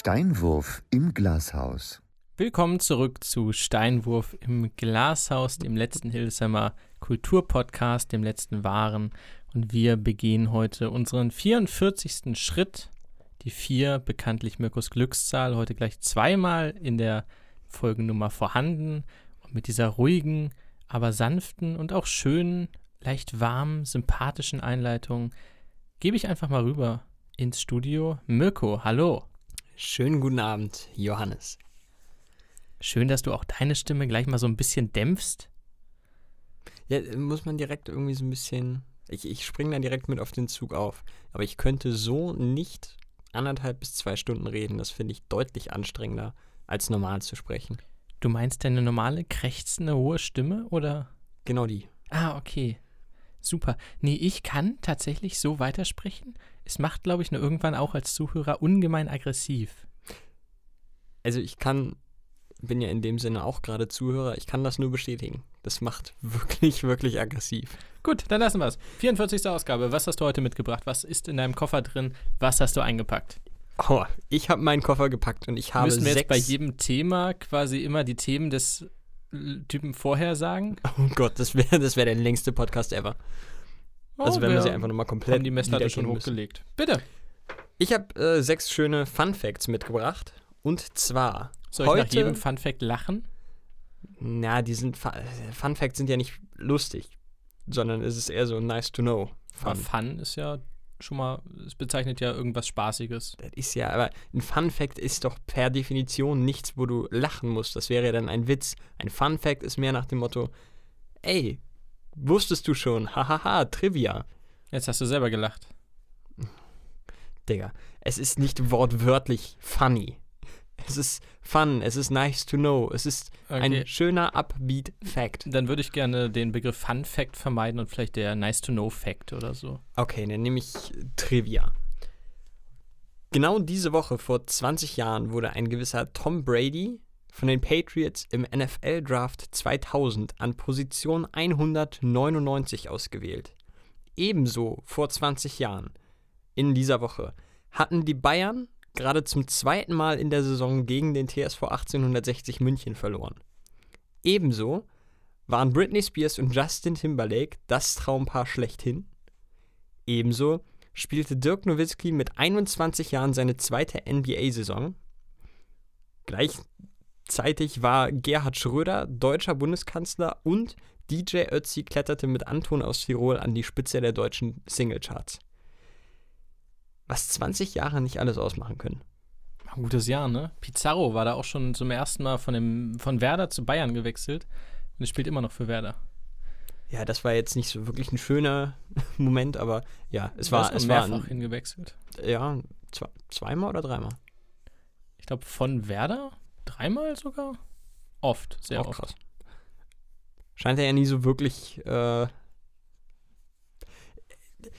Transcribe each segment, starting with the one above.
Steinwurf im Glashaus. Willkommen zurück zu Steinwurf im Glashaus, dem letzten Hildesheimer Kulturpodcast, dem letzten wahren. Und wir begehen heute unseren 44. Schritt. Die vier, bekanntlich Mirkus Glückszahl, heute gleich zweimal in der Folgennummer vorhanden. Und mit dieser ruhigen, aber sanften und auch schönen, leicht warmen, sympathischen Einleitung gebe ich einfach mal rüber ins Studio. Mirko, hallo. Schönen guten Abend, Johannes. Schön, dass du auch deine Stimme gleich mal so ein bisschen dämpfst. Ja, muss man direkt irgendwie so ein bisschen. Ich, ich springe dann direkt mit auf den Zug auf. Aber ich könnte so nicht anderthalb bis zwei Stunden reden. Das finde ich deutlich anstrengender, als normal zu sprechen. Du meinst deine normale, krächzende, hohe Stimme oder? Genau die. Ah, okay. Super. Nee, ich kann tatsächlich so weitersprechen. Es macht, glaube ich, nur irgendwann auch als Zuhörer ungemein aggressiv. Also ich kann, bin ja in dem Sinne auch gerade Zuhörer, ich kann das nur bestätigen. Das macht wirklich, wirklich aggressiv. Gut, dann lassen wir es. 44. Ausgabe. Was hast du heute mitgebracht? Was ist in deinem Koffer drin? Was hast du eingepackt? Oh, ich habe meinen Koffer gepackt und ich habe Müssen wir sechs. jetzt bei jedem Thema quasi immer die Themen des äh, Typen vorher sagen? oh Gott, das wäre das wär der längste Podcast ever. Also wenn wir sie einfach nochmal komplett haben die Messlatte schon wiedergeben müssen. hochgelegt. Bitte. Ich habe äh, sechs schöne Fun Facts mitgebracht. Und zwar Soll ich heute. nach jedem Fun Fact lachen? Na, die sind Fu- Fun Facts sind ja nicht lustig, sondern es ist eher so nice to know. Aber Fun. Fun ist ja schon mal, es bezeichnet ja irgendwas Spaßiges. Das ist ja, aber ein Fun Fact ist doch per Definition nichts, wo du lachen musst. Das wäre ja dann ein Witz. Ein Fun Fact ist mehr nach dem Motto, ey, wusstest du schon? Hahaha, Trivia. Jetzt hast du selber gelacht. Digga, es ist nicht wortwörtlich funny. Es ist fun, es ist nice to know, es ist Okay. ein schöner Upbeat Fact. Dann würde ich gerne den Begriff Fun Fact vermeiden und vielleicht der Nice to Know Fact oder so. Okay, dann nehme ich Trivia. Genau diese Woche vor 20 Jahren wurde ein gewisser Tom Brady von den Patriots im NFL Draft 2000 an Position 199 ausgewählt. Ebenso vor 20 Jahren, in dieser Woche, hatten die Bayern gerade zum zweiten Mal in der Saison gegen den TSV 1860 München verloren. Ebenso waren Britney Spears und Justin Timberlake das Traumpaar schlechthin. Ebenso spielte Dirk Nowitzki mit 21 Jahren seine zweite NBA-Saison. Gleichzeitig war Gerhard Schröder deutscher Bundeskanzler und DJ Ötzi kletterte mit Anton aus Tirol an die Spitze der deutschen Singlecharts. Was 20 Jahre nicht alles ausmachen können. Ein gutes Jahr, ne? Pizarro war da auch schon zum ersten Mal von, dem, von Werder zu Bayern gewechselt und spielt immer noch für Werder. Ja, das war jetzt nicht so wirklich ein schöner Moment, aber ja, es war, es noch war mehrfach ein, hingewechselt. ja, zwei, zweimal oder dreimal? Ich glaube, von Werder dreimal sogar? Oft, sehr Auch oft. krass. Scheint er ja nie so wirklich. Äh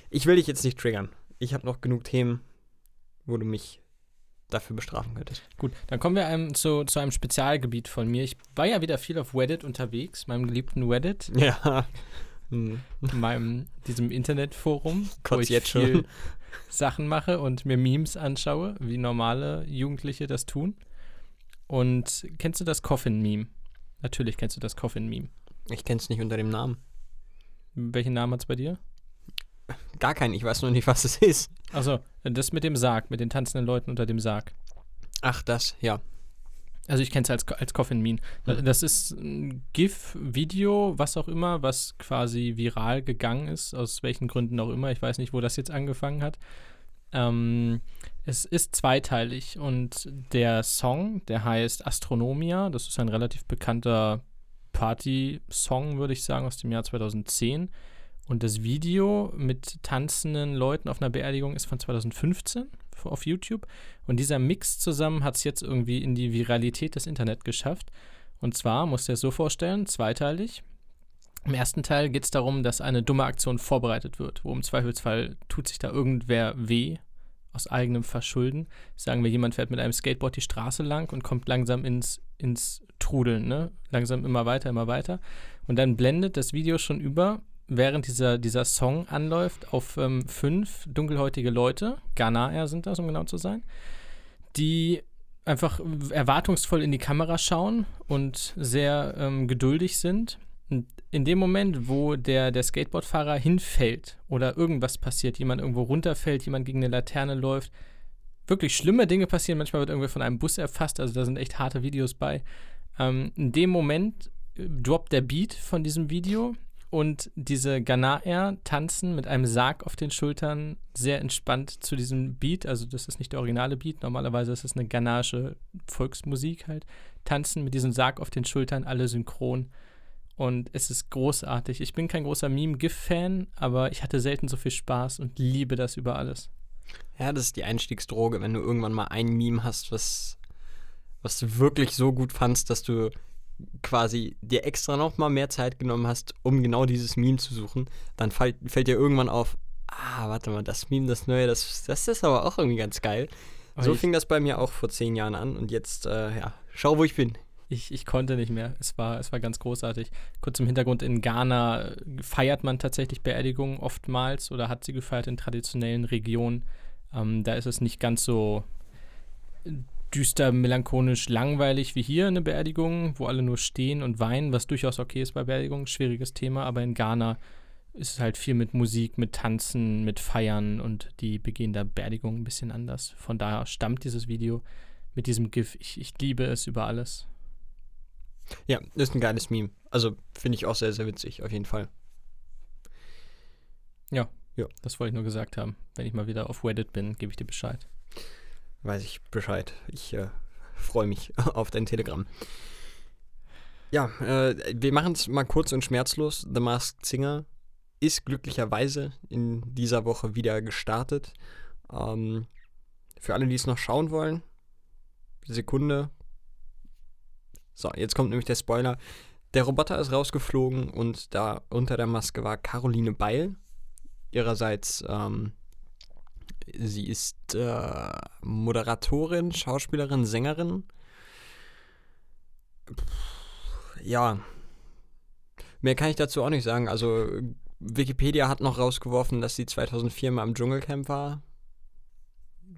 ich will dich jetzt nicht triggern. Ich habe noch genug Themen, wo du mich dafür bestrafen könntest. Gut, dann kommen wir einem zu, zu einem Spezialgebiet von mir. Ich war ja wieder viel auf Reddit unterwegs, meinem geliebten Reddit, Ja. Hm. meinem, diesem Internetforum, wo ich jetzt viel schon. Sachen mache und mir Memes anschaue, wie normale Jugendliche das tun. Und kennst du das Coffin-Meme? Natürlich kennst du das Coffin-Meme. Ich kenne es nicht unter dem Namen. Welchen Namen hat es bei dir? Gar keinen. Ich weiß nur nicht, was es ist. Also, das mit dem Sarg, mit den tanzenden Leuten unter dem Sarg. Ach, das, ja. Also ich kenne es als, als Coffin Meme. Mhm. Das ist ein GIF-Video, was auch immer, was quasi viral gegangen ist, aus welchen Gründen auch immer. Ich weiß nicht, wo das jetzt angefangen hat. Ähm, es ist zweiteilig und der Song, der heißt Astronomia, das ist ein relativ bekannter Party-Song, würde ich sagen, aus dem Jahr 2010. Und das Video mit tanzenden Leuten auf einer Beerdigung ist von 2015 auf YouTube. Und dieser Mix zusammen hat es jetzt irgendwie in die Viralität des Internet geschafft. Und zwar, musst du so vorstellen, zweiteilig. Im ersten Teil geht es darum, dass eine dumme Aktion vorbereitet wird, wo im Zweifelsfall tut sich da irgendwer weh aus eigenem Verschulden. Sagen wir, jemand fährt mit einem Skateboard die Straße lang und kommt langsam ins, ins Trudeln, ne? Langsam immer weiter, immer weiter. Und dann blendet das Video schon über, während dieser, dieser Song anläuft, auf ähm, fünf dunkelhäutige Leute, Ghanaer sind das, um genau zu sein, die einfach erwartungsvoll in die Kamera schauen und sehr ähm, geduldig sind. In dem Moment, wo der, der Skateboardfahrer hinfällt oder irgendwas passiert, jemand irgendwo runterfällt, jemand gegen eine Laterne läuft, wirklich schlimme Dinge passieren. Manchmal wird irgendwer von einem Bus erfasst, also da sind echt harte Videos bei. Ähm, in dem Moment äh, droppt der Beat von diesem Video und diese Ghanaer tanzen mit einem Sarg auf den Schultern sehr entspannt zu diesem Beat. Also das ist nicht der originale Beat, normalerweise ist es eine ghanaische Volksmusik halt. Tanzen mit diesem Sarg auf den Schultern, alle synchron. Und es ist großartig. Ich bin kein großer Meme-GIF-Fan, aber ich hatte selten so viel Spaß und liebe das über alles. Ja, das ist die Einstiegsdroge, wenn du irgendwann mal ein Meme hast, was, was du wirklich so gut fandst, dass du quasi dir extra noch mal mehr Zeit genommen hast, um genau dieses Meme zu suchen, dann fällt, fällt dir irgendwann auf, ah, warte mal, das Meme, das neue, das, das ist aber auch irgendwie ganz geil. So fing das bei mir auch vor zehn Jahren an und jetzt, äh, ja, schau, wo ich bin. Ich, ich konnte nicht mehr. Es war, es war ganz großartig. Kurz im Hintergrund, in Ghana feiert man tatsächlich Beerdigungen oftmals oder hat sie gefeiert in traditionellen Regionen. Ähm, da ist es nicht ganz so düster, melancholisch, langweilig wie hier eine Beerdigung, wo alle nur stehen und weinen, was durchaus okay ist bei Beerdigungen, schwieriges Thema, aber in Ghana ist es halt viel mit Musik, mit Tanzen, mit Feiern und die begehen da Beerdigungen ein bisschen anders. Von daher stammt dieses Video mit diesem GIF. Ich, ich liebe es über alles. Ja, ist ein geiles Meme. Also finde ich auch sehr, sehr witzig, auf jeden Fall. Ja, ja. das wollte ich nur gesagt haben. Wenn ich mal wieder auf Reddit bin, gebe ich dir Bescheid weiß ich Bescheid. Ich äh, freue mich auf dein Telegramm. Ja, äh, wir machen es mal kurz und schmerzlos. The Masked Singer ist glücklicherweise in dieser Woche wieder gestartet. Ähm, für alle, die es noch schauen wollen, Sekunde. So, jetzt kommt nämlich der Spoiler. Der Roboter ist rausgeflogen und da unter der Maske war Caroline Beil. Ihrerseits ähm, Sie ist äh, Moderatorin, Schauspielerin, Sängerin. Ja. Mehr kann ich dazu auch nicht sagen. Also, Wikipedia hat noch rausgeworfen, dass sie 2004 mal im Dschungelcamp war.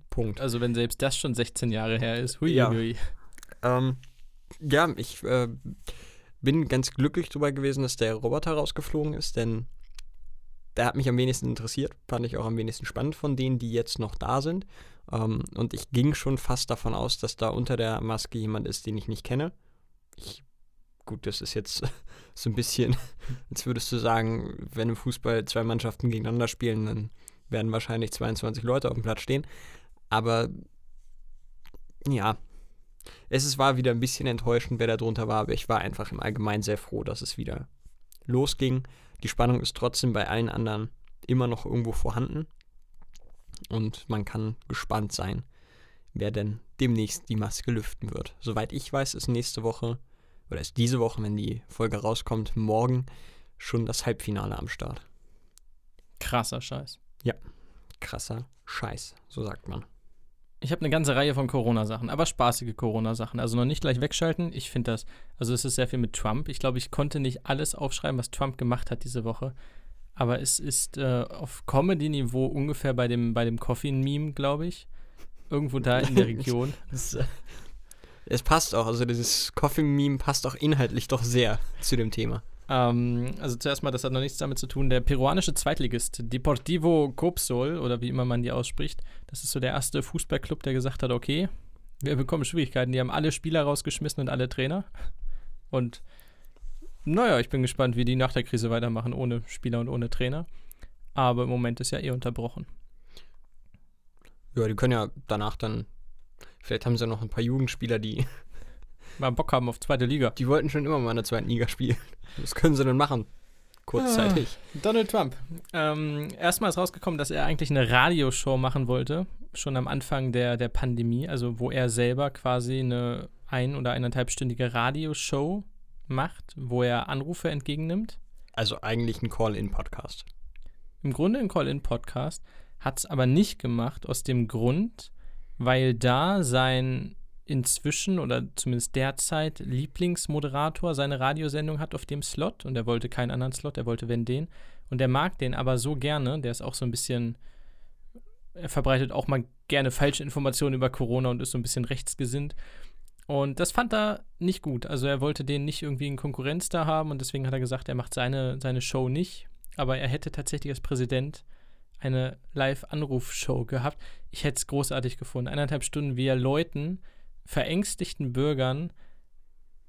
Punkt. Also, wenn selbst das schon 16 Jahre her ist. Hui, ja. Hui. Ähm, ja, ich äh, bin ganz glücklich darüber gewesen, dass der Roboter rausgeflogen ist, denn der hat mich am wenigsten interessiert, fand ich auch am wenigsten spannend von denen, die jetzt noch da sind. Ähm, und ich ging schon fast davon aus, dass da unter der Maske jemand ist, den ich nicht kenne. Ich, gut, das ist jetzt so ein bisschen, als würdest du sagen, wenn im Fußball zwei Mannschaften gegeneinander spielen, dann werden wahrscheinlich 22 Leute auf dem Platz stehen. Aber ja, es war wieder ein bisschen enttäuschend, wer da drunter war, aber ich war einfach im Allgemeinen sehr froh, dass es wieder losging. Die Spannung ist trotzdem bei allen anderen immer noch irgendwo vorhanden. Und man kann gespannt sein, wer denn demnächst die Maske lüften wird. Soweit ich weiß, ist nächste Woche, oder ist diese Woche, wenn die Folge rauskommt, morgen schon das Halbfinale am Start. Krasser Scheiß. Ja, krasser Scheiß, so sagt man. Ich habe eine ganze Reihe von Corona-Sachen, aber spaßige Corona-Sachen. Also noch nicht gleich wegschalten. Ich finde das, also es ist sehr viel mit Trump. Ich glaube, ich konnte nicht alles aufschreiben, was Trump gemacht hat diese Woche. Aber es ist äh, auf Comedy-Niveau ungefähr bei dem, bei dem Coffin-Meme, glaube ich. Irgendwo da in der Region. das, äh, es passt auch, also dieses Coffin-Meme passt auch inhaltlich doch sehr zu dem Thema. Ähm, also zuerst mal, das hat noch nichts damit zu tun. Der peruanische Zweitligist Deportivo Copsol, oder wie immer man die ausspricht, das ist so der erste Fußballclub, der gesagt hat, okay, wir bekommen Schwierigkeiten. Die haben alle Spieler rausgeschmissen und alle Trainer. Und naja, ich bin gespannt, wie die nach der Krise weitermachen, ohne Spieler und ohne Trainer. Aber im Moment ist ja eh unterbrochen. Ja, die können ja danach dann, vielleicht haben sie noch ein paar Jugendspieler, die mal Bock haben auf zweite Liga. Die wollten schon immer mal in der zweiten Liga spielen. Was können sie denn machen? Kurzzeitig. Ah, Donald Trump. Ähm, erstmal ist rausgekommen, dass er eigentlich eine Radioshow machen wollte, schon am Anfang der, der Pandemie, also wo er selber quasi eine ein- oder eineinhalbstündige Radioshow macht, wo er Anrufe entgegennimmt. Also eigentlich ein Call-In-Podcast. Im Grunde ein Call-In-Podcast, hat es aber nicht gemacht aus dem Grund, weil da sein inzwischen oder zumindest derzeit Lieblingsmoderator seine Radiosendung hat auf dem Slot und er wollte keinen anderen Slot, er wollte wenn den und er mag den aber so gerne, der ist auch so ein bisschen er verbreitet auch mal gerne falsche Informationen über Corona und ist so ein bisschen rechtsgesinnt. Und das fand er nicht gut. Also er wollte den nicht irgendwie in Konkurrenz da haben und deswegen hat er gesagt, er macht seine, seine Show nicht. Aber er hätte tatsächlich als Präsident eine Live-Anruf-Show gehabt. Ich hätte es großartig gefunden. Eineinhalb Stunden, wie er Leuten, verängstigten Bürgern,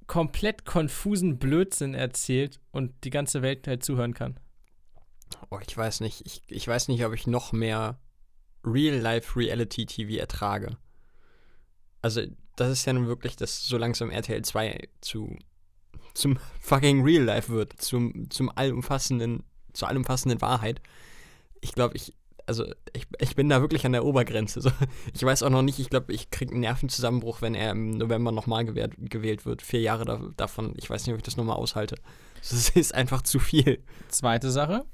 komplett konfusen Blödsinn erzählt und die ganze Welt halt zuhören kann. Oh, ich weiß nicht. Ich, ich weiß nicht, ob ich noch mehr Real-Life-Reality-TV ertrage. Also, das ist ja nun wirklich, dass so langsam RTL 2 zu zum fucking Real Life wird, zum, zum allumfassenden, zur allumfassenden Wahrheit. Ich glaube, ich, also ich, ich bin da wirklich an der Obergrenze. So. Ich weiß auch noch nicht, ich glaube, ich kriege einen Nervenzusammenbruch, wenn er im November nochmal gewählt, gewählt wird. Vier Jahre da, davon, ich weiß nicht, ob ich das nochmal aushalte. Das ist einfach zu viel. Zweite Sache.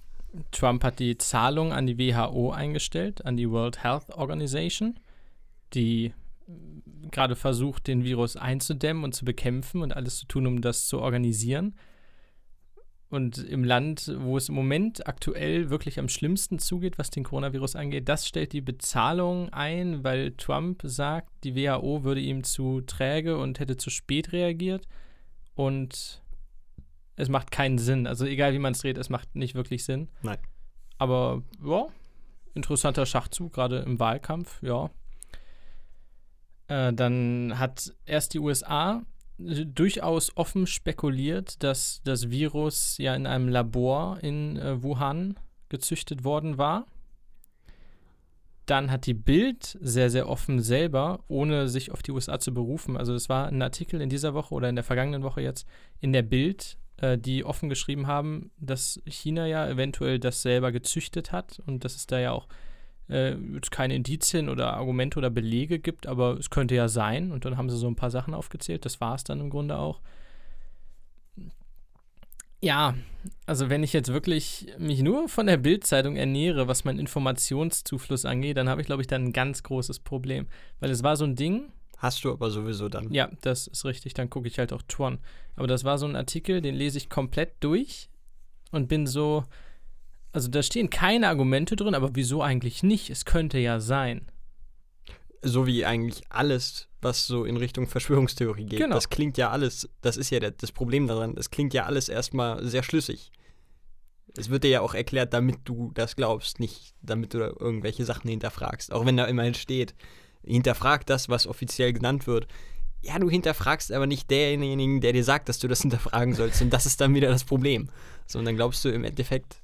Trump hat die Zahlung an die WHO eingestellt, an die World Health Organization, die gerade versucht, den Virus einzudämmen und zu bekämpfen und alles zu tun, um das zu organisieren. Und im Land, wo es im Moment aktuell wirklich am schlimmsten zugeht, was den Coronavirus angeht, das stellt die Bezahlung ein, weil Trump sagt, die WHO würde ihm zu träge und hätte zu spät reagiert. Und es macht keinen Sinn. Also egal wie man es dreht, es macht nicht wirklich Sinn. Nein. Aber ja, interessanter Schachzug, gerade im Wahlkampf, ja. Äh, dann hat erst die USA durchaus offen spekuliert, dass das Virus ja in einem Labor in äh, Wuhan gezüchtet worden war. Dann hat die Bild sehr, sehr offen selber, ohne sich auf die USA zu berufen. Also das war ein Artikel in dieser Woche oder in der vergangenen Woche jetzt in der Bild, äh, die offen geschrieben haben, dass China ja eventuell das selber gezüchtet hat und dass es da ja auch äh, keine Indizien oder Argumente oder Belege gibt, aber es könnte ja sein. Und dann haben sie so ein paar Sachen aufgezählt. Das war es dann im Grunde auch. Ja, also wenn ich jetzt wirklich mich nur von der Bildzeitung ernähre, was mein Informationszufluss angeht, dann habe ich, glaube ich, dann ein ganz großes Problem. Weil es war so ein Ding. Hast du aber sowieso dann. Ja, das ist richtig. Dann gucke ich halt auch Tron. Aber das war so ein Artikel, den lese ich komplett durch und bin so, also da stehen keine Argumente drin, aber wieso eigentlich nicht? Es könnte ja sein. So wie eigentlich alles, was so in Richtung Verschwörungstheorie geht. Genau. Das klingt ja alles, das ist ja das Problem daran, das klingt ja alles erstmal sehr schlüssig. Es wird dir ja auch erklärt, damit du das glaubst, nicht damit du da irgendwelche Sachen hinterfragst. Auch wenn da immerhin steht, hinterfrag das, was offiziell genannt wird. Ja, du hinterfragst aber nicht denjenigen, der dir sagt, dass du das hinterfragen sollst. Und das ist dann wieder das Problem. So, und dann glaubst du im Endeffekt,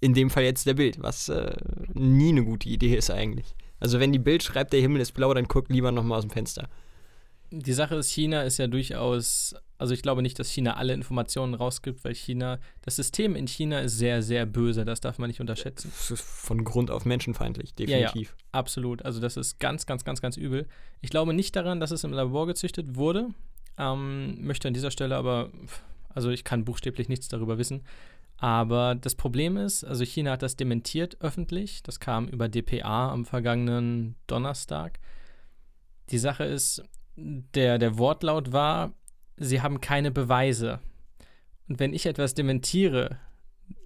in dem Fall jetzt der Bild, was äh, nie eine gute Idee ist eigentlich. Also wenn die Bild schreibt, der Himmel ist blau, dann guck lieber nochmal aus dem Fenster. Die Sache ist, China ist ja durchaus, also ich glaube nicht, dass China alle Informationen rausgibt, weil China, das System in China ist sehr, sehr böse, das darf man nicht unterschätzen. Das ist von Grund auf menschenfeindlich, definitiv. Ja, ja, absolut. Also das ist ganz, ganz, ganz, ganz übel. Ich glaube nicht daran, dass es im Labor gezüchtet wurde. Ähm, möchte an dieser Stelle aber, also ich kann buchstäblich nichts darüber wissen. Aber das Problem ist, also China hat das dementiert öffentlich. Das kam über DPA am vergangenen Donnerstag. Die Sache ist, der, der Wortlaut war, sie haben keine Beweise. Und wenn ich etwas dementiere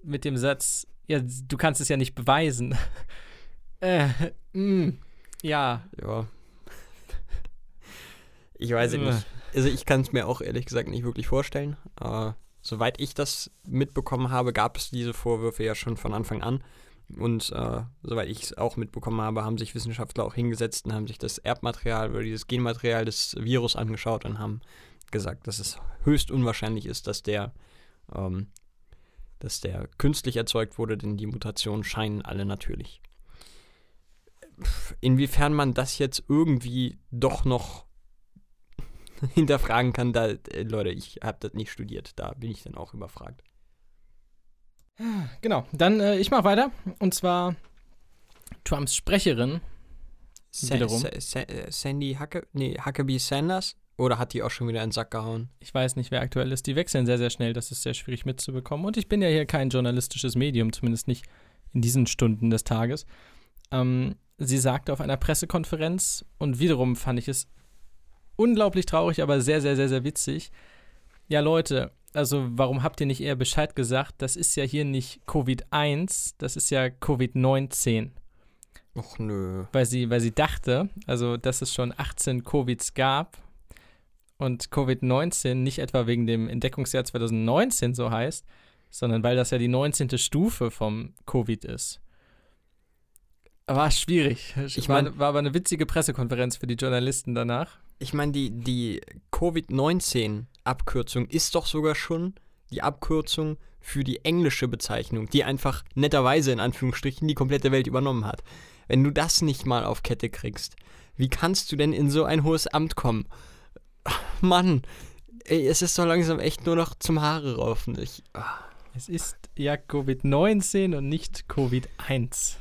mit dem Satz, ja, du kannst es ja nicht beweisen. äh, mh, ja. Ja. Ich weiß es nicht. Also ich kann es mir auch ehrlich gesagt nicht wirklich vorstellen. Äh, soweit ich das mitbekommen habe, gab es diese Vorwürfe ja schon von Anfang an. Und äh, soweit ich es auch mitbekommen habe, haben sich Wissenschaftler auch hingesetzt und haben sich das Erbmaterial oder dieses Genmaterial des Virus angeschaut und haben gesagt, dass es höchst unwahrscheinlich ist, dass der, ähm, dass der künstlich erzeugt wurde, denn die Mutationen scheinen alle natürlich. Inwiefern man das jetzt irgendwie doch noch hinterfragen kann, da, äh, Leute, ich habe das nicht studiert, da bin ich dann auch überfragt. Genau, dann äh, ich mache weiter. Und zwar Trumps Sprecherin. Sa Wiederum. Sa Sa Sandy Hucke nee, Huckabee Sanders? Oder hat die auch schon wieder einen Sack gehauen? Ich weiß nicht, wer aktuell ist. Die wechseln sehr, sehr schnell. Das ist sehr schwierig mitzubekommen. Und ich bin ja hier kein journalistisches Medium, zumindest nicht in diesen Stunden des Tages. Ähm, sie sagte auf einer Pressekonferenz, und wiederum fand ich es unglaublich traurig, aber sehr, sehr, sehr, sehr witzig. Ja, Leute, also warum habt ihr nicht eher Bescheid gesagt? Das ist ja hier nicht Covid-1, das ist ja Covid-19. Och nö. weil sie, weil sie dachte, also dass es schon 18 Covids gab und Covid-19 nicht etwa wegen dem Entdeckungsjahr 2019 so heißt, sondern weil das ja die 19. Stufe vom Covid ist. War schwierig. Ich war, mein- war aber eine witzige Pressekonferenz für die Journalisten danach. Ich meine, die, die Covid-19-Abkürzung ist doch sogar schon die Abkürzung für die englische Bezeichnung, die einfach netterweise in Anführungsstrichen die komplette Welt übernommen hat. Wenn du das nicht mal auf Kette kriegst, wie kannst du denn in so ein hohes Amt kommen? Mann, ey, es ist doch langsam echt nur noch zum Haare raufen. Ich, ah. Es ist ja Covid-19 und nicht Covid-1.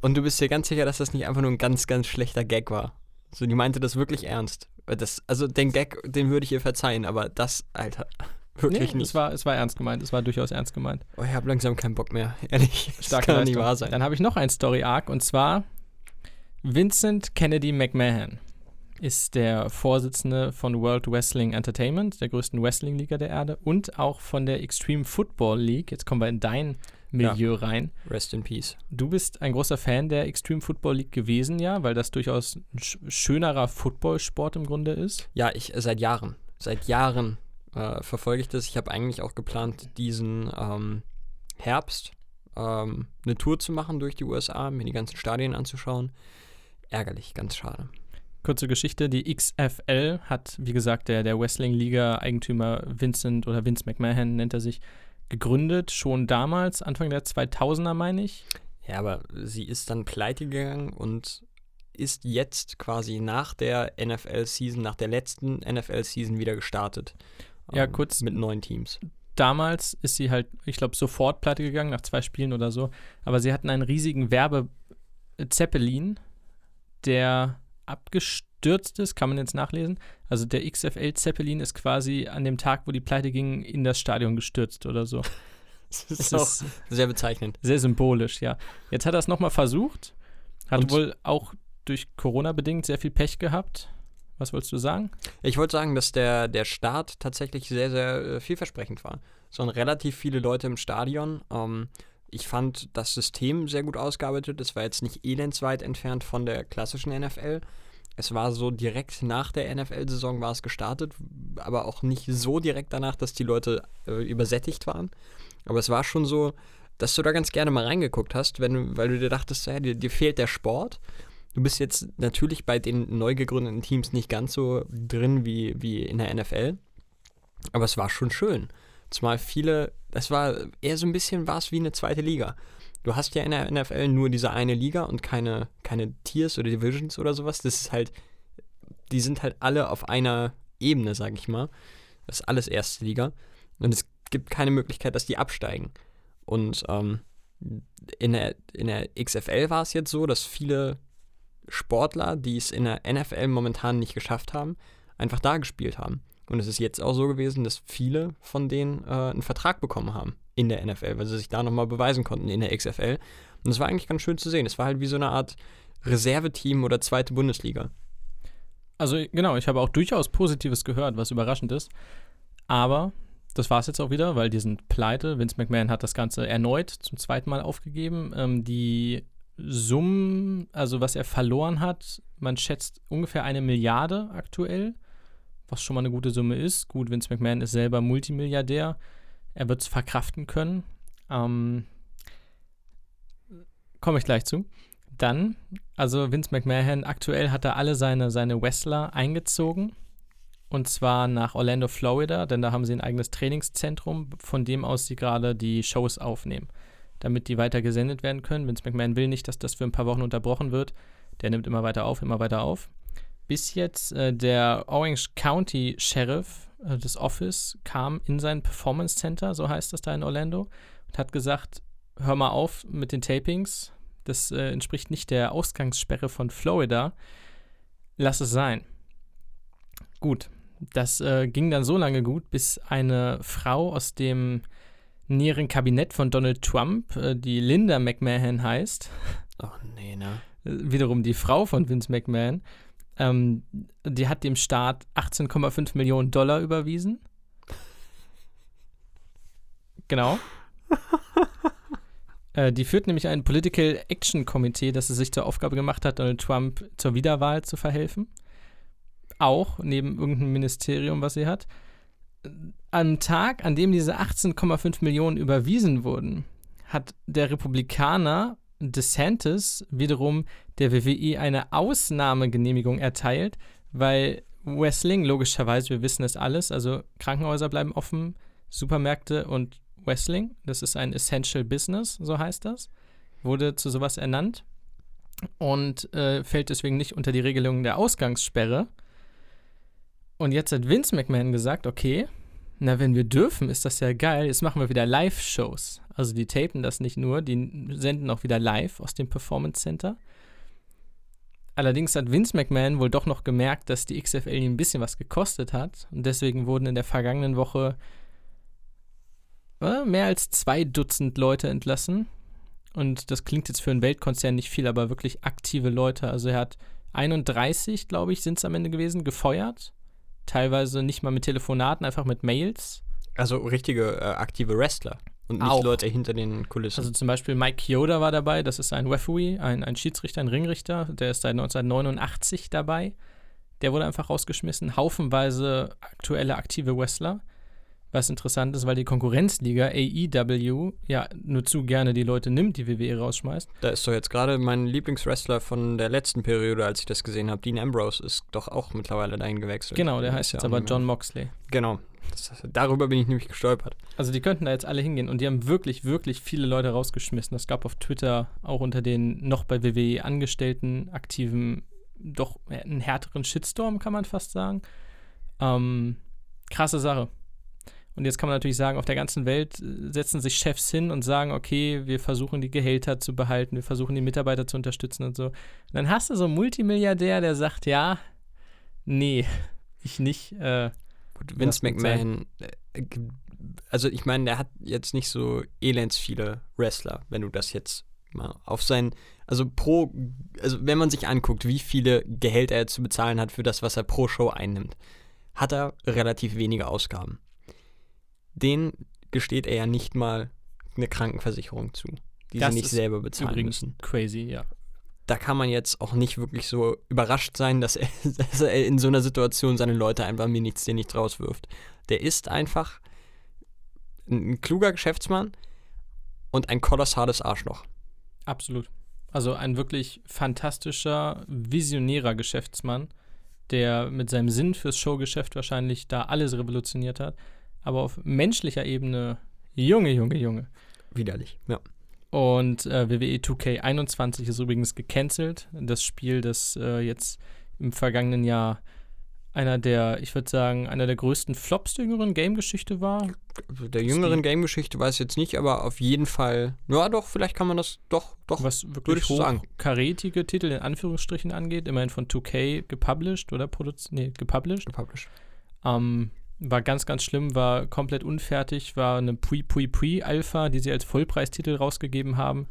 Und du bist dir ganz sicher, dass das nicht einfach nur ein ganz, ganz schlechter Gag war. So, die meinte das wirklich ernst. Das, also den Gag, den würde ich ihr verzeihen, aber das, Alter, wirklich Nee, nicht. es war, es war ernst gemeint. Es war durchaus ernst gemeint. Oh, ich habe langsam keinen Bock mehr, ehrlich. Das Starke kann doch nicht wahr sein. Dann habe ich noch ein Story-Arc und zwar Vincent Kennedy McMahon ist der Vorsitzende von World Wrestling Entertainment, der größten Wrestling-Liga der Erde und auch von der Extreme Football League. Jetzt kommen wir in dein Milieu rein. Rest in Peace. Du bist ein großer Fan der Extreme Football League gewesen, ja, weil das durchaus ein sch schönerer Footballsport im Grunde ist. Ja, ich äh, seit Jahren, seit Jahren äh, verfolge ich das. Ich habe eigentlich auch geplant, diesen ähm, Herbst ähm, eine Tour zu machen durch die USA, mir die ganzen Stadien anzuschauen. Ärgerlich, ganz schade. Kurze Geschichte, die XFL hat, wie gesagt, der, der Wrestling-Liga-Eigentümer Vincent oder Vince McMahon nennt er sich, gegründet, schon damals, Anfang der 2000er meine ich. Ja, aber sie ist dann pleite gegangen und ist jetzt quasi nach der NFL-Season, nach der letzten NFL-Season wieder gestartet. Ja, Ähm, kurz- Mit neun Teams. Damals ist sie halt, ich glaube, sofort pleite gegangen, nach zwei Spielen oder so. Aber sie hatten einen riesigen Werbe-Zeppelin, der abgestürzt ist, kann man jetzt nachlesen. Also der XFL-Zeppelin ist quasi an dem Tag, wo die pleite ging, in das Stadion gestürzt oder so. Das ist auch ist sehr bezeichnend. sehr symbolisch, ja. Jetzt hat er es nochmal versucht, hat Und- wohl auch durch Corona bedingt sehr viel Pech gehabt. Was wolltest du sagen? Ich wollte sagen, dass der, der Start tatsächlich sehr, sehr äh, vielversprechend war. Es waren relativ viele Leute im Stadion. Ähm, ich fand das System sehr gut ausgearbeitet. Es war jetzt nicht elendsweit entfernt von der klassischen NFL. Es war so direkt nach der NFL-Saison war es gestartet, aber auch nicht so direkt danach, dass die Leute äh, übersättigt waren. Aber es war schon so, dass du da ganz gerne mal reingeguckt hast, wenn, weil du dir dachtest, ja, dir, dir fehlt der Sport. Du bist jetzt natürlich bei den neu gegründeten Teams nicht ganz so drin wie, wie in der NFL. Aber es war schon schön. Zumal viele, das war eher so ein bisschen war es wie eine zweite Liga. Du hast ja in der NFL nur diese eine Liga und keine, keine Tiers oder Divisions oder sowas. Das ist halt, die sind halt alle auf einer Ebene, sag ich mal. Das ist alles erste Liga. Und es gibt keine Möglichkeit, dass die absteigen. Und ähm, in, der, in der XFL war es jetzt so, dass viele Sportler, die es in der NFL momentan nicht geschafft haben, einfach da gespielt haben. Und es ist jetzt auch so gewesen, dass viele von denen äh, einen Vertrag bekommen haben in der NFL, weil sie sich da nochmal beweisen konnten in der XFL. Und es war eigentlich ganz schön zu sehen. Es war halt wie so eine Art Reserveteam oder zweite Bundesliga. Also genau, ich habe auch durchaus Positives gehört, was überraschend ist. Aber das war es jetzt auch wieder, weil die sind pleite. Vince McMahon hat das Ganze erneut zum zweiten Mal aufgegeben. Ähm, die Summen, also was er verloren hat, man schätzt ungefähr eine Milliarde aktuell, was schon mal eine gute Summe ist. Gut, Vince McMahon ist selber Multimilliardär. Er wird es verkraften können. Ähm, Komme ich gleich zu. Dann, also Vince McMahon, aktuell hat er alle seine, seine Wrestler eingezogen. Und zwar nach Orlando, Florida, denn da haben sie ein eigenes Trainingszentrum, von dem aus sie gerade die Shows aufnehmen, damit die weiter gesendet werden können. Vince McMahon will nicht, dass das für ein paar Wochen unterbrochen wird. Der nimmt immer weiter auf, immer weiter auf. Bis jetzt äh, der Orange County Sheriff äh, des Office kam in sein Performance Center, so heißt das da in Orlando, und hat gesagt, hör mal auf mit den Tapings, das äh, entspricht nicht der Ausgangssperre von Florida. Lass es sein. Gut, das ging dann so lange gut, bis eine Frau aus dem näheren Kabinett von Donald Trump, die Linda McMahon heißt, Oh nee, ne? wiederum die Frau von Vince McMahon, ähm, die hat dem Staat 18,5 Millionen Dollar überwiesen. Genau. Äh, die führt nämlich ein Political Action Komitee, das es sich zur Aufgabe gemacht hat, Donald Trump zur Wiederwahl zu verhelfen. Auch neben irgendeinem Ministerium, was sie hat. Am Tag, an dem diese 18,5 Millionen überwiesen wurden, hat der Republikaner DeSantis wiederum der WWE eine Ausnahmegenehmigung erteilt, weil Wrestling, logischerweise, wir wissen es alles, also Krankenhäuser bleiben offen, Supermärkte und Wrestling, das ist ein Essential Business, so heißt das, wurde zu sowas ernannt und äh, fällt deswegen nicht unter die Regelungen der Ausgangssperre. Und jetzt hat Vince McMahon gesagt, okay, na, wenn wir dürfen, ist das ja geil. Jetzt machen wir wieder Live-Shows. Also die tapen das nicht nur, die senden auch wieder live aus dem Performance Center. Allerdings hat Vince McMahon wohl doch noch gemerkt, dass die XFL ihm ein bisschen was gekostet hat. Und deswegen wurden in der vergangenen Woche äh, mehr als zwei Dutzend Leute entlassen. Und das klingt jetzt für einen Weltkonzern nicht viel, aber wirklich aktive Leute. Also er hat 31, glaube ich, sind es am Ende gewesen, gefeuert teilweise nicht mal mit Telefonaten, einfach mit Mails. Also richtige äh, aktive Wrestler und nicht Auch. Leute hinter den Kulissen. Also zum Beispiel Mike Chioda war dabei, das ist ein Referee, ein, ein Schiedsrichter, ein Ringrichter, der ist seit 1989 dabei. Der wurde einfach rausgeschmissen. Haufenweise aktuelle aktive Wrestler. Was interessant ist, weil die Konkurrenzliga AEW ja nur zu gerne die Leute nimmt, die WWE rausschmeißt. da ist doch jetzt gerade mein Lieblingswrestler von der letzten Periode, als ich das gesehen habe, Dean Ambrose, ist doch auch mittlerweile dahin gewechselt. Genau, der heißt ja jetzt aber John Moxley. Genau. Das, darüber bin ich nämlich gestolpert. Also die könnten da jetzt alle hingehen und die haben wirklich, wirklich viele Leute rausgeschmissen. Es gab auf Twitter auch unter den noch bei WWE angestellten Aktiven doch einen härteren Shitstorm, kann man fast sagen. Ähm, krasse Sache. Und jetzt kann man natürlich sagen, auf der ganzen Welt äh, setzen sich Chefs hin und sagen, okay, wir versuchen die Gehälter zu behalten, wir versuchen die Mitarbeiter zu unterstützen und so. Und dann hast du so einen Multimilliardär, der sagt, ja, nee, ich nicht. Äh, Gut, Vince McMahon, äh, also ich meine, der hat jetzt nicht so elends viele Wrestler, wenn du das jetzt mal auf sein, also pro, also wenn man sich anguckt, wie viele Gehälter er zu bezahlen hat für das, was er pro Show einnimmt, hat er relativ wenige Ausgaben. Den gesteht er ja nicht mal eine Krankenversicherung zu, die Das sie nicht selber bezahlen müssen crazy, ja. da kann man jetzt auch nicht wirklich so überrascht sein, dass er, dass er in so einer Situation seine Leute einfach mir nichts, den nicht rauswirft. Der ist einfach ein, ein kluger Geschäftsmann und ein kolossales Arschloch. Absolut. Also ein wirklich fantastischer, visionärer Geschäftsmann, der mit seinem Sinn fürs Showgeschäft wahrscheinlich da alles revolutioniert hat. Aber auf menschlicher Ebene, Junge, Junge, Junge. Widerlich. Ja. Und äh, WWE 2K21 ist übrigens gecancelt. Das Spiel, das äh, jetzt im vergangenen Jahr einer der, ich würde sagen, einer der größten Flops der jüngeren Game-Geschichte war. Der jüngeren Game-Geschichte weiß ich jetzt nicht, aber auf jeden Fall, ja doch, vielleicht kann man das doch, doch. was wirklich hochkarätige Titel in Anführungsstrichen angeht, immerhin von 2K gepublished oder produziert, nee, gepublished. gepublished. Ähm, war ganz, ganz schlimm, war komplett unfertig, war eine Pre-Pre-Pre-Alpha, die sie als Vollpreistitel rausgegeben haben.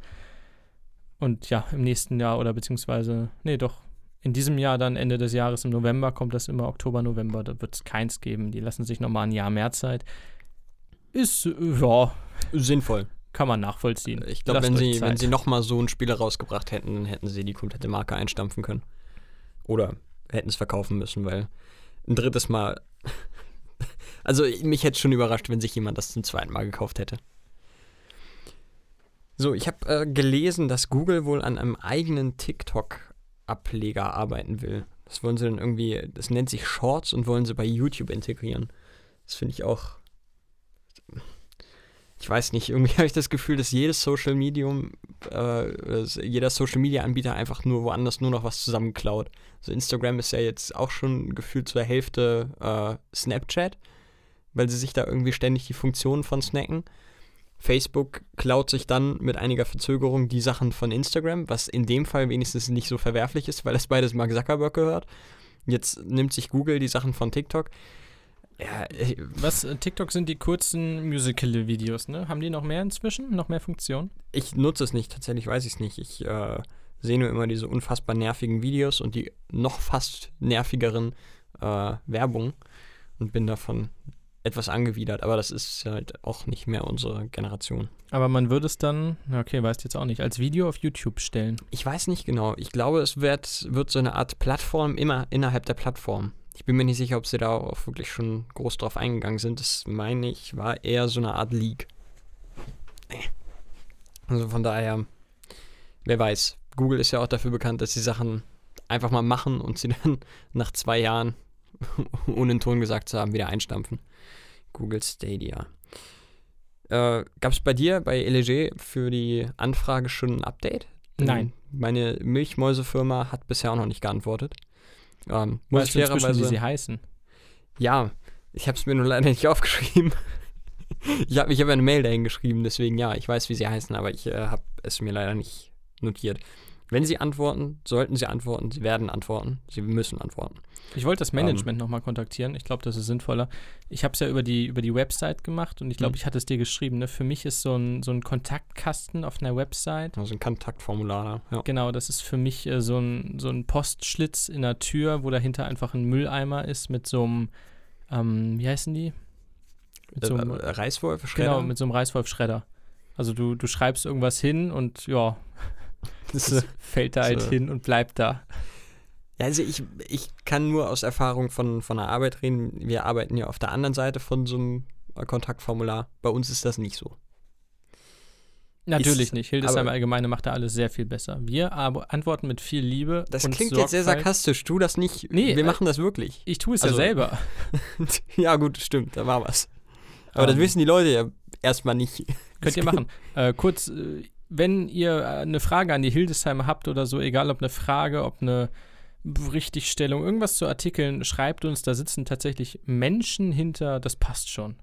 Und ja, im nächsten Jahr oder beziehungsweise, nee, doch, in diesem Jahr dann Ende des Jahres im November kommt das immer Oktober, November, da wird es keins geben. Die lassen sich nochmal ein Jahr mehr Zeit. Ist, äh, ja, Sinnvoll. kann man nachvollziehen. Ich glaube, wenn sie, wenn sie nochmal so ein Spiel rausgebracht hätten, dann hätten sie die komplette Marke einstampfen können. Oder hätten es verkaufen müssen, weil ein drittes Mal. Also mich hätte schon überrascht, wenn sich jemand das zum zweiten Mal gekauft hätte. So, ich habe äh, gelesen, dass Google wohl an einem eigenen TikTok-Ableger arbeiten will. Das wollen sie dann irgendwie, das nennt sich Shorts und wollen sie bei YouTube integrieren. Das finde ich auch. Ich weiß nicht, irgendwie habe ich das Gefühl, dass jedes Social Medium, äh, jeder Social Media Anbieter einfach nur woanders nur noch was zusammenklaut. So Instagram ist ja jetzt auch schon gefühlt zur Hälfte äh, Snapchat, weil sie sich da irgendwie ständig die Funktionen von snacken. Facebook klaut sich dann mit einiger Verzögerung die Sachen von Instagram, was in dem Fall wenigstens nicht so verwerflich ist, weil das beides Mark Zuckerberg gehört. Jetzt nimmt sich Google die Sachen von TikTok. Ja, Was, äh, TikTok sind die kurzen Musical-Videos, ne? Haben die noch mehr inzwischen? Noch mehr Funktionen? ich nutze es nicht, tatsächlich weiß ich es nicht. Ich äh, sehe nur immer diese unfassbar nervigen Videos und die noch fast nervigeren äh, Werbung und bin davon etwas angewidert, aber das ist halt auch nicht mehr unsere Generation. Aber man würde es dann, okay, weißt jetzt auch nicht, als Video auf YouTube stellen. Ich weiß nicht genau. Ich glaube, es wird, wird so eine Art Plattform immer innerhalb der Plattform. Ich bin mir nicht sicher, ob sie da auch wirklich schon groß drauf eingegangen sind. Das meine ich, war eher so eine Art Leak. Also von daher, wer weiß. Google ist ja auch dafür bekannt, dass sie Sachen einfach mal machen und sie dann nach zwei Jahren, ohne einen Ton gesagt zu haben, wieder einstampfen. Google Stadia. Äh, Gab es bei dir, bei LG, für die Anfrage schon ein Update? Nein. Meine Milchmäusefirma hat bisher auch noch nicht geantwortet. Ähm, muss Weißt ich du inzwischen, wie fairerweise. sie heißen? Ja, ich habe es mir nur leider nicht aufgeschrieben. ich habe ich hab eine Mail dahin geschrieben, deswegen ja, ich weiß, wie sie heißen, aber ich äh, habe es mir leider nicht notiert. Wenn sie antworten, sollten sie antworten, sie werden antworten, sie müssen antworten. Ich wollte das Ähm. Management nochmal kontaktieren. Ich glaube, das ist sinnvoller. Ich habe es ja über die, über die Website gemacht und ich glaube, Mhm. ich hatte es dir geschrieben. Ne? Für mich ist so ein, so ein Kontaktkasten auf einer Website. Also ein Kontaktformular. Ja. Genau, das ist für mich äh, so, ein, so ein Postschlitz in der Tür, wo dahinter einfach ein Mülleimer ist mit so einem, ähm, wie heißen die? Mit so einem, äh, Reißwolf, Schredder. genau, mit so einem Reißwolf-Schredder. Also du, du schreibst irgendwas hin und ja, das, das fällt da halt so. hin und bleibt da. Ja, also ich, ich kann nur aus Erfahrung von, von der Arbeit reden. Wir arbeiten ja auf der anderen Seite von so einem Kontaktformular. Bei uns ist das nicht so. Natürlich Ist- nicht. Hildesheim Allgemeine macht da alles sehr viel besser. Wir aber antworten mit viel Liebe. Das klingt jetzt sehr Sorgfalt. sarkastisch. Tu das nicht. Nee, Wir äh, machen das wirklich. Ich tue es Also- ja selber. ja, gut, stimmt, da war was. Aber das Ähm, wissen die Leute ja erstmal nicht. Könnt ihr machen. Äh, kurz, äh, wenn ihr äh, eine Frage an die Hildesheimer habt oder so, egal ob eine Frage, ob eine Richtigstellung, irgendwas zu Artikeln, schreibt uns. Da sitzen tatsächlich Menschen hinter. Das passt schon.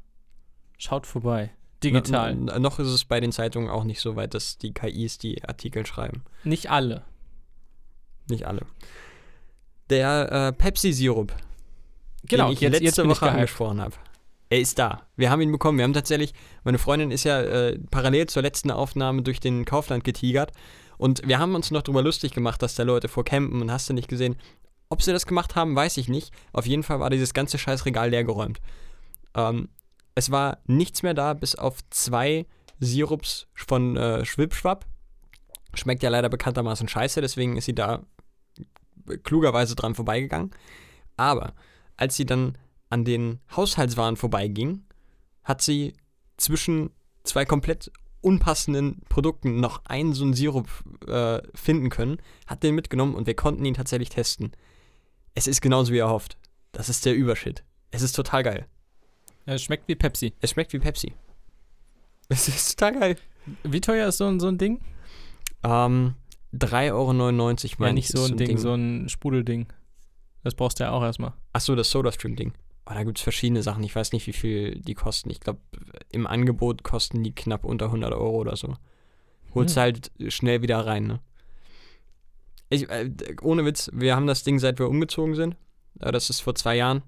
Schaut vorbei. Digital. No, no, noch ist es bei den Zeitungen auch nicht so weit, dass die KIs die Artikel schreiben. Nicht alle. Nicht alle. Der äh, Pepsi-Sirup, Genau, den ich jetzt, letzte jetzt Woche angesprochen habe. Er ist da. Wir haben ihn bekommen. Wir haben tatsächlich, meine Freundin ist ja äh, parallel zur letzten Aufnahme durch den Kaufland getigert. Und wir haben uns noch drüber lustig gemacht, dass da Leute vor campen und hast du nicht gesehen. Ob sie das gemacht haben, weiß ich nicht. Auf jeden Fall war dieses ganze Scheißregal leergeräumt. Ähm, es war nichts mehr da, bis auf zwei Sirups von äh, Schwipschwapp. Schmeckt ja leider bekanntermaßen scheiße, deswegen ist sie da klugerweise dran vorbeigegangen. Aber als sie dann an den Haushaltswaren vorbeiging, hat sie zwischen zwei komplett unpassenden Produkten noch einen so einen Sirup äh, finden können, hat den mitgenommen und wir konnten ihn tatsächlich testen. Es ist genauso wie erhofft. Das ist der Übershit. Es ist total geil. Es schmeckt wie Pepsi. Es schmeckt wie Pepsi. Es ist total geil. Wie teuer ist so ein, so ein Ding? Ähm, 3,99 Euro meine Ja, nicht ich, so ein Ding, so ein Sprudelding. Das brauchst du ja auch erstmal. Achso, das SodaStream-Ding. Oh, da gibt es verschiedene Sachen. Ich weiß nicht, wie viel die kosten. Ich glaube, im Angebot kosten die knapp unter 100 Euro oder so. Holst Hm. halt schnell wieder rein, ne? Ich, äh, ohne Witz, wir haben das Ding, seit wir umgezogen sind. Äh, das ist vor zwei Jahren.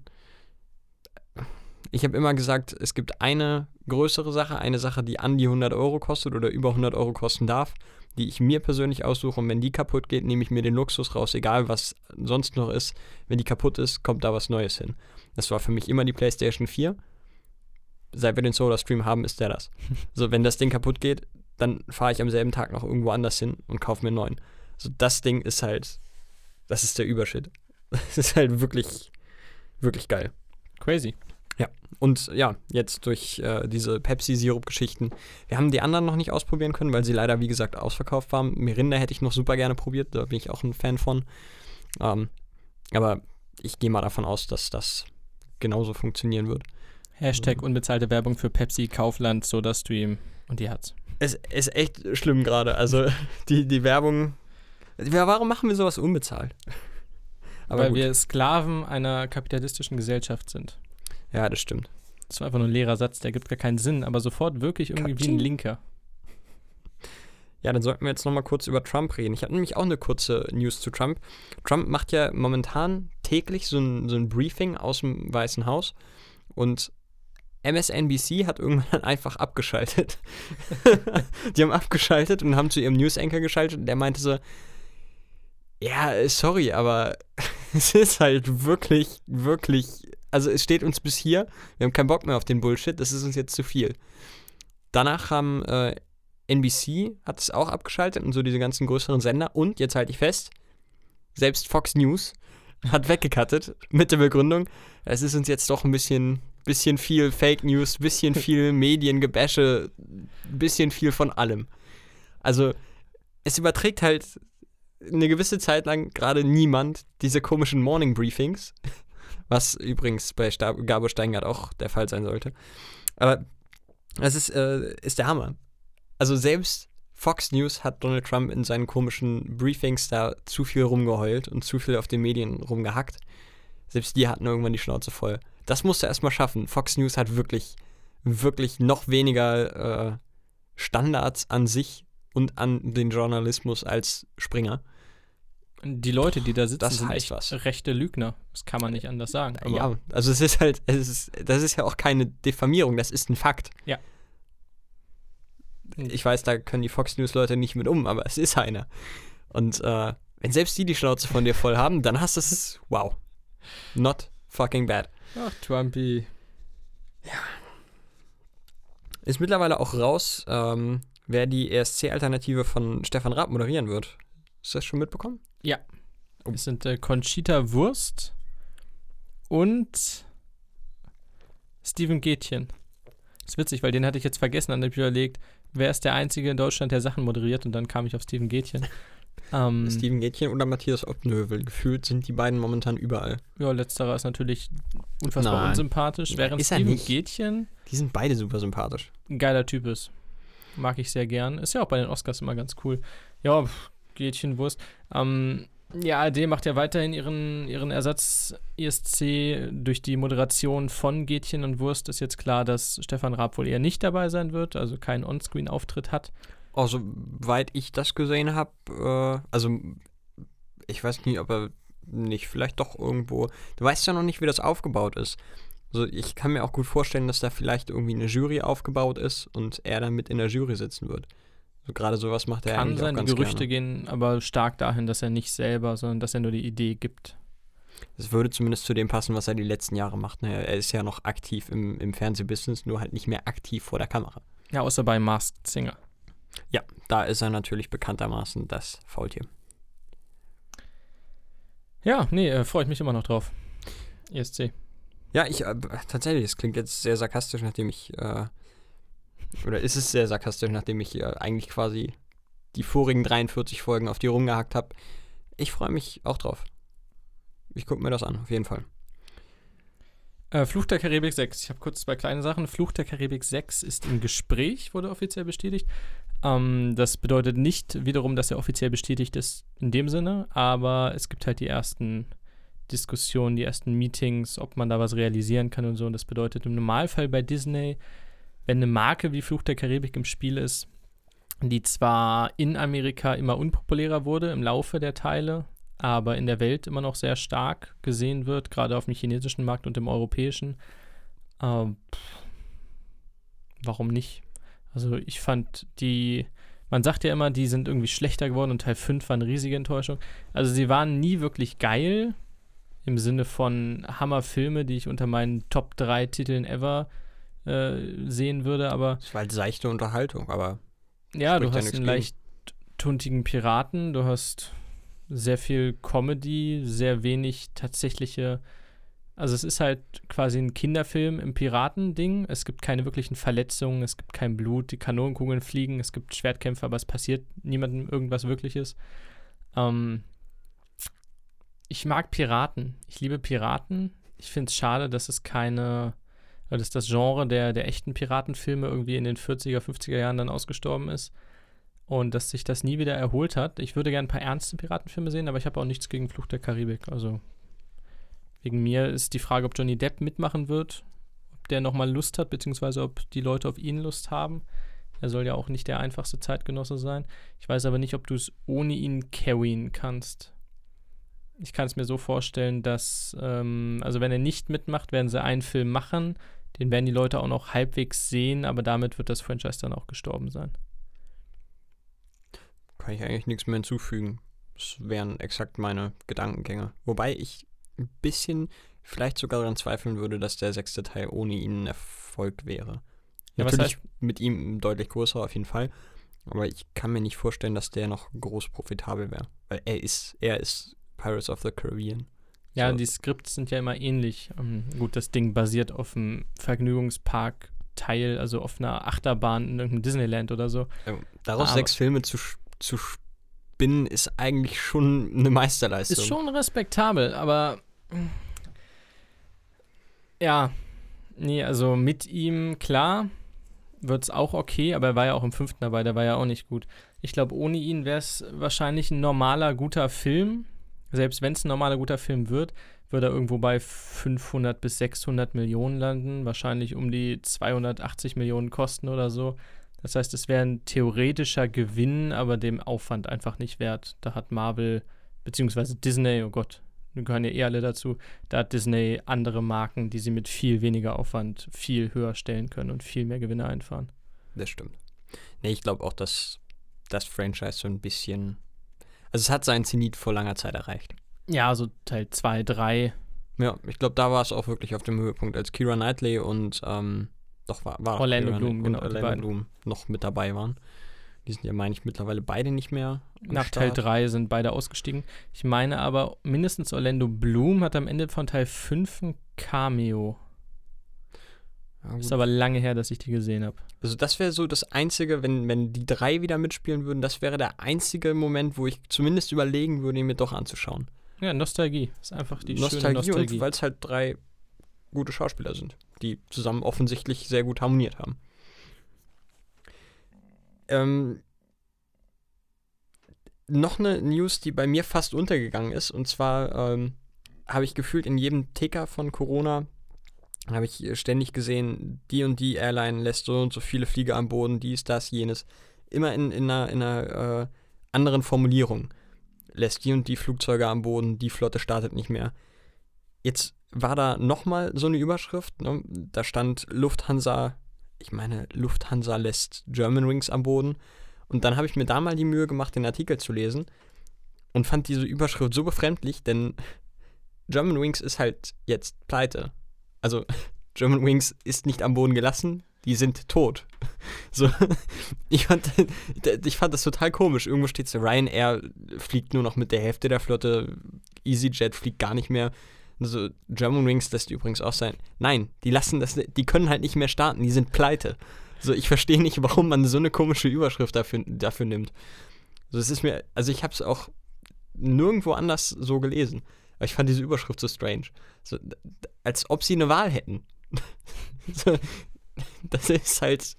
Ich habe immer gesagt, es gibt eine größere Sache, eine Sache, die an die 100 Euro kostet oder über 100 Euro kosten darf, die ich mir persönlich aussuche. Und wenn die kaputt geht, nehme ich mir den Luxus raus, egal was sonst noch ist. Wenn die kaputt ist, kommt da was Neues hin. Das war für mich immer die PlayStation 4. Seit wir den Solar Stream haben, ist der das. so, wenn das Ding kaputt geht, dann fahre ich am selben Tag noch irgendwo anders hin und kaufe mir einen neuen. So, das Ding ist halt, das ist der Übershit. Das ist halt wirklich, wirklich geil. Crazy. Und ja, jetzt durch äh, diese Pepsi-Sirup-Geschichten. Wir haben die anderen noch nicht ausprobieren können, weil sie leider, wie gesagt, ausverkauft waren. Mirinda hätte ich noch super gerne probiert, da bin ich auch ein Fan von. Ähm, aber ich gehe mal davon aus, dass das genauso funktionieren wird. Hashtag unbezahlte Werbung für Pepsi, Kaufland, SodaStream. Und die hat's. Es ist echt schlimm gerade. Also die, die Werbung. Ja, warum machen wir sowas unbezahlt? Aber Weil gut. wir Sklaven einer kapitalistischen Gesellschaft sind. Ja, das stimmt. Das war einfach nur ein leerer Satz, der gibt gar keinen Sinn, aber sofort wirklich irgendwie wie ein Katsching. Linker. Ja, dann sollten wir jetzt nochmal kurz über Trump reden. Ich habe nämlich auch eine kurze News zu Trump. Trump macht ja momentan täglich so ein, so ein Briefing aus dem Weißen Haus und MSNBC hat irgendwann einfach abgeschaltet. Die haben abgeschaltet und haben zu ihrem News-Anchor geschaltet und der meinte so, ja, sorry, aber es ist halt wirklich, wirklich, Also es steht uns bis hier. Wir haben keinen Bock mehr auf den Bullshit. Das ist uns jetzt zu viel. Danach haben äh, NBC hat es auch abgeschaltet und so diese ganzen größeren Sender. Und jetzt halte ich fest, selbst Fox News hat weggekattet mit der Begründung, es ist uns jetzt doch ein bisschen, bisschen viel Fake News, bisschen viel Mediengebäsche, bisschen viel von allem. Also es überträgt halt eine gewisse Zeit lang gerade niemand diese komischen Morning Briefings, was übrigens bei Stab Gabor Steingart auch der Fall sein sollte. Aber das ist, äh, ist der Hammer. Also selbst Fox News hat Donald Trump in seinen komischen Briefings da zu viel rumgeheult und zu viel auf den Medien rumgehackt. Selbst die hatten irgendwann die Schnauze voll. Das musste er erstmal schaffen. Fox News hat wirklich, wirklich noch weniger äh, Standards an sich und an den Journalismus als Springer. Die Leute, die da sitzen, Das sind echt was. rechte Lügner. Das kann man nicht anders sagen. Aber ja, also es ist halt, es ist, das ist ja auch keine Diffamierung, das ist ein Fakt. Ja. Ich weiß, da können die Fox News-Leute nicht mit um, aber es ist einer. Und äh, wenn selbst die die Schnauze von dir voll haben, dann hast du es, wow. Not fucking bad. Ach, Trumpy. Ist mittlerweile auch raus, ähm, wer die ESC-Alternative von Stefan Raab moderieren wird. Hast du das schon mitbekommen? Oh. Es sind äh, Conchita Wurst und Steven Gätchen. ist witzig, weil den hatte ich jetzt vergessen. Dann habe ich überlegt, wer ist der Einzige in Deutschland, der Sachen moderiert? Und dann kam ich auf Steven Gätchen. ähm, Steven Gätchen oder Matthias Oppenhövel. Gefühlt sind die beiden momentan überall. ja, letzterer ist natürlich unfassbar Nein. unsympathisch, während Ist Steven. Gätchen Die sind beide super sympathisch. ein geiler Typ ist. Mag ich sehr gern. Ist ja auch bei den Oscars immer ganz cool. Ja, pff, Gätchen, Wurst. Ähm, ja, ARD macht ja weiterhin ihren, ihren Ersatz-ESC. Durch die Moderation von Gätchen und Wurst ist jetzt klar, dass Stefan Raab wohl eher nicht dabei sein wird, also keinen Onscreen-Auftritt hat. Also, soweit ich das gesehen habe, äh, also ich weiß nicht, ob er nicht vielleicht doch irgendwo. Du weißt ja noch nicht, wie das aufgebaut ist. Also ich kann mir auch gut vorstellen, dass da vielleicht irgendwie eine Jury aufgebaut ist und er dann mit in der Jury sitzen wird. Also gerade sowas macht er Kann eigentlich sein, auch die ganz Gerüchte gerne. gehen aber stark dahin, dass er nicht selber, sondern dass er nur die Idee gibt. Das würde zumindest zu dem passen, was er die letzten Jahre macht. Ne? Er ist ja noch aktiv im, im Fernsehbusiness, nur halt nicht mehr aktiv vor der Kamera. Ja, außer bei Masked Singer. Ja, da ist er natürlich bekanntermaßen das Faultier. Ja, nee, äh, freue ich mich immer noch drauf. ESC. Ja, ich äh, tatsächlich, es klingt jetzt sehr sarkastisch, nachdem ich äh, oder ist es sehr sarkastisch, nachdem ich äh, eigentlich quasi die vorigen 43 Folgen auf die rumgehackt habe. Ich freue mich auch drauf. Ich gucke mir das an, auf jeden Fall. Äh, Fluch der Karibik 6. Ich habe kurz zwei kleine Sachen. Fluch der Karibik 6 ist im Gespräch, wurde offiziell bestätigt. Ähm, das bedeutet nicht wiederum, dass er offiziell bestätigt ist in dem Sinne, aber es gibt halt die ersten Diskussionen, die ersten Meetings, ob man da was realisieren kann und so. Und das bedeutet im Normalfall bei Disney, wenn eine Marke wie Fluch der Karibik im Spiel ist, die zwar in Amerika immer unpopulärer wurde im Laufe der Teile, aber in der Welt immer noch sehr stark gesehen wird, gerade auf dem chinesischen Markt und im europäischen. Ähm, warum nicht? Also ich fand die, man sagt ja immer, die sind irgendwie schlechter geworden und Teil 5 war eine riesige Enttäuschung. Also sie waren nie wirklich geil im Sinne von Hammerfilme, die ich unter meinen Top 3 Titeln ever sehen würde, aber Es war halt seichte Unterhaltung, aber ja, du hast einen gegen. leicht tuntigen Piraten, du hast sehr viel Comedy, sehr wenig tatsächliche. Also es ist halt quasi ein Kinderfilm im Piratending. Es gibt keine wirklichen Verletzungen, es gibt kein Blut, die Kanonenkugeln fliegen, es gibt Schwertkämpfe, aber es passiert niemandem irgendwas Wirkliches. Ähm, ich mag Piraten. Ich liebe Piraten. Ich finde es schade, dass es keine, äh, dass das Genre der, der echten Piratenfilme irgendwie in den 40er, 50er Jahren dann ausgestorben ist und dass sich das nie wieder erholt hat. Ich würde gerne ein paar ernste Piratenfilme sehen, aber ich habe auch nichts gegen Fluch der Karibik. Also wegen mir ist die Frage, ob Johnny Depp mitmachen wird, ob der nochmal Lust hat, beziehungsweise ob die Leute auf ihn Lust haben. Er soll ja auch nicht der einfachste Zeitgenosse sein. Ich weiß aber nicht, ob du es ohne ihn carryen kannst. Ich kann es mir so vorstellen, dass, ähm, also wenn er nicht mitmacht, werden sie einen Film machen, den werden die Leute auch noch halbwegs sehen, aber damit wird das Franchise dann auch gestorben sein. kann ich eigentlich nichts mehr hinzufügen. Das wären exakt meine Gedankengänge. Wobei ich ein bisschen vielleicht sogar daran zweifeln würde, dass der sechste Teil ohne ihn ein Erfolg wäre. Ja, was Natürlich mit ihm deutlich größer auf jeden Fall. Aber ich kann mir nicht vorstellen, dass der noch groß profitabel wäre. Weil er ist, er ist Pirates of the Caribbean. Ja, So. die Skripts sind ja immer ähnlich. Ähm, gut, das Ding basiert auf einem Vergnügungspark-Teil, also auf einer Achterbahn in irgendeinem Disneyland oder so. Daraus Aber- sechs Filme zu, zu spinnen, ist eigentlich schon eine Meisterleistung. Ist schon respektabel, aber ja, nee, also mit ihm, klar, wird es auch okay, aber er war ja auch im fünften dabei, der war ja auch nicht gut. Ich glaube, ohne ihn wäre es wahrscheinlich ein normaler, guter Film. Selbst wenn es ein normaler, guter Film wird, würde er irgendwo bei 500 bis 600 Millionen landen, wahrscheinlich um die 280 Millionen kosten oder so. Das heißt, es wäre ein theoretischer Gewinn, aber dem Aufwand einfach nicht wert. Da hat Marvel, beziehungsweise Disney, oh Gott, wir gehören ja eh alle dazu, da hat Disney andere Marken, die sie mit viel weniger Aufwand viel höher stellen können und viel mehr Gewinne einfahren. Das stimmt. Nee, ich glaube auch, dass das Franchise so ein bisschen. Also es hat seinen Zenit vor langer Zeit erreicht. Ja, so Teil 2, 3. Ja, ich glaube, da war es auch wirklich auf dem Höhepunkt, als Kira Knightley und ähm, doch war, war Orlando Bloom, genau, Orlando. Bloom noch mit dabei waren. Die sind ja, meine ich, mittlerweile beide nicht mehr. Nach Teil Start. 3 sind beide ausgestiegen. Ich meine aber, mindestens Orlando Bloom hat am Ende von Teil 5 ein Cameo. Ja. Ist aber lange her, dass ich die gesehen habe. Also das wäre so das Einzige, wenn, wenn die drei wieder mitspielen würden, das wäre der einzige Moment, wo ich zumindest überlegen würde, ihn mir doch anzuschauen. Ja, Nostalgie. Ist einfach die schöne Nostalgie, Nostalgie. und weil es halt drei gute Schauspieler sind, die zusammen offensichtlich sehr gut harmoniert haben. Ähm, noch eine News, die bei mir fast untergegangen ist, und zwar ähm, habe ich gefühlt in jedem Ticker von Corona habe ich ständig gesehen, die und die Airline lässt so und so viele Flieger am Boden, dies, das, jenes. Immer in, in einer, in einer äh, anderen Formulierung. Lässt die und die Flugzeuge am Boden, die Flotte startet nicht mehr. Jetzt war da nochmal so eine Überschrift, ne? da stand Lufthansa, ich meine, Lufthansa lässt Germanwings am Boden. Und dann habe ich mir da mal die Mühe gemacht, den Artikel zu lesen und fand diese Überschrift so befremdlich, denn Germanwings ist halt jetzt pleite. Also Germanwings ist nicht am Boden gelassen, die sind tot. So, ich fand, ich fand das total komisch. Irgendwo steht so, Ryanair fliegt nur noch mit der Hälfte der Flotte, EasyJet fliegt gar nicht mehr. Also Germanwings lässt übrigens auch sein. Nein, die lassen das, die können halt nicht mehr starten, die sind pleite. So, ich verstehe nicht, warum man so eine komische Überschrift dafür, dafür nimmt. So, das ist mir, also ich habe es auch nirgendwo anders so gelesen. Aber ich fand diese Überschrift so strange. So, als ob sie eine Wahl hätten. so, das ist halt,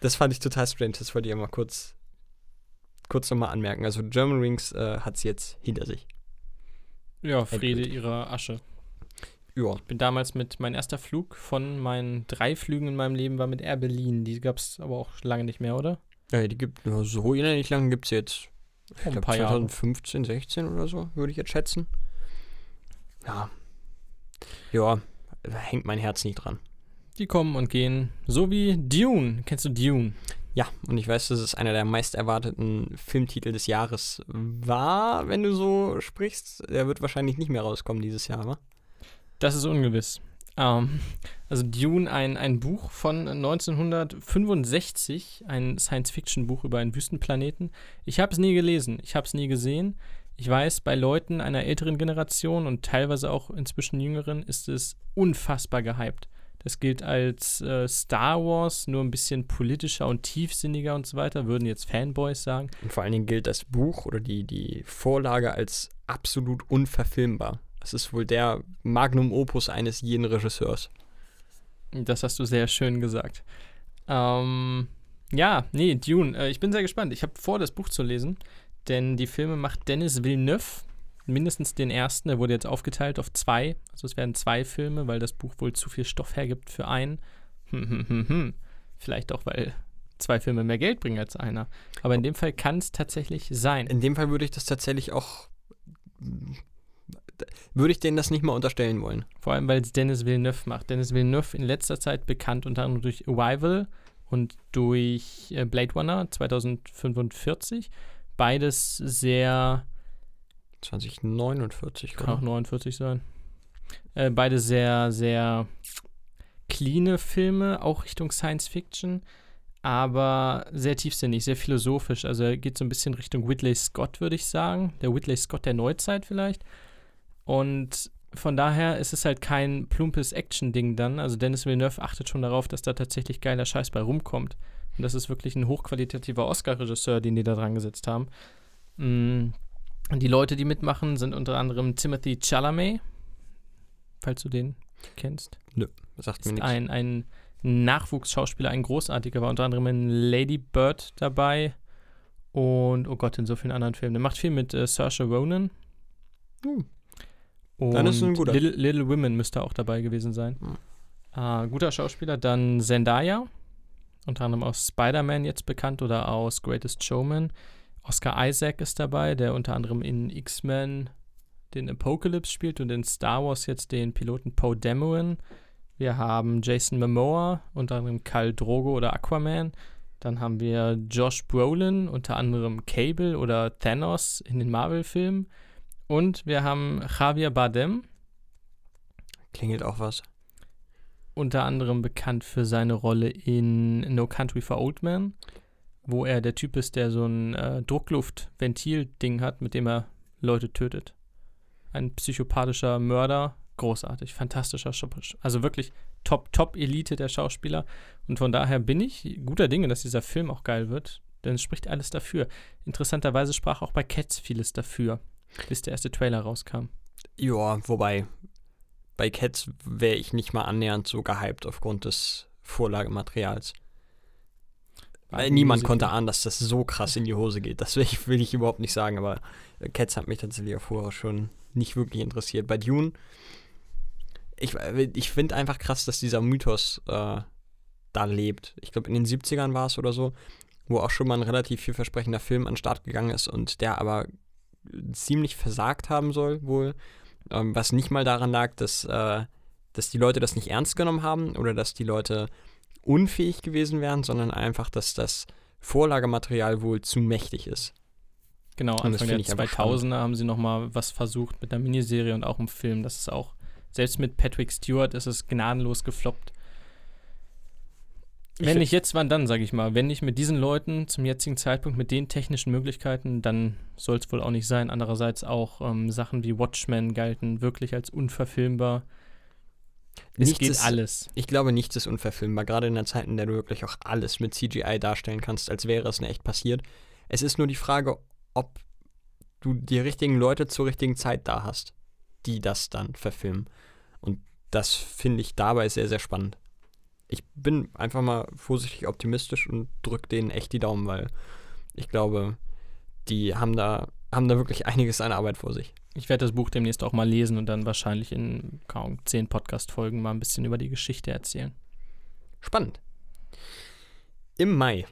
das fand ich total strange. Das wollte ich ja mal kurz, kurz nochmal anmerken. Also Germanwings äh, hat es jetzt hinter sich. Ja, Friede ihrer Asche. Ja, bin damals mit, mein erster Flug von meinen drei Flügen in meinem Leben war mit Air Berlin. Die gab es aber auch lange nicht mehr, oder? ja die gibt so unendlich lang gibt es jetzt. Ich ein glaube paar Jahre. 2015, 16 oder so, würde ich jetzt schätzen. Ja. Ja, hängt mein Herz nicht dran. Die kommen und gehen. So wie Dune. Kennst du Dune? Ja, und ich weiß, dass es einer der meist erwarteten Filmtitel des Jahres war, wenn du so sprichst. Der wird wahrscheinlich nicht mehr rauskommen dieses Jahr, wa? Das ist ungewiss. Ähm, also Dune, ein, ein Buch von 1965, ein Science-Fiction-Buch über einen Wüstenplaneten. Ich habe es nie gelesen, ich habe es nie gesehen. Ich weiß, bei Leuten einer älteren Generation und teilweise auch inzwischen jüngeren ist es unfassbar gehypt. Das gilt als äh, Star Wars, nur ein bisschen politischer und tiefsinniger und so weiter, würden jetzt Fanboys sagen. Und vor allen Dingen gilt das Buch oder die, die Vorlage als absolut unverfilmbar. Das ist wohl der Magnum Opus eines jeden Regisseurs. Das hast du sehr schön gesagt. Ähm, ja, nee, Dune. Äh, ich bin sehr gespannt. Ich habe vor, das Buch zu lesen, denn die Filme macht Dennis Villeneuve. Mindestens den ersten. Der wurde jetzt aufgeteilt auf zwei. Also es werden zwei Filme, weil das Buch wohl zu viel Stoff hergibt für einen. Hm, hm, hm, hm. Vielleicht auch, weil zwei Filme mehr Geld bringen als einer. Aber in dem Fall kann es tatsächlich sein. In dem Fall würde ich das tatsächlich auch. Würde ich denen das nicht mal unterstellen wollen. Vor allem, weil es Dennis Villeneuve macht. Dennis Villeneuve in letzter Zeit bekannt unter anderem durch Arrival und durch äh, Blade Runner 2045. Beides sehr, 2049, kann auch oder? 49 sein. Äh, beide sehr, sehr cleane Filme, auch Richtung Science Fiction, aber sehr tiefsinnig, sehr philosophisch. Also er geht so ein bisschen Richtung Whitley Scott, würde ich sagen. Der Whitley Scott der Neuzeit vielleicht. Und von daher ist es halt kein plumpes Action-Ding dann. Also Dennis Villeneuve achtet schon darauf, dass da tatsächlich geiler Scheiß bei rumkommt. Und das ist wirklich ein hochqualitativer Oscar-Regisseur, den die da dran gesetzt haben. Und die Leute, die mitmachen, sind unter anderem Timothy Chalamet, falls du den kennst. Nö, sagt mir nichts. ein, ein Nachwuchsschauspieler, ein großartiger, war unter anderem in Lady Bird dabei und, oh Gott, in so vielen anderen Filmen. Der macht viel mit äh, Saoirse Ronan. Hm. Und Dann ist ein guter. Little, Little Women müsste auch dabei gewesen sein. Hm. Äh, guter Schauspieler. Dann Zendaya, unter anderem aus Spider-Man jetzt bekannt oder aus Greatest Showman. Oscar Isaac ist dabei, der unter anderem in X-Men den Apocalypse spielt und in Star Wars jetzt den Piloten Poe Dameron. Wir haben Jason Momoa, unter anderem Khal Drogo oder Aquaman. Dann haben wir Josh Brolin, unter anderem Cable oder Thanos in den Marvel-Filmen. Und wir haben Javier Bardem, Klingelt auch was. Unter anderem bekannt für seine Rolle in No Country for Old Men, wo er der Typ ist, der so ein äh, Druckluftventil-Ding hat, mit dem er Leute tötet. Ein psychopathischer Mörder, großartig, fantastischer Schauspieler. Also wirklich top, top Elite der Schauspieler. Und von daher bin ich guter Dinge, dass dieser Film auch geil wird, denn es spricht alles dafür. Interessanterweise sprach auch bei Cats vieles dafür, bis der erste Trailer rauskam. Ja, wobei, bei Cats wäre ich nicht mal annähernd so gehypt aufgrund des Vorlagematerials. Weil niemand konnte ahnen, dass das so krass in die Hose geht. Das will ich, will ich überhaupt nicht sagen, aber Cats hat mich tatsächlich auch vorher schon nicht wirklich interessiert. Bei Dune, ich, ich finde einfach krass, dass dieser Mythos äh, da lebt. Ich glaube, in den 70ern war es oder so, wo auch schon mal ein relativ vielversprechender Film an den Start gegangen ist und der aber ziemlich versagt haben soll, wohl. Ähm, was nicht mal daran lag, dass, äh, dass die Leute das nicht ernst genommen haben oder dass die Leute unfähig gewesen wären, sondern einfach, dass das Vorlagematerial wohl zu mächtig ist. Genau, Und Anfang der finde ich einfach 2000er haben sie noch mal was versucht mit einer Miniserie und auch im Film. Das ist auch, selbst mit Patrick Stewart ist es gnadenlos gefloppt. Wenn nicht jetzt, wann dann, sage ich mal. Wenn nicht mit diesen Leuten zum jetzigen Zeitpunkt, mit den technischen Möglichkeiten, dann soll es wohl auch nicht sein. Andererseits auch ähm, Sachen wie Watchmen galten wirklich als unverfilmbar. Es Nichts geht ist- alles. Ich glaube, nichts ist unverfilmbar, gerade in der Zeit, in der du wirklich auch alles mit CGI darstellen kannst, als wäre es in echt passiert. Es ist nur die Frage, ob du die richtigen Leute zur richtigen Zeit da hast, die das dann verfilmen. Und das finde ich dabei sehr, sehr spannend. Ich bin einfach mal vorsichtig optimistisch und drücke denen echt die Daumen, weil ich glaube, die haben da, haben da wirklich einiges an Arbeit vor sich. Ich werde das Buch demnächst auch mal lesen und dann wahrscheinlich in kaum zehn Podcast-Folgen mal ein bisschen über die Geschichte erzählen. Spannend. Im Mai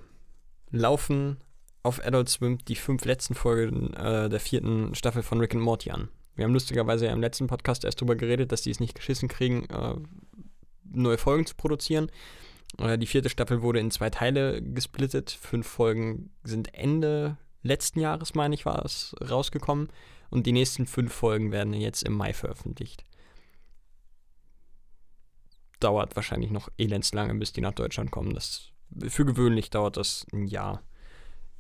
laufen auf Adult Swim die fünf letzten Folgen äh, der vierten Staffel von Rick and Morty an. Wir haben lustigerweise ja im letzten Podcast erst drüber geredet, dass die es nicht geschissen kriegen, äh, neue Folgen zu produzieren. Äh, die vierte Staffel wurde in zwei Teile gesplittet. Fünf Folgen sind Ende letzten Jahres, meine ich, war es, rausgekommen. Und die nächsten fünf Folgen werden jetzt im Mai veröffentlicht. Dauert wahrscheinlich noch elendslange, bis die nach Deutschland kommen. Das, für gewöhnlich dauert das ein Jahr.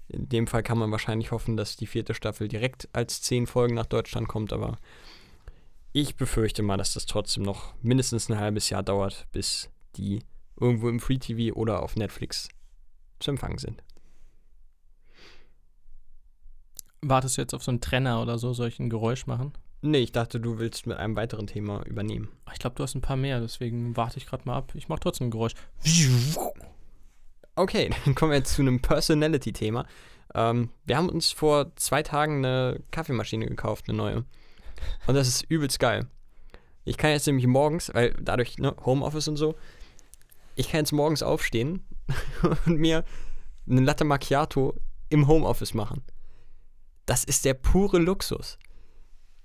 In dem Fall kann man wahrscheinlich hoffen, dass die vierte Staffel direkt als zehn Folgen nach Deutschland kommt, aber ich befürchte mal, dass das trotzdem noch mindestens ein halbes Jahr dauert, bis die irgendwo im Free TV oder auf Netflix zu empfangen sind. Wartest du jetzt auf so einen Trenner oder so, soll ich ein Geräusch machen? Nee, ich dachte, du willst mit einem weiteren Thema übernehmen. Ich glaube, du hast ein paar mehr, deswegen warte ich gerade mal ab. Ich mache trotzdem ein Geräusch. Okay, dann kommen wir jetzt zu einem Personality-Thema. Ähm, wir haben uns vor zwei Tagen eine Kaffeemaschine gekauft, eine neue. Und das ist übelst geil. Ich kann jetzt nämlich morgens, weil dadurch, ne, Homeoffice und so, ich kann jetzt morgens aufstehen und mir eine Latte Macchiato im Homeoffice machen. Das ist der pure Luxus.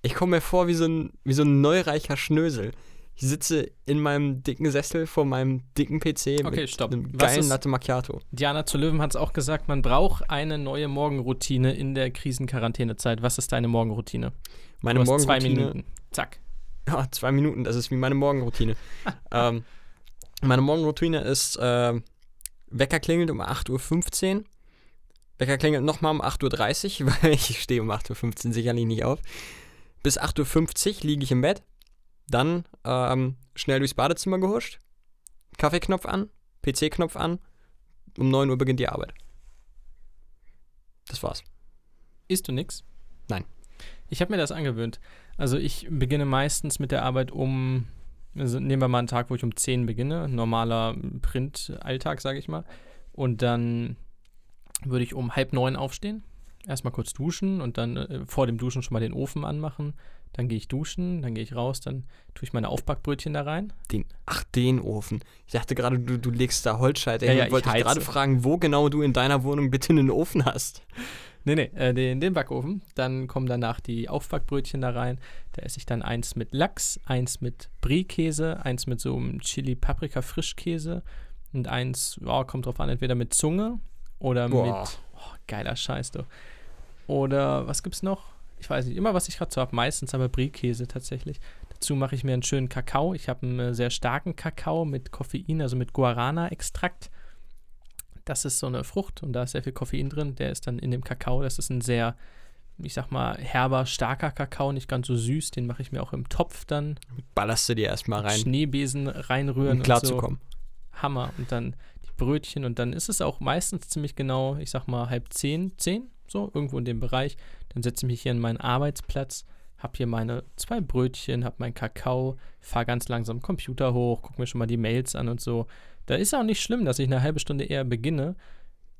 Ich komme mir vor wie so ein, wie so ein neureicher Schnösel. Ich sitze in meinem dicken Sessel vor meinem dicken PC Okay, mit stopp. einem geilen Latte Macchiato. Diana zu Löwen hat es auch gesagt, man braucht eine neue Morgenroutine in der Krisenquarantänezeit. Was ist deine Morgenroutine? Meine du hast zwei Morgenroutine Minuten. Zack. Ja, zwei Minuten, das ist wie meine Morgenroutine. ähm, meine Morgenroutine ist, äh, Wecker klingelt um 8.15 Uhr. Wecker klingelt nochmal um 8.30 Uhr, weil ich stehe um 8.15 Uhr sicherlich nicht auf. Bis 8.50 Uhr liege ich im Bett. Dann ähm, schnell durchs Badezimmer gehuscht. Kaffeeknopf an, PC-Knopf an. Um 9 Uhr beginnt die Arbeit. Das war's. Isst du nix? Nein. Ich habe mir das angewöhnt. Also ich beginne meistens mit der Arbeit um, also nehmen wir mal einen Tag, wo ich um 10 beginne, normaler Print-Alltag, sage ich mal. Und dann würde ich um halb neun aufstehen, erstmal kurz duschen und dann äh, vor dem Duschen schon mal den Ofen anmachen. Dann gehe ich duschen, dann gehe ich raus, dann tue ich meine Aufbackbrötchen da rein. Den, ach, den Ofen. Ich dachte gerade, du, du legst da Holzscheite Ja, hin ja, ich wollte gerade fragen, wo genau du in deiner Wohnung bitte einen Ofen hast. Nee, nee, äh, den, den Backofen. Dann kommen danach die Aufbackbrötchen da rein. Da esse ich dann eins mit Lachs, eins mit Brie-Käse, eins mit so einem Chili-Paprika-Frischkäse und eins, ja, kommt drauf an, entweder mit Zunge oder Boah. mit, oh, geiler Scheiß, du. Oder was gibt's noch? Ich weiß nicht, immer was ich gerade so habe, meistens aber Brie-Käse tatsächlich. Dazu mache ich mir einen schönen Kakao. Ich habe einen äh, sehr starken Kakao mit Koffein, also mit Guarana-Extrakt. Das ist so eine Frucht und da ist sehr viel Koffein drin. Der ist dann in dem Kakao. Das ist ein sehr, ich sag mal, herber, starker Kakao, nicht ganz so süß. Den mache ich mir auch im Topf dann. Ballerst du dir erstmal rein, Schneebesen reinrühren um und so. klarzukommen. Hammer. Und dann die Brötchen und dann ist es auch meistens ziemlich genau, ich sag mal, halb zehn, zehn, so irgendwo in dem Bereich. Dann setze ich mich hier an meinen Arbeitsplatz, hab hier meine zwei Brötchen, hab meinen Kakao, fahr ganz langsam den Computer hoch, guck mir schon mal die Mails an und so. Da ist auch nicht schlimm, dass ich eine halbe Stunde eher beginne,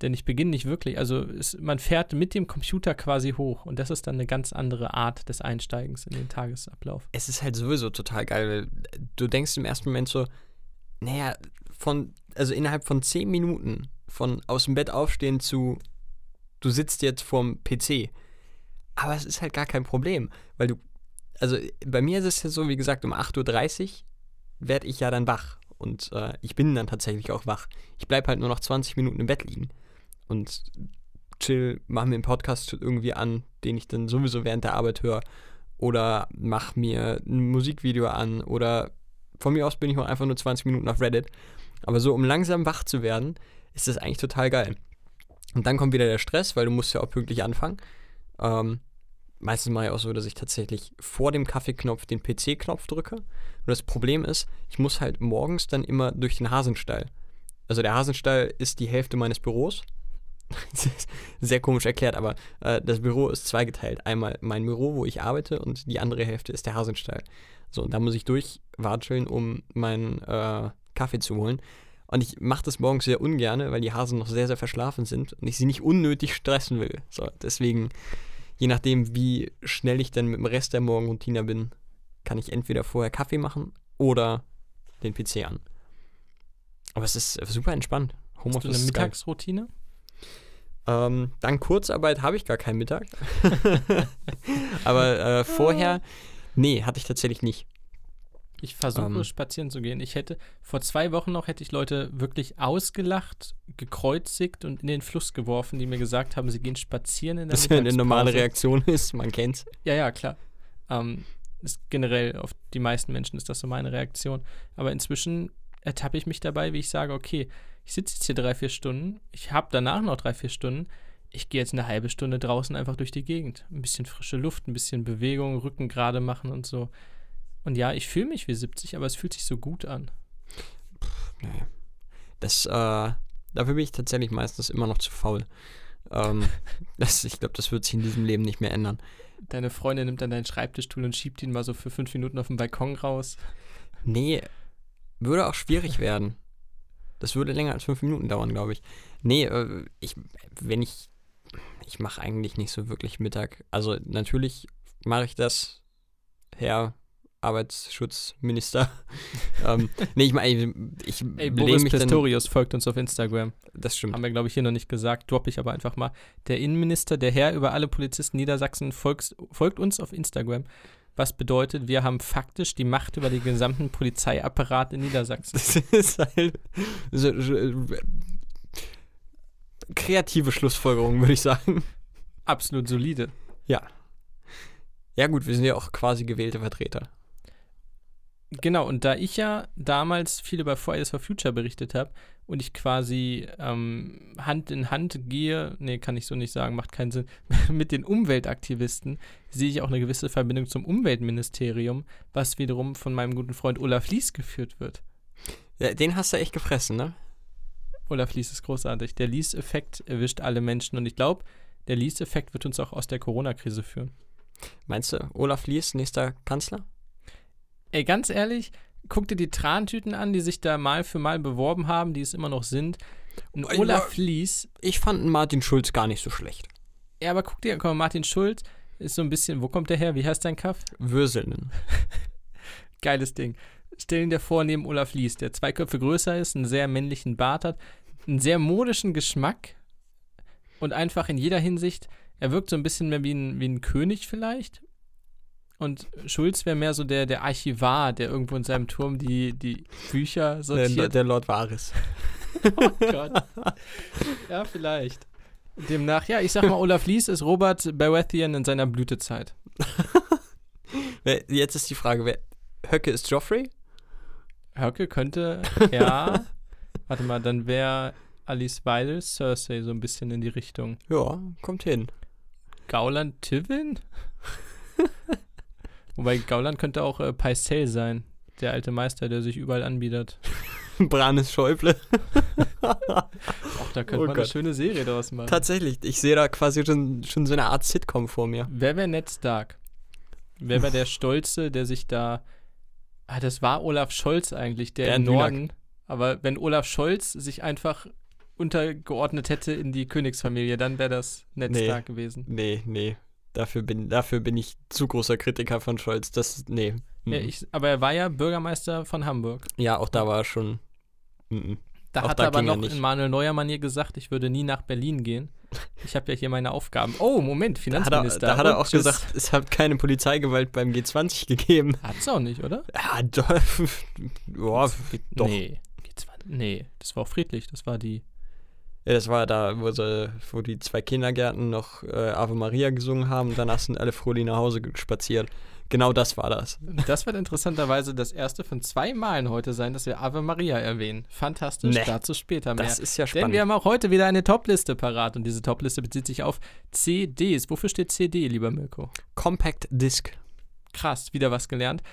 denn ich beginne nicht wirklich. Also es, man fährt mit dem Computer quasi hoch und das ist dann eine ganz andere Art des Einsteigens in den Tagesablauf. Es ist halt sowieso total geil, weil du denkst im ersten Moment so, naja, von, also innerhalb von zehn Minuten von aus dem Bett aufstehen zu, du sitzt jetzt vorm PC. Aber es ist halt gar kein Problem, weil du, also bei mir ist es ja so, wie gesagt, um 8.30 Uhr werde ich ja dann wach. Und äh, ich bin dann tatsächlich auch wach. Ich bleibe halt nur noch 20 Minuten im Bett liegen. Und chill, mache mir einen Podcast irgendwie an, den ich dann sowieso während der Arbeit höre. Oder mach mir ein Musikvideo an. Oder von mir aus bin ich auch einfach nur 20 Minuten auf Reddit. Aber so, um langsam wach zu werden, ist das eigentlich total geil. Und dann kommt wieder der Stress, weil du musst ja auch pünktlich anfangen. Ähm, meistens mache ich auch so, dass ich tatsächlich vor dem Kaffeeknopf den PC-Knopf drücke. Und das Problem ist, ich muss halt morgens dann immer durch den Hasenstall. Also der Hasenstall ist die Hälfte meines Büros. Sehr komisch erklärt, aber äh, das Büro ist zweigeteilt. Einmal mein Büro, wo ich arbeite, und die andere Hälfte ist der Hasenstall. So, und da muss ich durchwatscheln, um meinen äh, Kaffee zu holen. Und ich mache das morgens sehr ungern, weil die Hasen noch sehr, sehr verschlafen sind und ich sie nicht unnötig stressen will. So, deswegen, je nachdem, wie schnell ich dann mit dem Rest der Morgenroutine bin, kann ich entweder vorher Kaffee machen oder den PC an. Aber es ist super entspannt. Hast du eine. Mittagsroutine? Ähm, dank Kurzarbeit habe ich gar keinen Mittag. Aber äh, vorher, nee, hatte ich tatsächlich nicht. Ich versuche Ähm. spazieren zu gehen. Ich hätte vor zwei Wochen noch hätte ich Leute wirklich ausgelacht, gekreuzigt und in den Fluss geworfen, die mir gesagt haben, sie gehen spazieren in der Das ja eine normale. Reaktion ist, man kennt's. Ja, ja, klar. Ähm, ist generell auf die meisten Menschen ist das so meine Reaktion. Aber inzwischen ertappe ich mich dabei, wie ich sage, okay, ich sitze jetzt hier drei, vier Stunden, ich habe danach noch drei, vier Stunden, ich gehe jetzt eine halbe Stunde draußen einfach durch die Gegend. Ein bisschen frische Luft, ein bisschen Bewegung, Rücken gerade machen und so. Und ja, ich fühle mich wie 70, aber es fühlt sich so gut an. Nee. Das, äh, dafür bin ich tatsächlich meistens immer noch zu faul. Ähm, das, ich glaube, das wird sich in diesem Leben nicht mehr ändern. Deine Freundin nimmt dann deinen Schreibtischstuhl und schiebt ihn mal so für fünf Minuten auf den Balkon raus. Nee, würde auch schwierig werden. Das würde länger als fünf Minuten dauern, glaube ich. Nee, äh, ich, wenn ich, ich mache eigentlich nicht so wirklich Mittag. Also natürlich mache ich das, Herr Arbeitsschutzminister. ähm, nee, ich meine, ich Ey, lehne Boris mich dann, Pistorius folgt uns auf Instagram. das stimmt. Haben wir, glaube ich, hier noch nicht gesagt. Droppe ich aber einfach mal. Der Innenminister, der Herr über alle Polizisten Niedersachsen, folgt, folgt uns auf Instagram. Was bedeutet, wir haben faktisch die Macht über den gesamten Polizeiapparat in Niedersachsen. Das ist halt so, so, kreative Schlussfolgerung, würde ich sagen. Absolut solide. Ja gut, wir sind ja auch quasi gewählte Vertreter. Genau, und da ich ja damals viel über Fridays for Future berichtet habe und ich quasi ähm, Hand in Hand gehe, nee, kann ich so nicht sagen, macht keinen Sinn, mit den Umweltaktivisten, sehe ich auch eine gewisse Verbindung zum Umweltministerium, was wiederum von meinem guten Freund Olaf Lies geführt wird. Ja, den hast du echt gefressen, ne? Olaf Lies ist großartig. Der Lies-Effekt erwischt alle Menschen und ich glaube, der Lies-Effekt wird uns auch aus der Corona-Krise führen. Meinst du, Olaf Lies, nächster Kanzler? Ey, ganz ehrlich, guck dir die Trantüten an, die sich da mal für mal beworben haben, die es immer noch sind. Und Ja. Olaf Lies, Ich fand Martin Schulz gar nicht so schlecht. ja, aber guck dir, mal, Martin Schulz ist so ein bisschen, wo kommt der her? Wie heißt dein Kaff? Würseln. Geiles Ding. Stell ihn dir vor neben Olaf Lies, der zwei Köpfe größer ist, einen sehr männlichen Bart hat, einen sehr modischen Geschmack und einfach in jeder Hinsicht, er wirkt so ein bisschen mehr wie ein, wie ein König vielleicht. Und Schulz wäre mehr so der, der Archivar, der irgendwo in seinem Turm die, die Bücher Der, sortiert. der Lord Varys. Oh Gott. Ja, vielleicht. Demnach, ja, ich sag mal, Olaf Lies ist Robert Baratheon in seiner Blütezeit. Jetzt ist die Frage, wer Höcke ist Joffrey? Höcke könnte, ja. Warte mal, dann wäre Alice Weidel Cersei so ein bisschen in die Richtung. Ja, kommt hin. Gauland Tivin? Wobei Gauland könnte auch äh, Pycelle sein. Der alte Meister, der sich überall anbietet. Branes Schäuble. Auch da könnte Oh man eine Gott. schöne Serie draus machen. Tatsächlich, ich sehe da quasi schon, schon so eine Art Sitcom vor mir. Wer wäre Ned Stark? Wer wäre der Stolze, der sich da. Ah, das war Olaf Scholz eigentlich, der Bernd im Norden. Aber wenn Olaf Scholz sich einfach untergeordnet hätte in die Königsfamilie, dann wäre das Ned Nee. Stark gewesen. Nee, nee. Dafür bin, dafür bin ich zu großer Kritiker von Scholz. Das, nee. Ja, Mhm. ich, aber er war ja Bürgermeister von Hamburg. ja, auch da war er schon. Mhm. Da Auch hat da er aber er noch in Manuel Neuer Manier gesagt, ich würde nie nach Berlin gehen. Ich habe ja hier meine Aufgaben. Oh, Moment, Da hat, er, Finanzminister. da hat er auch tschüss. gesagt, es hat keine Polizeigewalt beim G20 gegeben. Hat's auch nicht, oder? Ja, doch. ja, doch. Nee. Nee, das war auch friedlich. Das war die. Ja, das war da, wo, sie, wo die zwei Kindergärten noch äh, Ave Maria gesungen haben und danach sind alle fröhlich nach Hause spaziert. Genau das war das. Das wird interessanterweise das erste von zwei Malen heute sein, dass wir Ave Maria erwähnen. Fantastisch, Nee. dazu später mehr. Das ist ja Denn spannend. wir haben auch heute wieder eine Topliste parat und diese Topliste bezieht sich auf CDs. Wofür steht CD, lieber Mirko? Compact Disc. Krass, wieder was gelernt.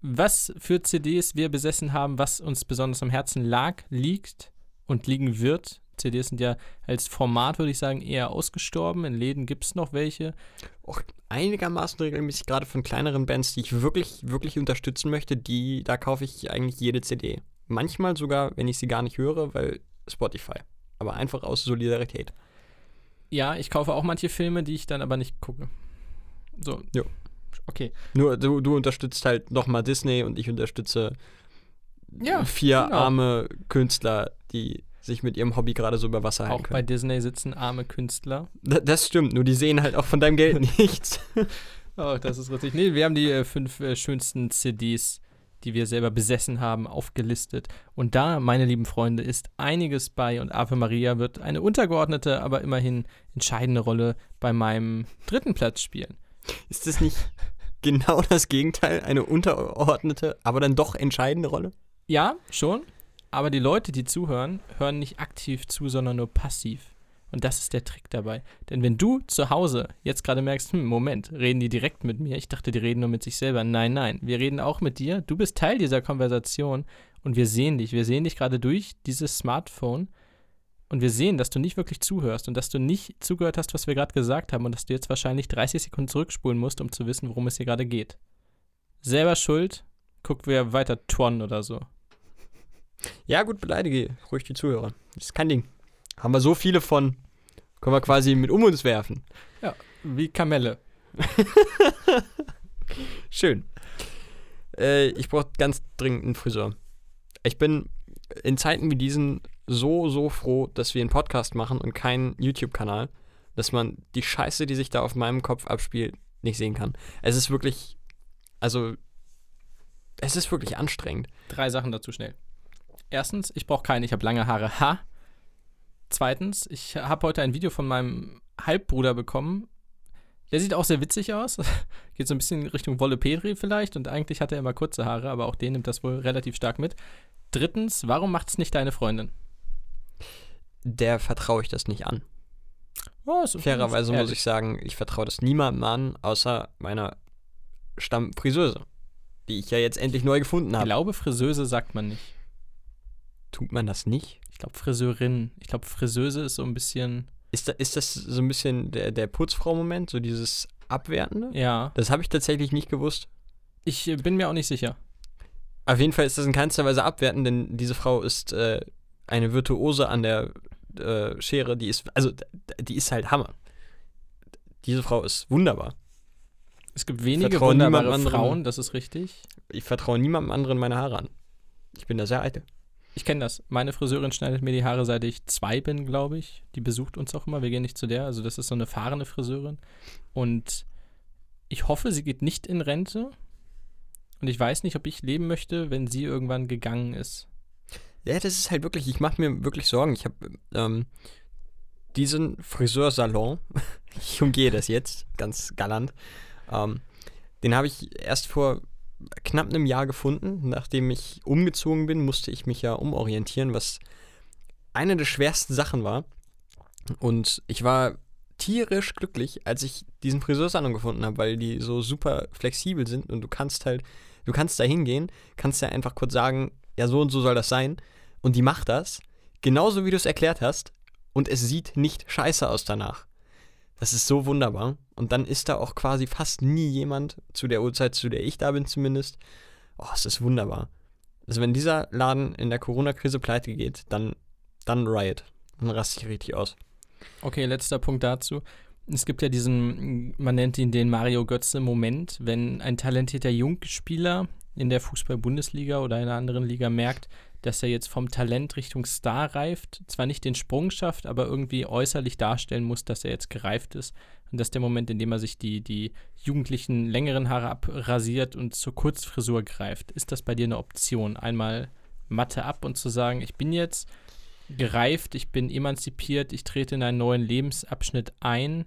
Was für CDs wir besessen haben, was uns besonders am Herzen lag, liegt und liegen wird. CDs sind ja als Format, würde ich sagen, eher ausgestorben. In Läden gibt es noch welche. Auch einigermaßen regelmäßig, gerade von kleineren Bands, die ich wirklich, wirklich unterstützen möchte, die, da kaufe ich eigentlich jede CD. Manchmal sogar, wenn ich sie gar nicht höre, weil Spotify. Aber einfach aus Solidarität. Ja, ich kaufe auch manche Filme, die ich dann aber nicht gucke. So. Jo. Okay. Nur du, du unterstützt halt nochmal Disney und ich unterstütze Ja, vier genau. arme Künstler, die sich mit ihrem Hobby gerade so über Wasser halten Auch bei können. Disney sitzen arme Künstler. Da- Das stimmt, nur die sehen halt auch von deinem Geld nichts. Oh, das ist richtig. Nee, wir haben die äh, fünf äh, schönsten CDs, die wir selber besessen haben, aufgelistet. Und da, meine lieben Freunde, ist einiges bei und Ave Maria wird eine untergeordnete, aber immerhin entscheidende Rolle bei meinem dritten Platz spielen. Ist das nicht genau das Gegenteil? Eine untergeordnete, aber dann doch entscheidende Rolle? Ja, schon. Aber die Leute, die zuhören, hören nicht aktiv zu, sondern nur passiv. Und das ist der Trick dabei. Denn wenn du zu Hause jetzt gerade merkst, hm, Moment, reden die direkt mit mir? Ich dachte, die reden nur mit sich selber. Nein, nein, wir reden auch mit dir. Du bist Teil dieser Konversation und wir sehen dich. Wir sehen dich gerade durch dieses Smartphone und wir sehen, dass du nicht wirklich zuhörst und dass du nicht zugehört hast, was wir gerade gesagt haben und dass du jetzt wahrscheinlich 30 Sekunden zurückspulen musst, um zu wissen, worum es hier gerade geht. Selber schuld, guck wer weiter Tron oder so. Ja, gut, beleidige ruhig die Zuhörer. Das ist kein Ding. Haben wir so viele von, können wir quasi mit um uns werfen. Wie Kamelle. Schön. Äh, ich brauche ganz dringend einen Friseur. Ich bin in Zeiten wie diesen so, so froh, dass wir einen Podcast machen und keinen YouTube-Kanal, dass man die Scheiße, die sich da auf meinem Kopf abspielt, nicht sehen kann. Es ist wirklich, also, es ist wirklich anstrengend. Drei Sachen dazu schnell. Erstens, ich brauche keine, ich habe lange Haare. Ha. Zweitens, ich habe heute ein Video von meinem Halbbruder bekommen, Der sieht auch sehr witzig aus. Geht so ein bisschen Richtung Wolle Petri vielleicht und eigentlich hat er immer kurze Haare, aber auch den nimmt das wohl relativ stark mit. Drittens, warum macht es nicht deine Freundin? Der vertraue ich das nicht an. Oh, Fairerweise muss ich sagen, ich vertraue das niemandem an, außer meiner Stammfriseuse, die ich ja jetzt endlich neu gefunden Ich habe. glaube, Friseuse sagt man nicht. Tut man das nicht? Ich glaube, Friseurin. Ich glaube, Friseuse ist so ein bisschen. Ist, da, ist das so ein bisschen der, der Putzfrau-Moment, so dieses Abwertende? Ja. Das habe ich tatsächlich nicht gewusst. Ich äh, bin mir auch nicht sicher. Auf jeden Fall ist das in keinster Weise abwertend, denn diese Frau ist äh, eine Virtuose an der äh, Schere, die ist, also die ist halt Hammer. Diese Frau ist wunderbar. Es gibt wenige wunderbare anderen. Frauen, das ist richtig. Ich vertraue niemandem anderen meine Haare an. Ich bin da sehr eitel. Ich kenne das. Meine Friseurin schneidet mir die Haare, seit ich zwei bin, glaube ich. Die besucht uns auch immer. Wir gehen nicht zu der. Also, das ist so eine fahrende Friseurin. Und ich hoffe, sie geht nicht in Rente. Und ich weiß nicht, ob ich leben möchte, wenn sie irgendwann gegangen ist. Ja, das ist halt wirklich, ich mache mir wirklich Sorgen. Ich habe ähm, diesen Friseursalon, ich umgehe das jetzt ganz galant, ähm, den habe ich erst vor knapp einem Jahr gefunden. Nachdem ich umgezogen bin, musste ich mich ja umorientieren, was eine der schwersten Sachen war. Und ich war tierisch glücklich, als ich diesen Friseursalon gefunden habe, weil die so super flexibel sind und du kannst halt, du kannst da hingehen, kannst ja einfach kurz sagen, ja, so und so soll das sein. Und die macht das, genauso wie du es erklärt hast, und es sieht nicht scheiße aus danach. Das ist so wunderbar. Und dann ist da auch quasi fast nie jemand, zu der Uhrzeit, zu der ich da bin zumindest. Oh, es ist wunderbar. Also wenn dieser Laden in der Corona-Krise pleite geht, dann, dann Riot. Dann raste ich richtig aus. Okay, letzter Punkt dazu. Es gibt ja diesen, man nennt ihn den Mario Götze-Moment, wenn ein talentierter Jungspieler in der Fußball-Bundesliga oder einer anderen Liga merkt, dass er jetzt vom Talent Richtung Star reift, zwar nicht den Sprung schafft, aber irgendwie äußerlich darstellen muss, dass er jetzt gereift ist. Und das ist der Moment, in dem er sich die, die jugendlichen längeren Haare abrasiert und zur Kurzfrisur greift. Ist das bei dir eine Option? Einmal Matte ab und zu sagen, ich bin jetzt gereift, ich bin emanzipiert, ich trete in einen neuen Lebensabschnitt ein.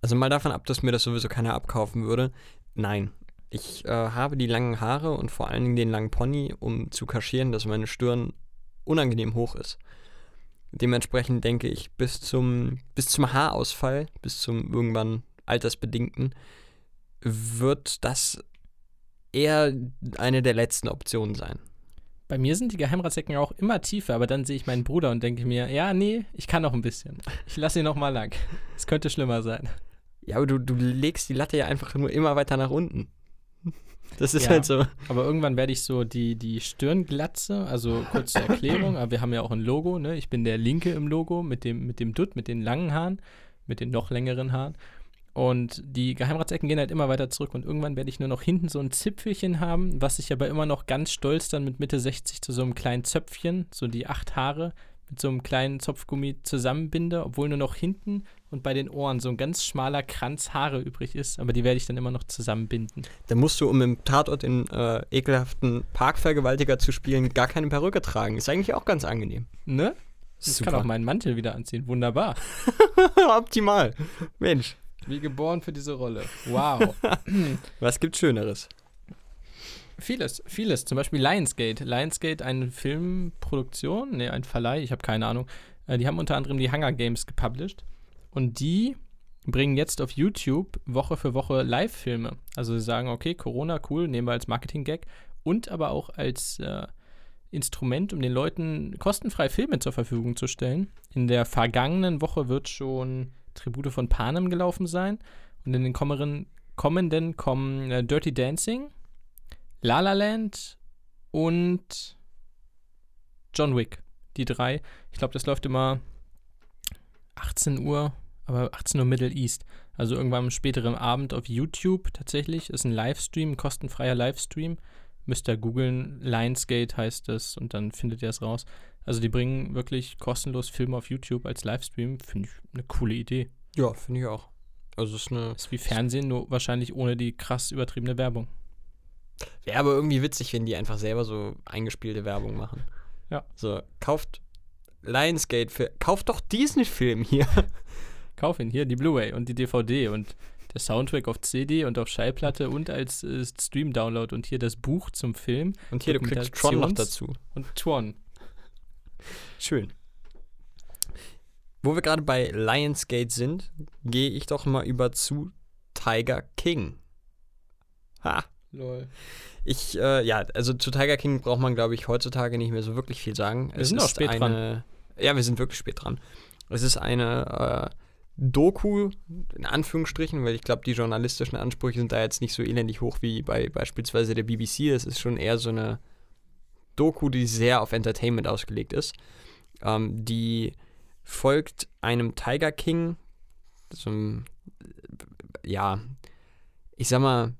Also mal davon ab, dass mir das sowieso keiner abkaufen würde. Nein. Ich äh, habe die langen Haare und vor allen Dingen den langen Pony, um zu kaschieren, dass meine Stirn unangenehm hoch ist. Dementsprechend denke ich, bis zum, bis zum Haarausfall, bis zum irgendwann altersbedingten, wird das eher eine der letzten Optionen sein. Bei mir sind die Geheimratsecken auch immer tiefer, aber dann sehe ich meinen Bruder und denke mir, ja, nee, ich kann noch ein bisschen. Ich lasse ihn noch mal lang. Es könnte schlimmer sein. Ja, aber du, du legst die Latte ja einfach nur immer weiter nach unten. Das ist Ja. halt so. Aber irgendwann werde ich so die, die Stirnglatze, also kurz zur Erklärung, aber wir haben ja auch ein Logo, ne? Ich bin der Linke im Logo mit dem, mit dem Dutt, mit den langen Haaren, mit den noch längeren Haaren. Und die Geheimratsecken gehen halt immer weiter zurück und irgendwann werde ich nur noch hinten so ein Zipfelchen haben, was ich aber immer noch ganz stolz dann mit Mitte 60 zu so einem kleinen Zöpfchen, so die acht Haare, mit so einem kleinen Zopfgummi zusammenbinde, obwohl nur noch hinten und bei den Ohren so ein ganz schmaler Kranz Haare übrig ist, aber die werde ich dann immer noch zusammenbinden. Da musst du, um im Tatort den äh, ekelhaften Parkvergewaltiger zu spielen, gar keine Perücke tragen. Ist eigentlich auch ganz angenehm. Ne? Ich kann auch meinen Mantel wieder anziehen. Wunderbar. Optimal. Mensch, Wie geboren für diese Rolle. Wow. was gibt's Schöneres? Vieles, vieles. Zum Beispiel Lionsgate. Lionsgate, eine Filmproduktion, ne, ein Verleih, ich habe keine Ahnung. Äh, die haben unter anderem die Hunger Games gepublished. Und die bringen jetzt auf YouTube Woche für Woche Live-Filme. Also sie sagen, okay, Corona, cool, nehmen wir als Marketing-Gag und aber auch als äh, Instrument, um den Leuten kostenfrei Filme zur Verfügung zu stellen. In der vergangenen Woche wird schon Tribute von Panem gelaufen sein. Und in den kommenden kommen äh, Dirty Dancing, La La Land und John Wick. Die drei. Ich glaube, das läuft immer 18 Uhr, aber 18 Uhr Middle East. Also irgendwann am späteren Abend auf YouTube tatsächlich. Ist ein Livestream, ein kostenfreier Livestream. Müsst ihr googeln. Lionsgate heißt es und dann findet ihr es raus. Also die bringen wirklich kostenlos Filme auf YouTube als Livestream. Finde ich eine coole Idee. Ja, finde ich auch. Also es ist eine. Ist wie Fernsehen, nur wahrscheinlich ohne die krass übertriebene Werbung. Wäre aber irgendwie witzig, wenn die einfach selber so eingespielte Werbung machen. Ja. So, kauft Lionsgate für. Kauft doch diesen Film hier. kauf ihn. Hier, die Blu-ray und die DVD und der Soundtrack auf CD und auf Schallplatte und als äh, Stream-Download und hier das Buch zum Film. Und hier, du kriegst Tron noch dazu. Und Tron. Schön. Wo wir gerade bei Lionsgate sind, gehe ich doch mal über zu Tiger King. Ha. Lol. Ich, äh, ja, also zu Tiger King braucht man, glaube ich, heutzutage nicht mehr so wirklich viel sagen. Wir sind auch spät eine, dran. Ja, wir sind wirklich spät dran. Es ist eine äh, Doku, in Anführungsstrichen, weil ich glaube, die journalistischen Ansprüche sind da jetzt nicht so elendig hoch wie bei beispielsweise der BBC. Es ist schon eher so eine Doku, die sehr auf Entertainment ausgelegt ist. Ähm, die folgt einem Tiger King, so einem, ja, ich sag mal,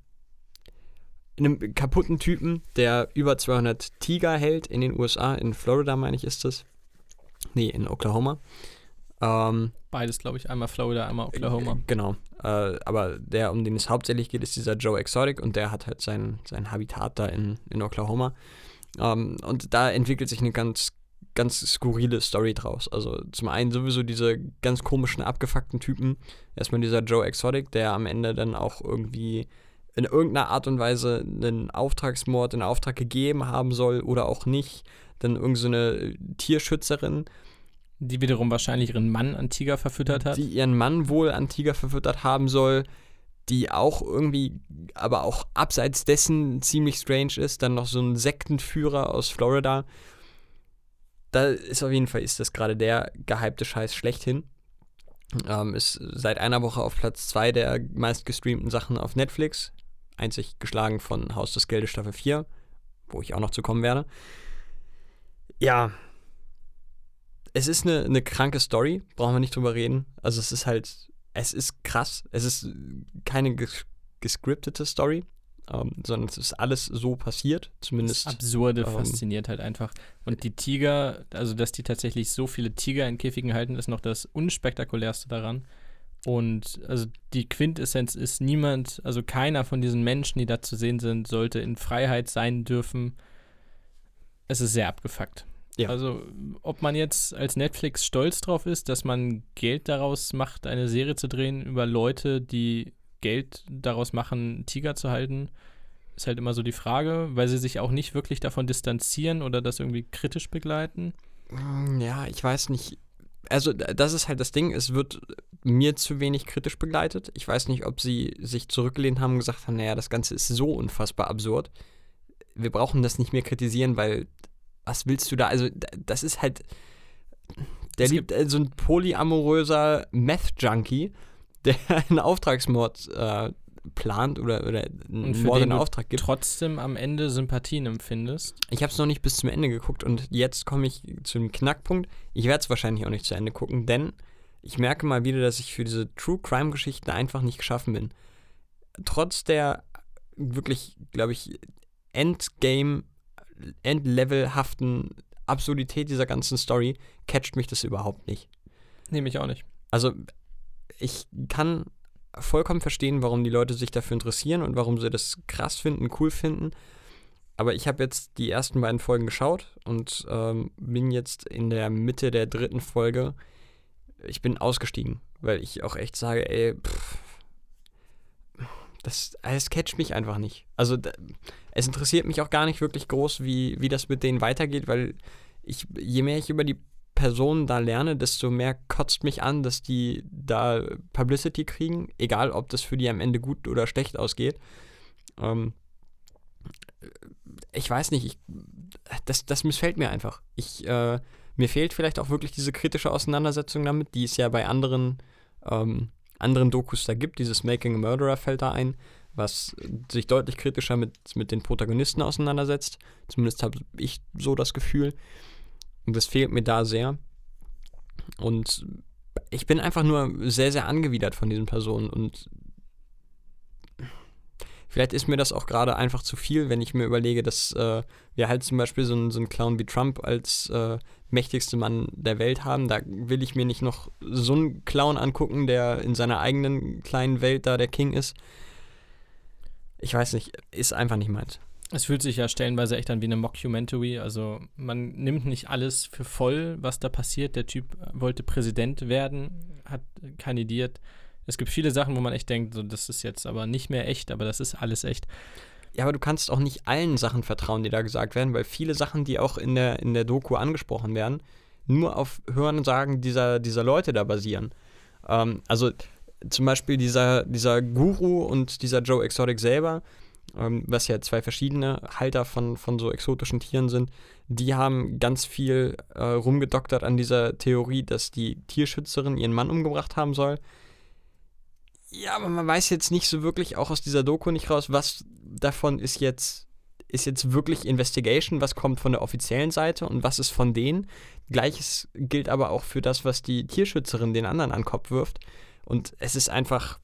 einem kaputten Typen, der über 200 Tiger hält in den USA, in Florida meine ich ist das. Nee, in Oklahoma. Ähm, Beides, glaube ich. Einmal Florida, einmal Oklahoma. Genau. Äh, aber der, um den es hauptsächlich geht, ist dieser Joe Exotic und der hat halt sein, sein Habitat da in, in Oklahoma. Ähm, und da entwickelt sich eine ganz, ganz skurrile Story draus. Also zum einen sowieso diese ganz komischen, abgefuckten Typen. Erstmal dieser Joe Exotic, der am Ende dann auch irgendwie in irgendeiner Art und Weise einen Auftragsmord in Auftrag gegeben haben soll oder auch nicht. Dann irgendeine so Tierschützerin, Die wiederum wahrscheinlich ihren Mann an Tiger verfüttert hat. die ihren Mann wohl an Tiger verfüttert haben soll, die auch irgendwie, aber auch abseits dessen ziemlich strange ist. Dann noch so ein Sektenführer aus Florida. Da ist auf jeden Fall ist das gerade der gehypte Scheiß schlechthin. Ähm, ist seit einer Woche auf Platz 2 der meistgestreamten Sachen auf Netflix. Einzig geschlagen von Haus des Geldes Staffel 4, wo ich auch noch zu kommen werde. Ja. Es ist eine, eine kranke Story, brauchen wir nicht drüber reden. Also es ist halt, es ist krass. Es ist keine ges gescriptete Story, ähm, sondern es ist alles so passiert, zumindest. Das Absurde ähm, fasziniert halt einfach. Und die Tiger, also dass die tatsächlich so viele Tiger in Käfigen halten, ist noch das unspektakulärste daran. Und also die Quintessenz ist niemand, also keiner von diesen Menschen, die da zu sehen sind, sollte in Freiheit sein dürfen. Es ist sehr abgefuckt. Ja. Also, ob man jetzt als Netflix stolz drauf ist, dass man Geld daraus macht, eine Serie zu drehen über Leute, die Geld daraus machen, Tiger zu halten, ist halt immer so die Frage, weil sie sich auch nicht wirklich davon distanzieren oder das irgendwie kritisch begleiten. Mm, Ja, ich weiß nicht. Also, das ist halt das Ding. Es wird mir zu wenig kritisch begleitet. Ich weiß nicht, ob sie sich zurückgelehnt haben und gesagt haben: Naja, das Ganze ist so unfassbar absurd. Wir brauchen das nicht mehr kritisieren, weil was willst du da? Also, das ist halt. Der Es liebt äh, so ein polyamoröser Meth-Junkie, der einen Auftragsmord äh, plant oder, oder einen Mord in Auftrag gibt. Trotzdem am Ende Sympathien empfindest. Ich habe es noch nicht bis zum Ende geguckt und jetzt komme ich zu dem Knackpunkt. Ich werde es wahrscheinlich auch nicht zu Ende gucken, denn ich merke mal wieder, dass ich für diese True Crime Geschichten einfach nicht geschaffen bin. Trotz der wirklich, glaube ich, Endgame, Endlevelhaften Absurdität dieser ganzen Story catcht mich das überhaupt nicht. Nehme ich auch nicht. Also ich kann vollkommen verstehen, warum die Leute sich dafür interessieren und warum sie das krass finden, cool finden. Aber ich habe jetzt die ersten beiden Folgen geschaut und ähm, bin jetzt in der Mitte der dritten Folge. Ich bin ausgestiegen, weil ich auch echt sage, ey, pff, das, es catcht mich einfach nicht. Also es interessiert mich auch gar nicht wirklich groß, wie, wie das mit denen weitergeht, weil ich, je mehr ich über die Personen da lerne, desto mehr kotzt mich an, dass die da Publicity kriegen, egal ob das für die am Ende gut oder schlecht ausgeht. Ähm, ich weiß nicht, ich, das, das missfällt mir einfach. Ich, äh, mir fehlt vielleicht auch wirklich diese kritische Auseinandersetzung damit, die es ja bei anderen, ähm, anderen Dokus da gibt. Dieses Making a Murderer fällt da ein, was sich deutlich kritischer mit, mit den Protagonisten auseinandersetzt. Zumindest habe ich so das Gefühl. Und das fehlt mir da sehr. Und ich bin einfach nur sehr, sehr angewidert von diesen Personen. Und vielleicht ist mir das auch gerade einfach zu viel, wenn ich mir überlege, dass äh, wir halt zum Beispiel so einen, so einen Clown wie Trump als äh, mächtigste Mann der Welt haben. Da will ich mir nicht noch so einen Clown angucken, der in seiner eigenen kleinen Welt da der King ist. Ich weiß nicht, ist einfach nicht meins. Es fühlt sich ja stellenweise echt an wie eine Mockumentary. Also man nimmt nicht alles für voll, was da passiert. Der Typ wollte Präsident werden, hat kandidiert. Es gibt viele Sachen, wo man echt denkt, so, das ist jetzt aber nicht mehr echt, aber das ist alles echt. Ja, aber du kannst auch nicht allen Sachen vertrauen, die da gesagt werden, weil viele Sachen, die auch in der, in der Doku angesprochen werden, nur auf Hören und Sagen dieser, dieser Leute da basieren. Ähm, also zum Beispiel dieser, dieser Guru und dieser Joe Exotic selber, ähm, was ja zwei verschiedene Halter von, von so exotischen Tieren sind, die haben ganz viel äh, rumgedoktert an dieser Theorie, dass die Tierschützerin ihren Mann umgebracht haben soll. Ja, aber man weiß jetzt nicht so wirklich auch aus dieser Doku nicht raus, was davon ist jetzt ist jetzt wirklich Investigation, was kommt von der offiziellen Seite und was ist von denen. Gleiches gilt aber auch für das, was die Tierschützerin den anderen an den Kopf wirft. Und es ist einfach,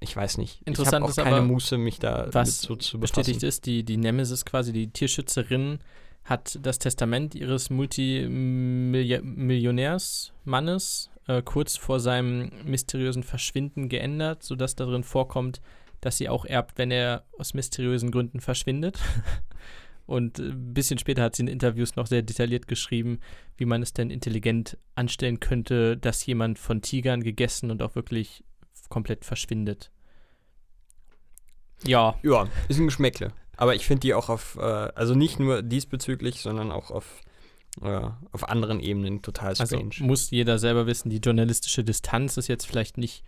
ich weiß nicht. Interessant ich ist auch keine aber, Muße, mich da was so zu bestätigt befassen. ist, die, die Nemesis quasi, die Tierschützerin, hat das Testament ihres Multimillionärsmannes äh, kurz vor seinem mysteriösen Verschwinden geändert, sodass darin vorkommt, dass sie auch erbt, wenn er aus mysteriösen Gründen verschwindet. Und äh, ein bisschen später hat sie in Interviews noch sehr detailliert geschrieben, wie man es denn intelligent anstellen könnte, dass jemand von Tigern gegessen und auch wirklich komplett verschwindet. Ja, Ja, ist ein Geschmäckle. Aber ich finde die auch auf, äh, also nicht nur diesbezüglich, sondern auch auf, äh, auf anderen Ebenen total also strange. muss jeder selber wissen, die journalistische Distanz ist jetzt vielleicht nicht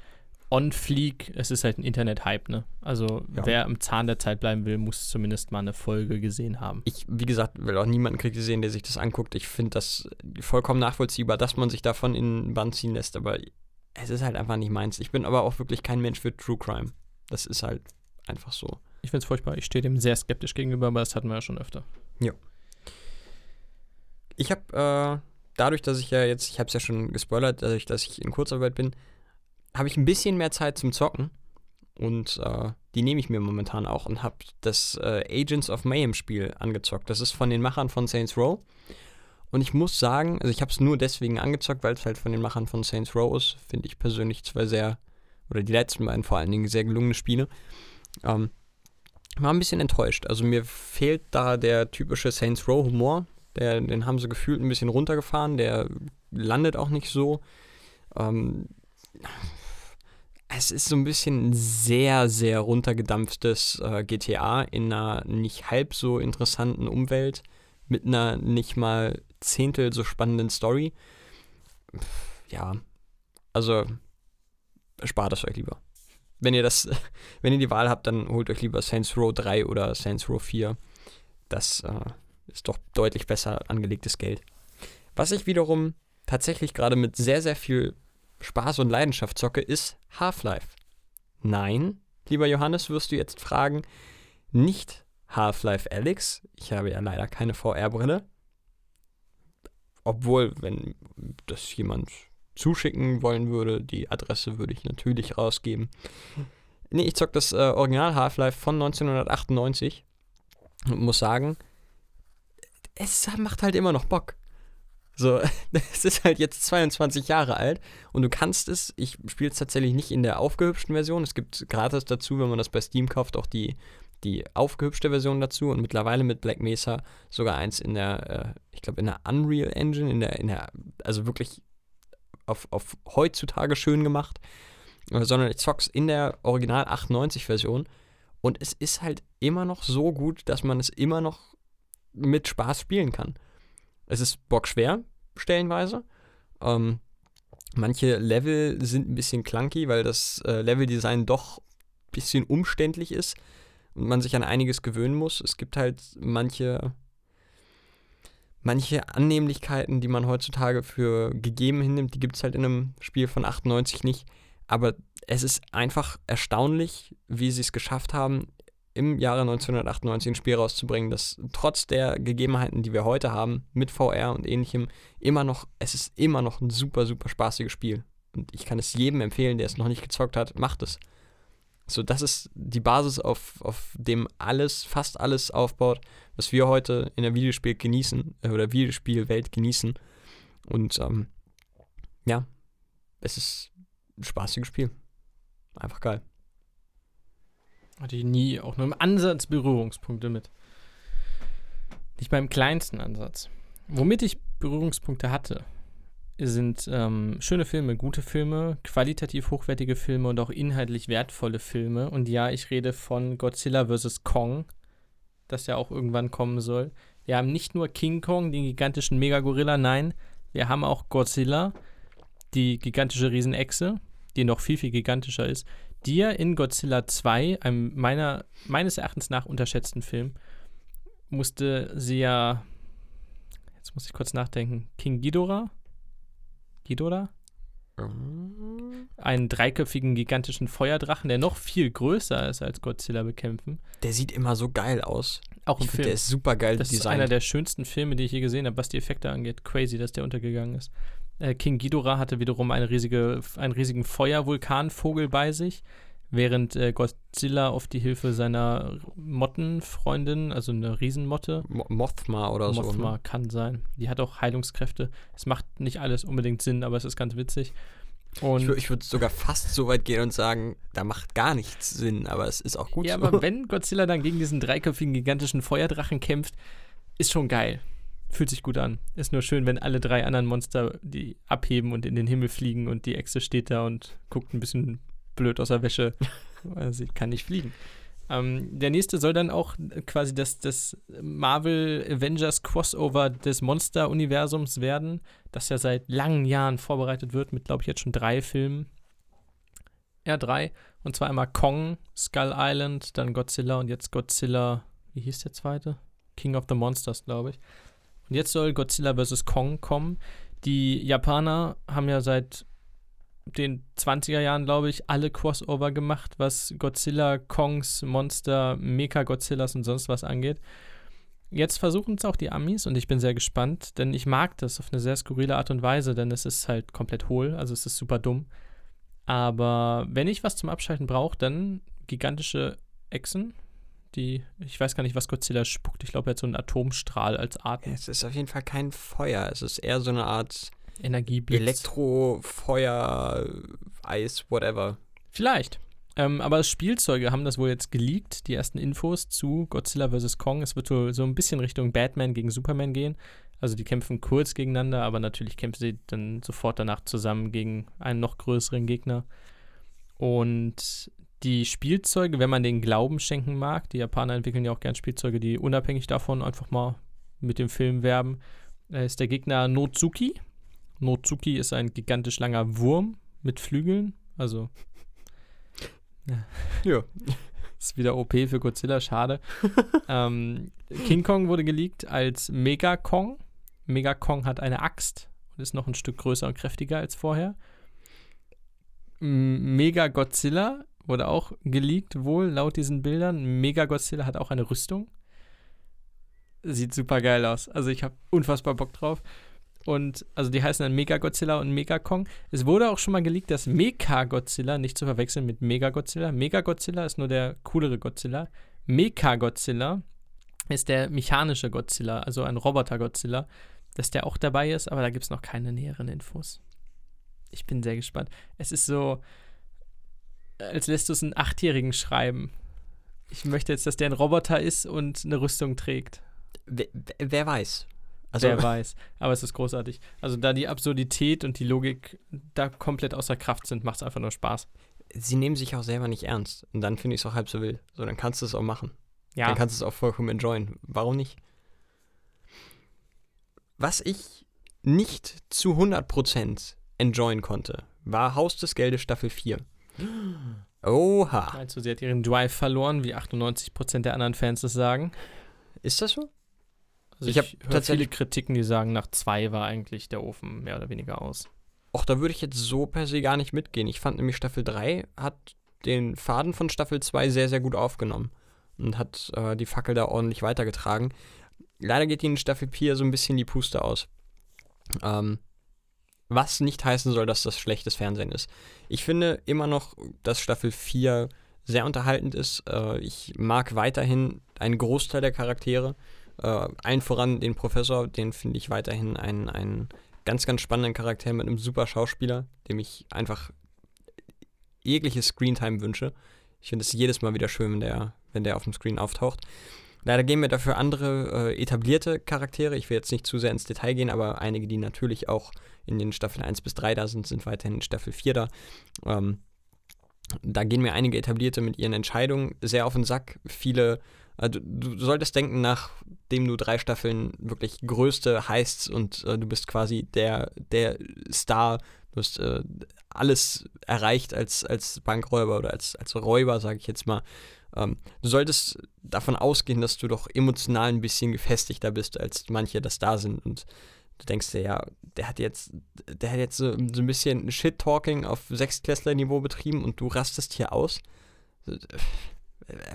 on fleek, es ist halt ein Internet-Hype, ne? Also Ja. wer im Zahn der Zeit bleiben will, muss zumindest mal eine Folge gesehen haben. ich, wie gesagt, will auch niemanden kritisieren, der sich das anguckt. Ich finde das vollkommen nachvollziehbar, dass man sich davon in den Bann ziehen lässt, aber es ist halt einfach nicht meins. Ich bin aber auch wirklich kein Mensch für True Crime. Das ist halt einfach so. Ich finde es furchtbar. Ich stehe dem sehr skeptisch gegenüber, aber das hatten wir ja schon öfter. Ich habe äh, dadurch, dass ich ja jetzt, ich habe es ja schon gespoilert, dadurch, dass ich in Kurzarbeit bin, habe ich ein bisschen mehr Zeit zum Zocken und äh, die nehme ich mir momentan auch und habe das äh, Agents of Mayhem Spiel angezockt. Das ist von den Machern von Saints Row und ich muss sagen, also ich habe es nur deswegen angezockt, weil es halt von den Machern von Saints Row ist. Finde ich persönlich zwei sehr oder die letzten beiden vor allen Dingen sehr gelungene Spiele. Ähm, war ein bisschen enttäuscht. Also mir fehlt da der typische Saints Row Humor. Der, den haben sie gefühlt ein bisschen runtergefahren. Der landet auch nicht so. Ähm, es ist so ein bisschen ein sehr, sehr runtergedampftes äh, GTA in einer nicht halb so interessanten Umwelt mit einer nicht mal Zehntel so spannenden Story. Ja, also spart es euch lieber. Wenn ihr das, wenn ihr die Wahl habt, dann holt euch lieber Saints Row 3 oder Saints Row 4. Das äh, ist doch deutlich besser angelegtes Geld. Was ich wiederum tatsächlich gerade mit sehr, sehr viel Spaß und Leidenschaft zocke, ist Half-Life. Nein, lieber Johannes, wirst du jetzt fragen, nicht Half-Life Alyx. Ich habe ja leider keine VR-Brille. Obwohl, wenn das jemand zuschicken wollen würde, die Adresse würde ich natürlich rausgeben. Nee, ich zock das äh, Original Half-Life von 1998 und muss sagen, es macht halt immer noch Bock. So, es ist halt jetzt 22 Jahre alt und du kannst es, ich spiele es tatsächlich nicht in der aufgehübschten Version. Es gibt gratis dazu, wenn man das bei Steam kauft, auch die, die aufgehübschte Version dazu und mittlerweile mit Black Mesa sogar eins in der, äh, ich glaube, in der Unreal Engine, in der, in der, also wirklich auf, auf heutzutage schön gemacht, äh, sondern ich zock's in der Original 98 Version und es ist halt immer noch so gut, dass man es immer noch mit Spaß spielen kann. Es ist bockschwer, stellenweise. Ähm, manche Level sind ein bisschen clunky, weil das äh, Leveldesign doch ein bisschen umständlich ist und man sich an einiges gewöhnen muss. Es gibt halt manche, manche Annehmlichkeiten, die man heutzutage für gegeben hinnimmt, die gibt es halt in einem Spiel von 98 nicht. Aber es ist einfach erstaunlich, wie sie es geschafft haben, im Jahre 1998 ein Spiel rauszubringen, das trotz der Gegebenheiten, die wir heute haben, mit VR und ähnlichem, immer noch, es ist immer noch ein super, super spaßiges Spiel. Und ich kann es jedem empfehlen, der es noch nicht gezockt hat, macht es. So, das ist die Basis, auf, auf dem alles, fast alles aufbaut, was wir heute in der Videospiel genießen, äh, oder Videospielwelt genießen. Und ähm, ja, es ist ein spaßiges Spiel. Einfach geil. Hatte ich nie auch nur im Ansatz Berührungspunkte mit. Nicht beim kleinsten Ansatz. Womit ich Berührungspunkte hatte, sind ähm, schöne Filme, gute Filme, qualitativ hochwertige Filme und auch inhaltlich wertvolle Filme. Und ja, ich rede von Godzilla vs. Kong, das ja auch irgendwann kommen soll. Wir haben nicht nur King Kong, den gigantischen Megagorilla, nein, wir haben auch Godzilla, die gigantische Riesenechse, die noch viel, viel gigantischer ist, die ja in Godzilla 2, einem meiner, meines Erachtens nach unterschätzten Film, musste sie ja, jetzt muss ich kurz nachdenken, King Ghidorah? Ghidorah? Einen dreiköpfigen gigantischen Feuerdrachen, der noch viel größer ist als Godzilla bekämpfen. Der sieht immer so geil aus. Auch im Ich Film. der ist super geil Das ist designt. einer der schönsten Filme, die ich je gesehen habe, was die Effekte angeht. Crazy, dass der untergegangen ist. Äh, King Ghidorah hatte wiederum eine riesige, einen riesigen Feuervulkanvogel bei sich, während äh, Godzilla auf die Hilfe seiner Mottenfreundin, also eine Riesenmotte, Mo Mothma oder so. Mothma Ne? kann sein. Die hat auch Heilungskräfte. Es macht nicht alles unbedingt Sinn, aber es ist ganz witzig. Und Ich, ich würde sogar fast so weit gehen und sagen, da macht gar nichts Sinn, aber es ist auch gut ja, so. aber wenn Godzilla dann gegen diesen dreiköpfigen gigantischen Feuerdrachen kämpft, ist schon geil. Fühlt sich gut an. Ist nur schön, wenn alle drei anderen Monster die abheben und in den Himmel fliegen und die Echse steht da und guckt ein bisschen blöd aus der Wäsche. sie kann nicht fliegen. Ähm, der nächste soll dann auch quasi das, das Marvel Avengers Crossover des Monster-Universums werden, das ja seit langen Jahren vorbereitet wird, mit, glaube ich, jetzt schon drei Filmen. Ja, drei. Und zwar einmal Kong, Skull Island, dann Godzilla und jetzt Godzilla, wie hieß der zweite? King of the Monsters, glaube ich. Und jetzt soll Godzilla vs. Kong kommen. Die Japaner haben ja seit den 20er Jahren, glaube ich, alle Crossover gemacht, was Godzilla, Kongs, Monster, Mecha-Godzillas und sonst was angeht. Jetzt versuchen es auch die Amis und ich bin sehr gespannt, denn ich mag das auf eine sehr skurrile Art und Weise, denn es ist halt komplett hohl, also es ist super dumm. Aber wenn ich was zum Abschalten brauche, dann gigantische Echsen, die, ich weiß gar nicht, was Godzilla spuckt. Ich glaube, er hat so einen Atomstrahl als Atem. es ist auf jeden Fall kein Feuer. Es ist eher so eine Art Energieblitz. Elektro, Feuer, Eis, whatever. Vielleicht. Ähm, aber Spielzeuge haben das wohl jetzt geleakt, die ersten Infos zu Godzilla vs. Kong. Es wird wohl so ein bisschen Richtung Batman gegen Superman gehen. Also die kämpfen kurz gegeneinander, aber natürlich kämpfen sie dann sofort danach zusammen gegen einen noch größeren Gegner. Und die Spielzeuge, wenn man den Glauben schenken mag, die Japaner entwickeln ja auch gern Spielzeuge, die unabhängig davon einfach mal mit dem Film werben, äh, ist der Gegner Nozuki. Nozuki ist ein gigantisch langer Wurm mit Flügeln, also Ja. ist wieder OP für Godzilla, schade. ähm, King Kong wurde geleakt als Mega Kong. Mega Kong hat eine Axt und ist noch ein Stück größer und kräftiger als vorher. Mega Godzilla wurde auch geleakt, wohl laut diesen Bildern. Mega Godzilla hat auch eine Rüstung. Sieht super geil aus. Also ich habe unfassbar Bock drauf. Und also die heißen dann Mega Godzilla und Mega Kong. Es wurde auch schon mal geleakt, dass Mecha Godzilla nicht zu verwechseln mit Mega Godzilla. Mega Godzilla ist nur der coolere Godzilla. Mecha Godzilla ist der mechanische Godzilla, also ein Roboter Godzilla, dass der auch dabei ist, aber da gibt es noch keine näheren Infos. Ich bin sehr gespannt. Es ist so, als lässt du es einen Achtjährigen schreiben. Ich möchte jetzt, dass der ein Roboter ist und eine Rüstung trägt. Wer, wer weiß. Also, Wer weiß. Aber es ist großartig. Also da die Absurdität und die Logik da komplett außer Kraft sind, macht es einfach nur Spaß. sie nehmen sich auch selber nicht ernst. Und dann finde ich es auch halb so wild. So, dann kannst du es auch machen. Ja, Dann kannst du es auch vollkommen enjoyen. Warum nicht? Was ich nicht zu 100% enjoyen konnte, war Haus des Geldes Staffel 4. Oha. du, sie hat ihren Drive verloren, wie 98% der anderen Fans es sagen? Ist das so? Also Ich ich, hab habe tatsächlich- viele Kritiken, die sagen, nach zwei war eigentlich der Ofen mehr oder weniger aus. Och, da würde ich jetzt so per se gar nicht mitgehen. Ich fand nämlich Staffel 3 hat den Faden von Staffel 2 sehr, sehr gut aufgenommen und hat äh, die Fackel da ordentlich weitergetragen. Leider geht ihnen in Staffel 4 so ein bisschen die Puste aus. Ähm, was nicht heißen soll, dass das schlechtes Fernsehen ist. Ich finde immer noch, dass Staffel 4 sehr unterhaltend ist. Äh, ich mag weiterhin einen Großteil der Charaktere. Äh, allen voran den Professor, den finde ich weiterhin einen, einen ganz, ganz spannenden Charakter mit einem super Schauspieler, dem ich einfach jegliche Screentime wünsche. Ich finde es jedes Mal wieder schön, wenn der, wenn der auf dem Screen auftaucht. Leider gehen mir dafür andere äh, etablierte Charaktere. Ich will jetzt nicht zu sehr ins Detail gehen, aber einige, die natürlich auch in den Staffeln 1 bis 3 da sind, sind weiterhin in Staffel 4 da. Ähm, da gehen mir einige etablierte mit ihren Entscheidungen sehr auf den Sack. Viele, du, du, solltest denken, nachdem du drei Staffeln wirklich größte heißt und äh, du bist quasi der, der Star, du hast äh, alles erreicht als, als Bankräuber oder als, als Räuber, sage ich jetzt mal. Ähm, du solltest davon ausgehen, dass du doch emotional ein bisschen gefestigter bist, als manche das da sind. Und du denkst dir, ja, der hat jetzt, der hat jetzt so, so ein bisschen Shit-Talking auf Sechstklässler-Niveau betrieben und du rastest hier aus.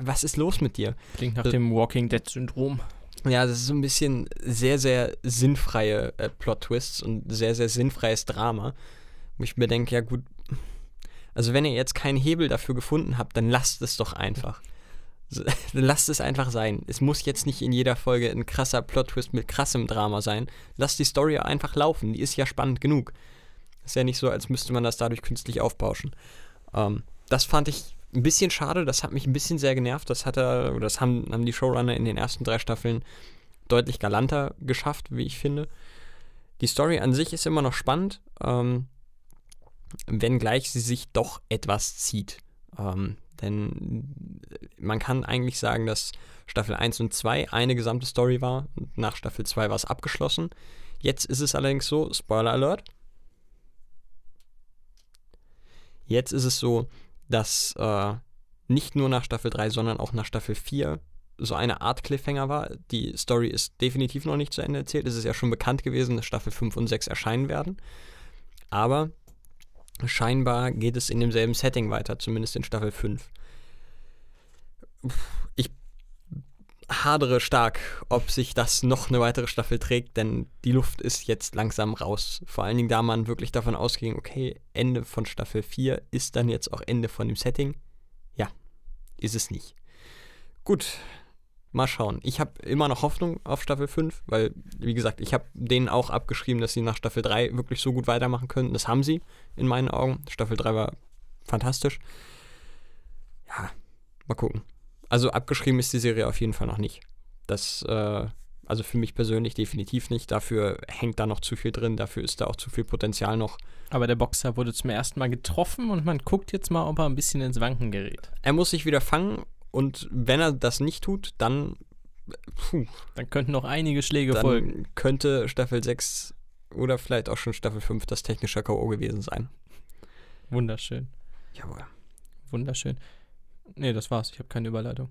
Was ist los mit dir? Klingt nach dem Walking Dead-Syndrom. Ja, das ist so ein bisschen sehr, sehr sinnfreie äh, Plot-Twists und sehr, sehr sinnfreies Drama. Wo ich mir denke, ja gut, also wenn ihr jetzt keinen Hebel dafür gefunden habt, dann lasst es doch einfach. Dann lasst es einfach sein. Es muss jetzt nicht in jeder Folge ein krasser Plot-Twist mit krassem Drama sein. Lasst die Story einfach laufen. Die ist ja spannend genug. Ist ja nicht so, als müsste man das dadurch künstlich aufbauschen. Ähm, das fand ich ein bisschen schade. Das hat mich ein bisschen sehr genervt. Das hat er, das haben, haben die Showrunner in den ersten drei Staffeln deutlich galanter geschafft, wie ich finde. Die Story an sich ist immer noch spannend. Ähm, wenngleich sie sich doch etwas zieht. Ähm, denn man kann eigentlich sagen, dass Staffel 1 und 2 eine gesamte Story war. Nach Staffel 2 war es abgeschlossen. Jetzt ist es allerdings so, Spoiler Alert. Jetzt ist es so, dass äh, nicht nur nach Staffel 3, sondern auch nach Staffel 4 so eine Art Cliffhanger war. Die Story ist definitiv noch nicht zu Ende erzählt. Es ist ja schon bekannt gewesen, dass Staffel 5 und 6 erscheinen werden. Aber scheinbar geht es in demselben Setting weiter, zumindest in Staffel 5. Hadere stark, ob sich das noch eine weitere Staffel trägt, denn die Luft ist jetzt langsam raus. Vor allen Dingen, da man wirklich davon ausging, okay, Ende von Staffel 4 ist dann jetzt auch Ende von dem Setting. Ja, ist es nicht. Gut, Mal schauen. Ich habe immer noch Hoffnung auf Staffel 5, weil, wie gesagt, ich habe denen auch abgeschrieben, dass sie nach Staffel 3 wirklich so gut weitermachen könnten. Das haben sie in meinen Augen. Staffel 3 war fantastisch. Ja, mal gucken. Also abgeschrieben ist die Serie auf jeden Fall noch nicht. Das, äh, also für mich persönlich definitiv nicht. Dafür hängt da noch zu viel drin, dafür ist da auch zu viel Potenzial noch. Aber der Boxer wurde zum ersten Mal getroffen und man guckt jetzt mal, ob er ein bisschen ins Wanken gerät. Er muss sich wieder fangen und wenn er das nicht tut, dann. Puh, dann könnten noch einige Schläge dann folgen. Könnte Staffel 6 oder vielleicht auch schon Staffel 5 das technische K.O. gewesen sein. Wunderschön. Jawohl. Wunderschön. Nee, das war's. Ich habe keine Überleitung.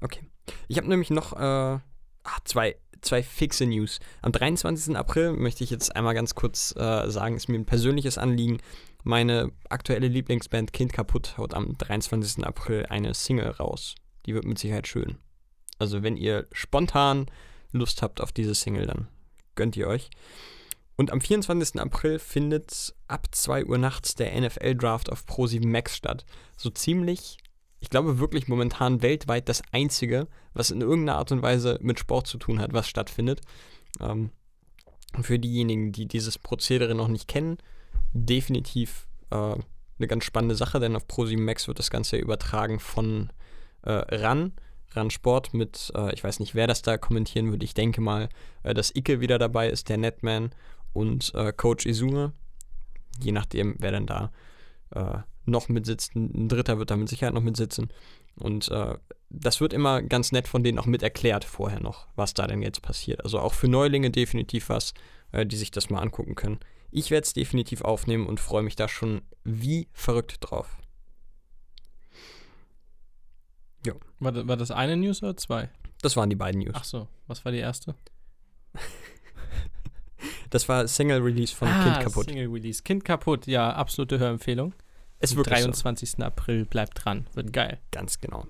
Okay. Ich habe nämlich noch äh, ach, zwei, zwei fixe News. Am 23. April möchte ich jetzt einmal ganz kurz äh, sagen, ist mir ein persönliches Anliegen. Meine aktuelle Lieblingsband Kind kaputt haut am 23. April eine Single raus. Die wird mit Sicherheit schön. Also wenn ihr spontan Lust habt auf diese Single, dann gönnt ihr euch. Und am 24. April findet ab 2 Uhr nachts der NFL-Draft auf Pro7 Max statt. So ziemlich, ich glaube wirklich momentan weltweit das einzige, was in irgendeiner Art und Weise mit Sport zu tun hat, was stattfindet. Ähm, für diejenigen, die dieses Prozedere noch nicht kennen, definitiv äh, eine ganz spannende Sache, denn auf Pro7 Max wird das Ganze übertragen von äh, RAN, RAN Sport mit, äh, ich weiß nicht, wer das da kommentieren würde. Ich denke mal, äh, dass Icke wieder dabei ist, der Netman und äh, Coach Izune. Je nachdem, wer dann da äh, noch mitsitzt. Ein Dritter wird da mit Sicherheit noch mitsitzen. Und das wird immer ganz nett von denen auch mit erklärt vorher noch, was da denn jetzt passiert. Also auch für Neulinge definitiv was, die sich das mal angucken können. Ich werde es definitiv aufnehmen und freue mich da schon wie verrückt drauf. Ja. War, war das eine News oder zwei? Das waren die beiden News. Ach so, was war die erste? das war Single Release von ah, Kind kaputt. Single Release. Kind kaputt, ja, absolute Hörempfehlung. Es wird 23. So. April, bleibt dran, wird geil. Ganz genau.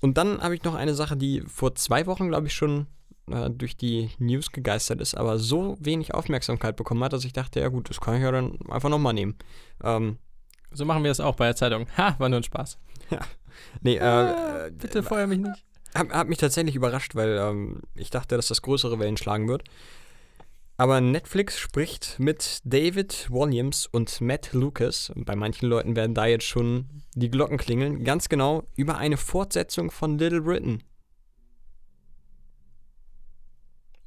Und dann habe ich noch eine Sache, die vor zwei Wochen, glaube ich, schon äh, durch die News gegeistert ist, aber so wenig Aufmerksamkeit bekommen hat, dass ich dachte, ja gut, das kann ich ja dann einfach nochmal nehmen. Ähm, so machen wir es auch bei der Zeitung. Ha, war nur ein Spaß. Ja. Nee, äh, ah, bitte feuer mich nicht. Hat, hat mich tatsächlich überrascht, weil ähm, ich dachte, dass das größere Wellen schlagen wird. Aber Netflix spricht mit David Williams und Matt Lucas, und bei manchen Leuten werden da jetzt schon die Glocken klingeln, ganz genau über eine Fortsetzung von Little Britain.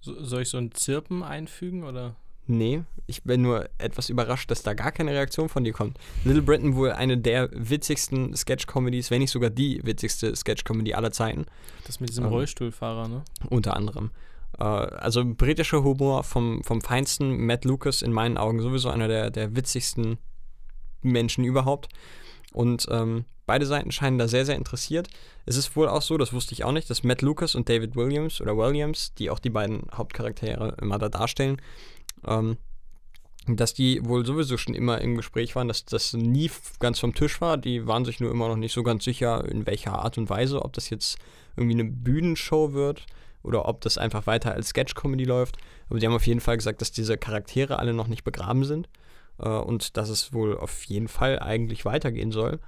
So, soll ich so ein Zirpen einfügen oder? Nee, ich bin nur etwas überrascht, dass da gar keine Reaktion von dir kommt. Little Britain wohl eine der witzigsten Sketch-Comedies, wenn nicht sogar die witzigste Sketch-Comedy aller Zeiten. Das mit diesem Ähm. Rollstuhlfahrer, ne? Unter anderem. Äh, also britischer Humor vom, vom feinsten. Matt Lucas in meinen Augen sowieso einer der, der witzigsten Menschen überhaupt. Und ähm, beide Seiten scheinen da sehr, sehr interessiert. Es ist wohl auch so, das wusste ich auch nicht, dass Matt Lucas und David Williams oder Williams, die auch die beiden Hauptcharaktere immer da darstellen, ähm, dass die wohl sowieso schon immer im Gespräch waren, dass das nie ganz vom Tisch war. Die waren sich nur immer noch nicht so ganz sicher, in welcher Art und Weise, ob das jetzt irgendwie eine Bühnenshow wird oder ob das einfach weiter als Sketch-Comedy läuft. Aber die haben auf jeden Fall gesagt, dass diese Charaktere alle noch nicht begraben sind äh, und dass es wohl auf jeden Fall eigentlich weitergehen soll.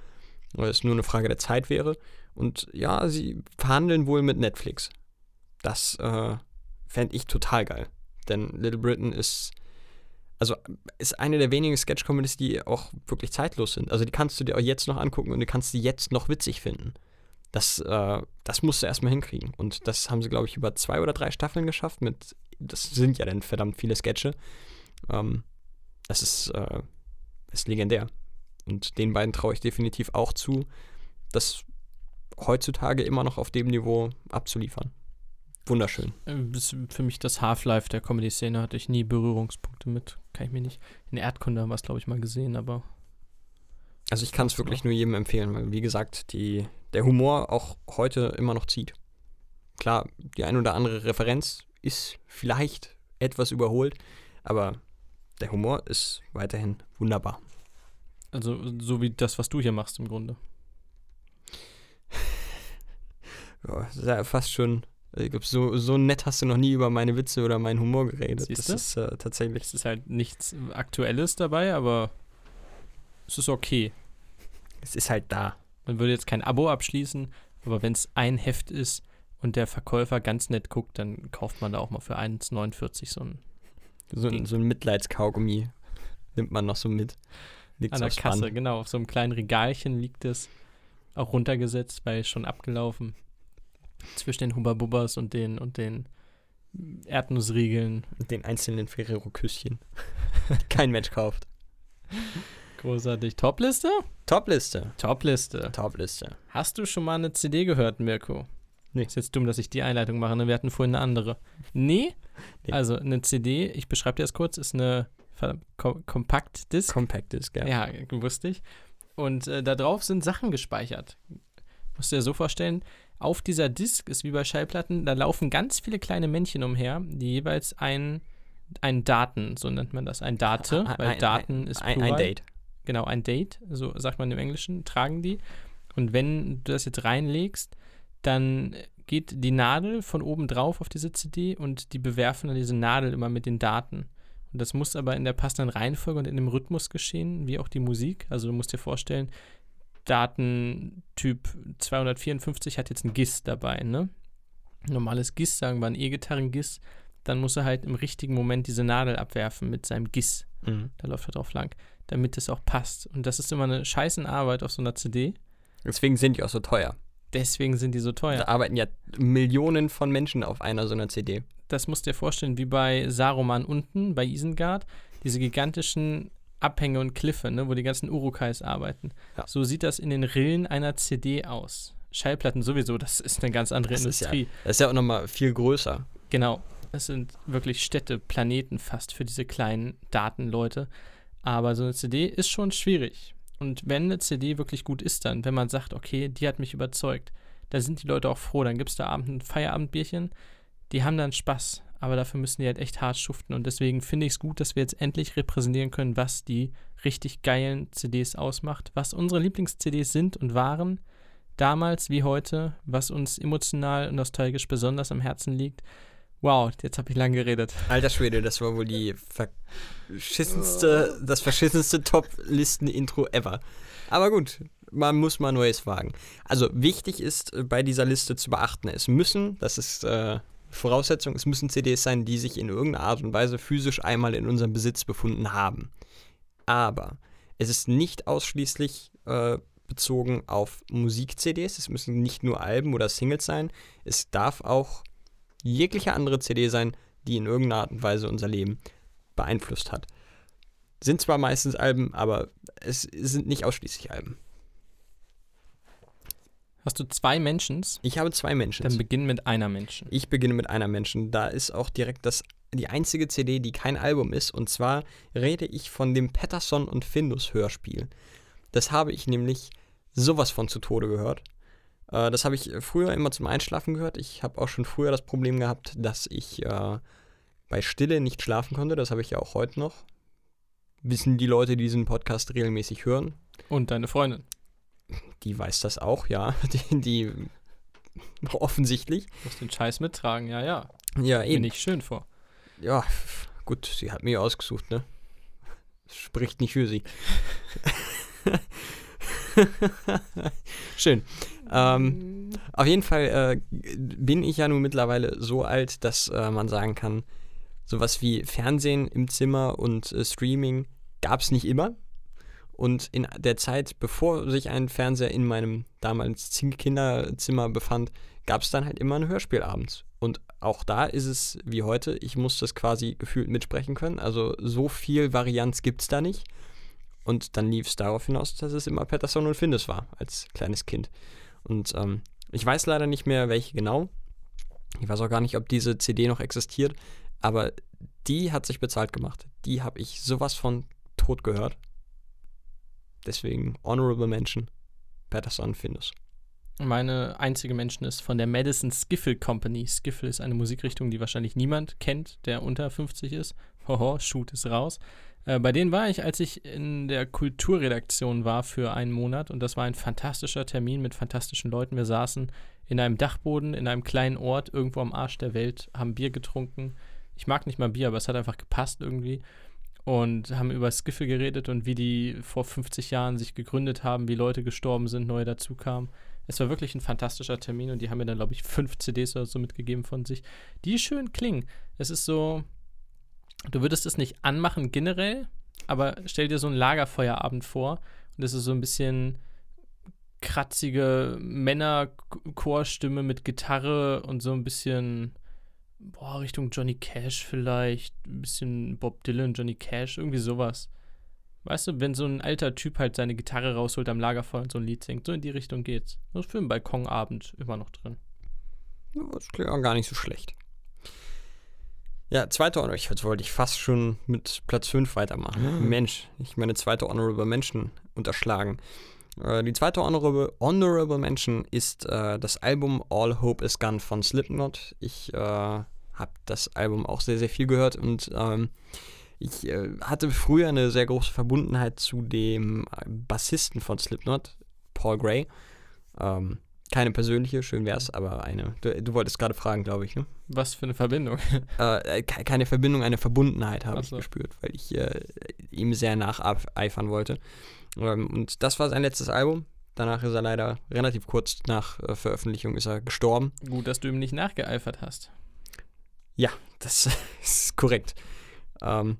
Weil es nur eine Frage der Zeit wäre. Und ja, sie verhandeln wohl mit Netflix. Das äh, fände ich total geil. Denn Little Britain ist, also ist eine der wenigen Sketch-Comedies, die auch wirklich zeitlos sind. Also die kannst du dir auch jetzt noch angucken und du kannst sie jetzt noch witzig finden. Das, äh, das musst du erstmal hinkriegen. Und das haben sie, glaube ich, über zwei oder drei Staffeln geschafft. Mit, das sind ja dann verdammt viele Sketche. Ähm, das ist, äh, ist legendär. Und den beiden traue ich definitiv auch zu, das heutzutage immer noch auf dem Niveau abzuliefern. Wunderschön. Äh, Ist für mich das Half-Life der Comedy-Szene hatte ich nie Berührungspunkte mit. Kann ich mir nicht. In Erdkunde haben wir es, glaube ich, mal gesehen, aber Also ich kann es wirklich nur jedem empfehlen, weil wie gesagt, die, der Humor auch heute immer noch zieht. Klar, die ein oder andere Referenz ist vielleicht etwas überholt, aber der Humor ist weiterhin wunderbar. also so wie das, was du hier machst im Grunde. Ja, das ist ja fast schon, ich glaube, so, so nett hast du noch nie über meine Witze oder meinen Humor geredet. Siehst das ist äh, tatsächlich. Es ist halt nichts Aktuelles dabei, aber es ist okay. Es ist halt da. Man würde jetzt kein Abo abschließen, aber wenn es ein Heft ist und der Verkäufer ganz nett guckt, dann kauft man da auch mal für 1,49 so ein So, ein- so ein Mitleidskaugummi nimmt man noch so mit. Liegt's an der Kasse, Band. genau. Auf so einem kleinen Regalchen liegt es. Auch runtergesetzt, weil schon abgelaufen. Zwischen den Hubba Bubbas und den und den Erdnussriegeln. Mit den einzelnen Ferrero-Küsschen. Kein Mensch kauft. Großartig. Topliste? Topliste. Topliste. Topliste. Hast du schon mal eine CD gehört, Mirko? Nee. Ist jetzt dumm, dass ich die Einleitung mache, ne? Wir hatten vorhin eine andere. Nee? Nee. Also eine CD, ich beschreibe dir das kurz, ist eine Kom Compact-Disc. Compact Disc, ja. Ja, wusste ich. Und äh, da drauf sind Sachen gespeichert. Musst du dir so vorstellen, auf dieser Disk ist wie bei Schallplatten, da laufen ganz viele kleine Männchen umher, die jeweils ein, ein Daten, so nennt man das, ein Date, weil ein- Daten ist Ein, Plural. ein Date. Genau, ein Date, so sagt man im Englischen, tragen die. Und wenn du das jetzt reinlegst, dann geht die Nadel von oben drauf auf diese CD und die bewerfen dann diese Nadel immer mit den Daten. Und das muss aber in der passenden Reihenfolge und in dem Rhythmus geschehen, wie auch die Musik. Also du musst dir vorstellen, Datentyp 254 hat jetzt ein GIS dabei, ne? Normales GIS, sagen wir ein E-Gitarren-GIS, dann muss er halt im richtigen Moment diese Nadel abwerfen mit seinem GIS. Mhm. Da läuft er drauf lang, damit es auch passt. Und das ist immer eine scheißen Arbeit auf so einer CD. Deswegen sind die auch so teuer. Deswegen sind die so Da teuer. arbeiten ja Millionen von Menschen auf einer so einer CD. Das musst du dir vorstellen, wie bei Saruman unten, bei Isengard, diese gigantischen Abhänge und Kliffe, ne, wo die ganzen Urukais arbeiten. Ja. So sieht das in den Rillen einer CD aus. Schallplatten sowieso, das ist eine ganz andere Das ist ja- Industrie. Das ist ja auch nochmal viel größer. Genau. Es sind wirklich Städte, Planeten fast für diese kleinen Datenleute. Aber so eine CD ist schon schwierig. Und wenn eine CD wirklich gut ist, dann, wenn man sagt, okay, die hat mich überzeugt, da sind die Leute auch froh. Dann gibt es da abend ein Feierabendbierchen. Die haben dann Spaß. Aber dafür müssen die halt echt hart schuften. Und deswegen finde ich es gut, dass wir jetzt endlich repräsentieren können, was die richtig geilen CDs ausmacht, was unsere Lieblings-CDs sind und waren. Damals wie heute, was uns emotional und nostalgisch besonders am Herzen liegt. Wow, jetzt habe ich lang geredet. Alter Schwede, das war wohl die verschissenste, das verschissenste Top-Listen-Intro ever. Aber gut, man muss mal Neues wagen. Also wichtig ist äh, bei dieser Liste zu beachten, es müssen, das ist äh, Voraussetzung, es müssen CDs sein, die sich in irgendeiner Art und Weise physisch einmal in unserem Besitz befunden haben. Aber es ist nicht ausschließlich äh, bezogen auf Musik-CDs. Es müssen nicht nur Alben oder Singles sein. Es darf auch jegliche andere CD sein, die in irgendeiner Art und Weise unser Leben beeinflusst hat. Sind zwar meistens Alben, aber es sind nicht ausschließlich Alben. Hast du zwei Mentions? Ich habe zwei Menschen. Dann beginn mit einer Menschen. Ich beginne mit einer Menschen. Da ist auch direkt das, die einzige CD, die kein Album ist. Und zwar rede ich von dem Patterson und Findus Hörspiel. Das habe ich nämlich sowas von zu Tode gehört. Äh, das habe ich früher immer zum Einschlafen gehört. Ich habe auch schon früher das Problem gehabt, dass ich äh, bei Stille nicht schlafen konnte. Das habe ich ja auch heute noch. Wissen die Leute, die diesen Podcast regelmäßig hören. Und deine Freundin. Die weiß das auch, ja. Die, die offensichtlich. Du musst den Scheiß mittragen, ja, ja. Ja, Bin ich schön vor. Ja, gut, sie hat mir ausgesucht, ne? Spricht nicht für sie. Schön. Ähm, auf jeden Fall äh, bin ich ja nun mittlerweile so alt, dass äh, man sagen kann, sowas wie Fernsehen im Zimmer und äh, Streaming gab es nicht immer. Und in der Zeit, bevor sich ein Fernseher in meinem damals Kinderzimmer befand, gab es dann halt immer ein Hörspiel abends. Und auch da ist es wie heute, ich muss das quasi gefühlt mitsprechen können. Also so viel Varianz gibt es da nicht. Und dann lief es darauf hinaus, dass es immer Patterson und Findus war, als kleines Kind. Und ähm, ich weiß leider nicht mehr, welche genau. Ich weiß auch gar nicht, ob diese CD noch existiert. Aber die hat sich bezahlt gemacht. Die habe ich sowas von tot gehört. Deswegen Honorable Mention, Patterson Findus. Meine einzige Mention ist von der Madison Skiffle Company. Skiffle ist eine Musikrichtung, die wahrscheinlich niemand kennt, der unter 50 ist. Hoho, Shoot ist raus. Äh, bei denen war ich, als ich in der Kulturredaktion war für einen Monat und das war ein fantastischer Termin mit fantastischen Leuten. Wir saßen in einem Dachboden, in einem kleinen Ort, irgendwo am Arsch der Welt, haben Bier getrunken. Ich mag nicht mal Bier, aber es hat einfach gepasst irgendwie und haben über Skiffle geredet und wie die vor 50 Jahren sich gegründet haben, wie Leute gestorben sind, neue dazukamen. Es war wirklich ein fantastischer Termin und die haben mir dann, glaube ich, fünf CDs oder so mitgegeben von sich, die schön klingen. Es ist so, du würdest es nicht anmachen generell, aber stell dir so einen Lagerfeuerabend vor und es ist so ein bisschen kratzige Männerchorstimme mit Gitarre und so ein bisschen boah, Richtung Johnny Cash vielleicht, ein bisschen Bob Dylan, Johnny Cash, irgendwie sowas. Weißt du, wenn so ein alter Typ halt seine Gitarre rausholt am Lagerfeuer und so ein Lied singt, so in die Richtung geht's. Das ist für einen Balkonabend immer noch drin. Das klingt auch gar nicht so schlecht. Ja, zweite Honorable, jetzt wollte ich fast schon mit Platz 5 weitermachen. Mhm. Mensch, ich meine zweite Honorable Mention unterschlagen. Äh, die zweite Honorable, Honorable Mention ist äh, das Album All Hope Is Gone von Slipknot. Ich äh, habe das Album auch sehr, sehr viel gehört und ähm, ich äh, hatte früher eine sehr große Verbundenheit zu dem Bassisten von Slipknot, Paul Gray. Ähm, keine persönliche, schön wär's, aber eine. Du, du wolltest gerade fragen, glaube ich, ne? Was für eine Verbindung? Äh, keine Verbindung, eine Verbundenheit habe so. ich gespürt, weil ich äh, ihm sehr nacheifern wollte. Ähm, und das war sein letztes Album. Danach ist er leider relativ kurz nach äh, Veröffentlichung ist er gestorben. Gut, dass du ihm nicht nachgeeifert hast. Ja, das ist korrekt. Ähm,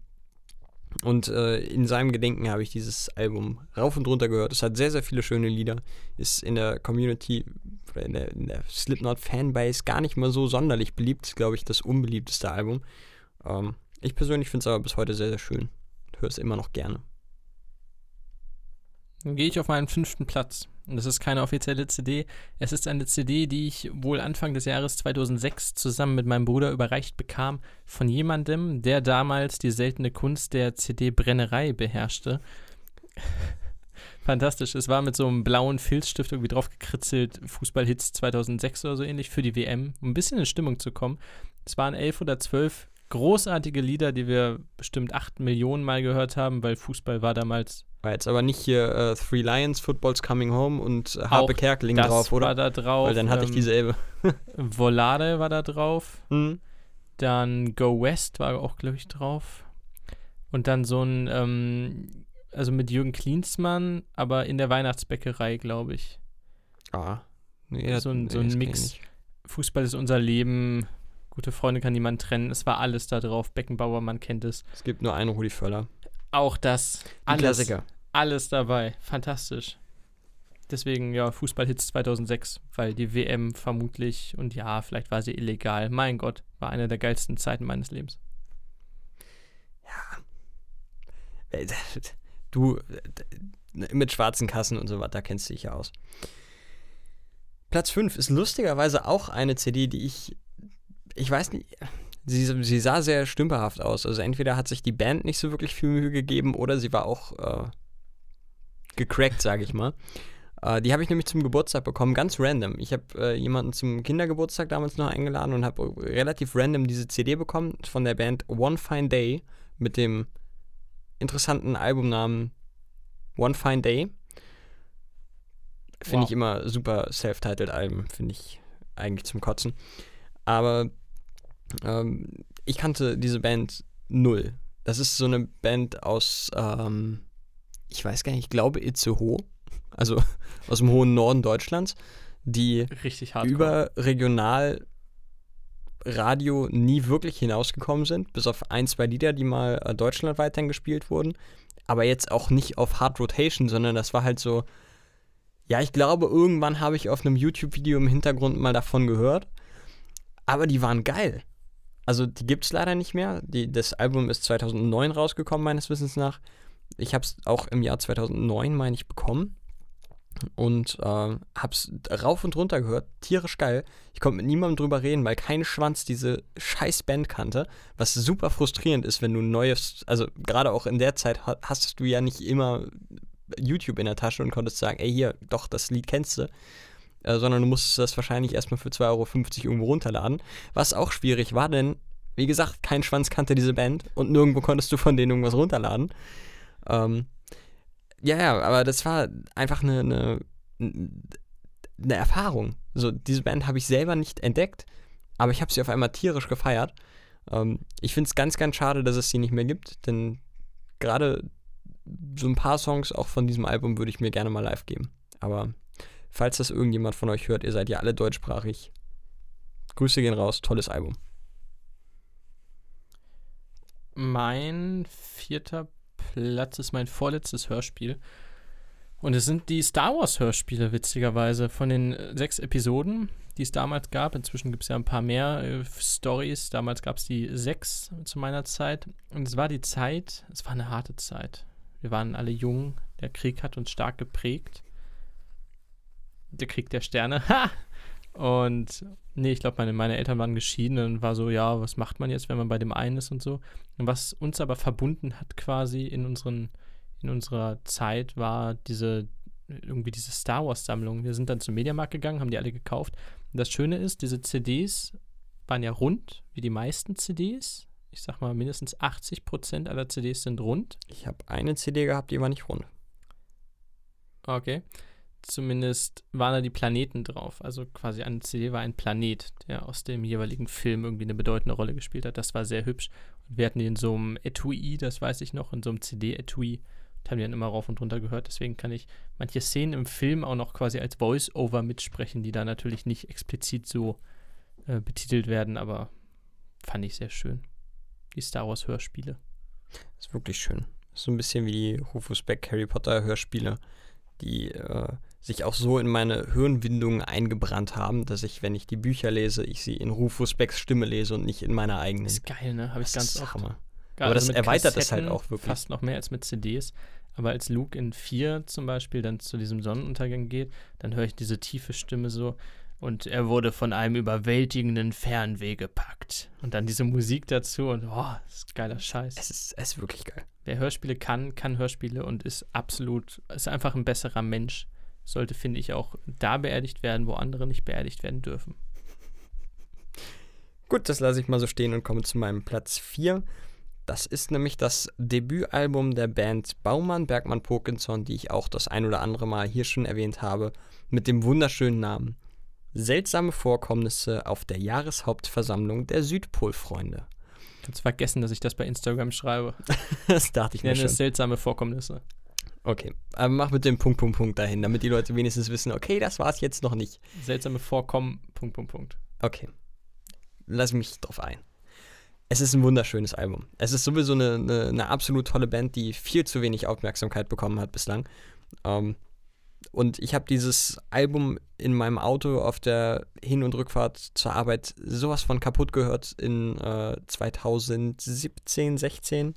und äh, in seinem Gedenken habe ich dieses Album rauf und runter gehört. Es hat sehr, sehr viele schöne Lieder. Ist in der Community, in der, in der Slipknot-Fanbase gar nicht mal so sonderlich beliebt. Glaube ich, das unbeliebteste Album. Ähm, ich persönlich finde es aber bis heute sehr, sehr schön. Höre es immer noch gerne. Dann gehe ich auf meinen fünften Platz. Und das ist keine offizielle CD. Es ist eine CD, die ich wohl Anfang des Jahres 2006 zusammen mit meinem Bruder überreicht bekam von jemandem, der damals die seltene Kunst der CD-Brennerei beherrschte. Fantastisch. Es war mit so einem blauen Filzstift irgendwie drauf gekritzelt, Fußballhits 2006 oder so ähnlich für die WM, um ein bisschen in Stimmung zu kommen. Es waren elf oder zwölf großartige Lieder, die wir bestimmt acht Millionen Mal gehört haben, weil Fußball war damals war jetzt aber nicht hier uh, Three Lions, Football's Coming Home und uh, Harpe Kerkeling drauf, oder? war da drauf. Weil dann hatte ähm, ich dieselbe. Volare war da drauf. Mhm. Dann Go West war auch, glaube ich, drauf. Und dann so ein, ähm, also mit Jürgen Klinsmann, aber in der Weihnachtsbäckerei, glaube ich. Ah. Nee, so ein, nee, so ein Mix. Fußball ist unser Leben. Gute Freunde kann niemand trennen. Es war alles da drauf. Beckenbauer, man kennt es. Es gibt nur einen Rudi Völler. Auch das. Alles, Klassiker. alles dabei. Fantastisch. Deswegen, ja, Fußballhits 2006, weil die WM vermutlich, und ja, vielleicht war sie illegal. Mein Gott, war eine der geilsten Zeiten meines Lebens. Äh, Du, äh, mit schwarzen Kassen und so was, da kennst du dich ja aus. Platz 5 ist lustigerweise auch eine CD, die ich, ich weiß nicht, sie, sie sah sehr stümperhaft aus. Also entweder hat sich die Band nicht so wirklich viel Mühe gegeben oder sie war auch äh, gecrackt, sage ich mal. Äh, die habe ich nämlich zum Geburtstag bekommen, ganz random. Ich habe äh, jemanden zum Kindergeburtstag damals noch eingeladen und habe relativ random diese CD bekommen von der Band One Fine Day mit dem interessanten Albumnamen One Fine Day. Finde Wow. ich immer super self-titled Alben, finde ich eigentlich zum Kotzen. Aber ähm, ich kannte diese Band null. Das ist so eine Band aus, ähm, ich weiß gar nicht, ich glaube Itzehoe, also aus dem hohen Norden Deutschlands, die Richtig hart. überregional Radio nie wirklich hinausgekommen sind, bis auf ein, zwei Lieder, die mal äh, deutschlandweit dann gespielt wurden. Aber jetzt auch nicht auf Hard Rotation, sondern das war halt so, ja, ich glaube, irgendwann habe ich auf einem YouTube-Video im Hintergrund mal davon gehört. Aber die waren geil. Also die gibt es leider nicht mehr. Die, das Album ist 2009 rausgekommen, meines Wissens nach. Ich habe es auch im Jahr 2009, meine ich, bekommen. Und äh, hab's rauf und runter gehört. Tierisch geil. Ich konnte mit niemandem drüber reden, weil kein Schwanz diese scheiß Band kannte. Was super frustrierend ist, wenn du ein neues, also gerade auch in der Zeit ha- hast du ja nicht immer YouTube in der Tasche und konntest sagen, ey hier, doch, das Lied kennst du. Äh, sondern du musstest das wahrscheinlich erstmal für 2,50 Euro irgendwo runterladen. Was auch schwierig war, denn, wie gesagt, kein Schwanz kannte diese Band und nirgendwo konntest du von denen irgendwas runterladen. Ähm, ja, ja, aber das war einfach eine, eine, eine Erfahrung. So, diese Band habe ich selber nicht entdeckt, aber ich habe sie auf einmal tierisch gefeiert. Ähm, ich finde es ganz, ganz schade, dass es sie nicht mehr gibt, denn gerade so ein paar Songs auch von diesem Album würde ich mir gerne mal live geben. Aber falls das irgendjemand von euch hört, ihr seid ja alle deutschsprachig. Grüße gehen raus, tolles Album. Mein vierter Platz ist mein vorletztes Hörspiel. Und es sind die Star Wars Hörspiele, witzigerweise. Von den äh, sechs Episoden, die es damals gab. Inzwischen gibt es ja ein paar mehr äh, Stories. Damals gab es die sechs zu meiner Zeit. Und es war die Zeit, es war eine harte Zeit. Wir waren alle jung. Der Krieg hat uns stark geprägt. Der Krieg der Sterne. Ha! Und nee, ich glaube, meine, meine Eltern waren geschieden und war so, ja, was macht man jetzt, wenn man bei dem einen ist und so. Und was uns aber verbunden hat quasi in unseren, in unserer Zeit war diese, irgendwie diese Star Wars Sammlung. Wir sind dann zum Mediamarkt gegangen, haben die alle gekauft. Und das Schöne ist, diese CDs waren ja rund, wie die meisten CDs. Ich sag mal, mindestens 80% aller CDs sind rund. Ich habe eine CD gehabt, die war nicht rund. Okay. Zumindest waren da die Planeten drauf. Also quasi eine CD war ein Planet, der aus dem jeweiligen Film irgendwie eine bedeutende Rolle gespielt hat. Das war sehr hübsch. Und wir hatten die in so einem Etui, das weiß ich noch, in so einem CD-Etui. Haben die dann immer rauf und runter gehört. Deswegen kann ich manche Szenen im Film auch noch quasi als Voice-Over mitsprechen, die da natürlich nicht explizit so äh, betitelt werden, aber fand ich sehr schön. Die Star Wars-Hörspiele. ist wirklich schön. So ein bisschen wie die Rufus Beck Harry Potter Hörspiele, die äh, sich auch so in meine Hirnwindungen eingebrannt haben, dass ich, wenn ich die Bücher lese, ich sie in Rufus Becks Stimme lese und nicht in meiner eigenen. Ist geil, ne? Habe ich Das ganz oft. Hammer. Aber das mit erweitert es halt Kassetten auch wirklich. Fast noch mehr als mit CDs. Aber als Luke in 4 zum Beispiel dann zu diesem Sonnenuntergang geht, dann höre ich diese tiefe Stimme so. Und er wurde von einem überwältigenden Fernweh gepackt. Und dann diese Musik dazu und oh, das ist geiler Scheiß. Es ist, es ist wirklich geil. Wer Hörspiele kann, kann Hörspiele und ist absolut, ist einfach ein besserer Mensch. Sollte, finde ich, auch da beerdigt werden, wo andere nicht beerdigt werden dürfen. Gut, das lasse ich mal so stehen und komme zu meinem Platz 4. Das ist nämlich das Debütalbum der Band Baumann, Bergmann, Pokinson, die ich auch das ein oder andere Mal hier schon erwähnt habe, mit dem wunderschönen Namen Seltsame Vorkommnisse auf der Jahreshauptversammlung der Südpolfreunde. Kannst vergessen, dass ich das bei Instagram schreibe. Das dachte ich Ich mir nenne schon. es seltsame Vorkommnisse. Okay, aber mach mit dem Punkt, Punkt, Punkt dahin, damit die Leute wenigstens wissen, okay, das war es jetzt noch nicht. Seltsame Vorkommen, Punkt, Punkt, Punkt. Okay. lasse mich drauf ein. Es ist ein wunderschönes Album. Es ist sowieso eine, eine, eine absolut tolle Band, die viel zu wenig Aufmerksamkeit bekommen hat bislang. Ähm, und ich habe dieses Album in meinem Auto auf der Hin- und Rückfahrt zur Arbeit sowas von kaputt gehört in äh, 2017, 16.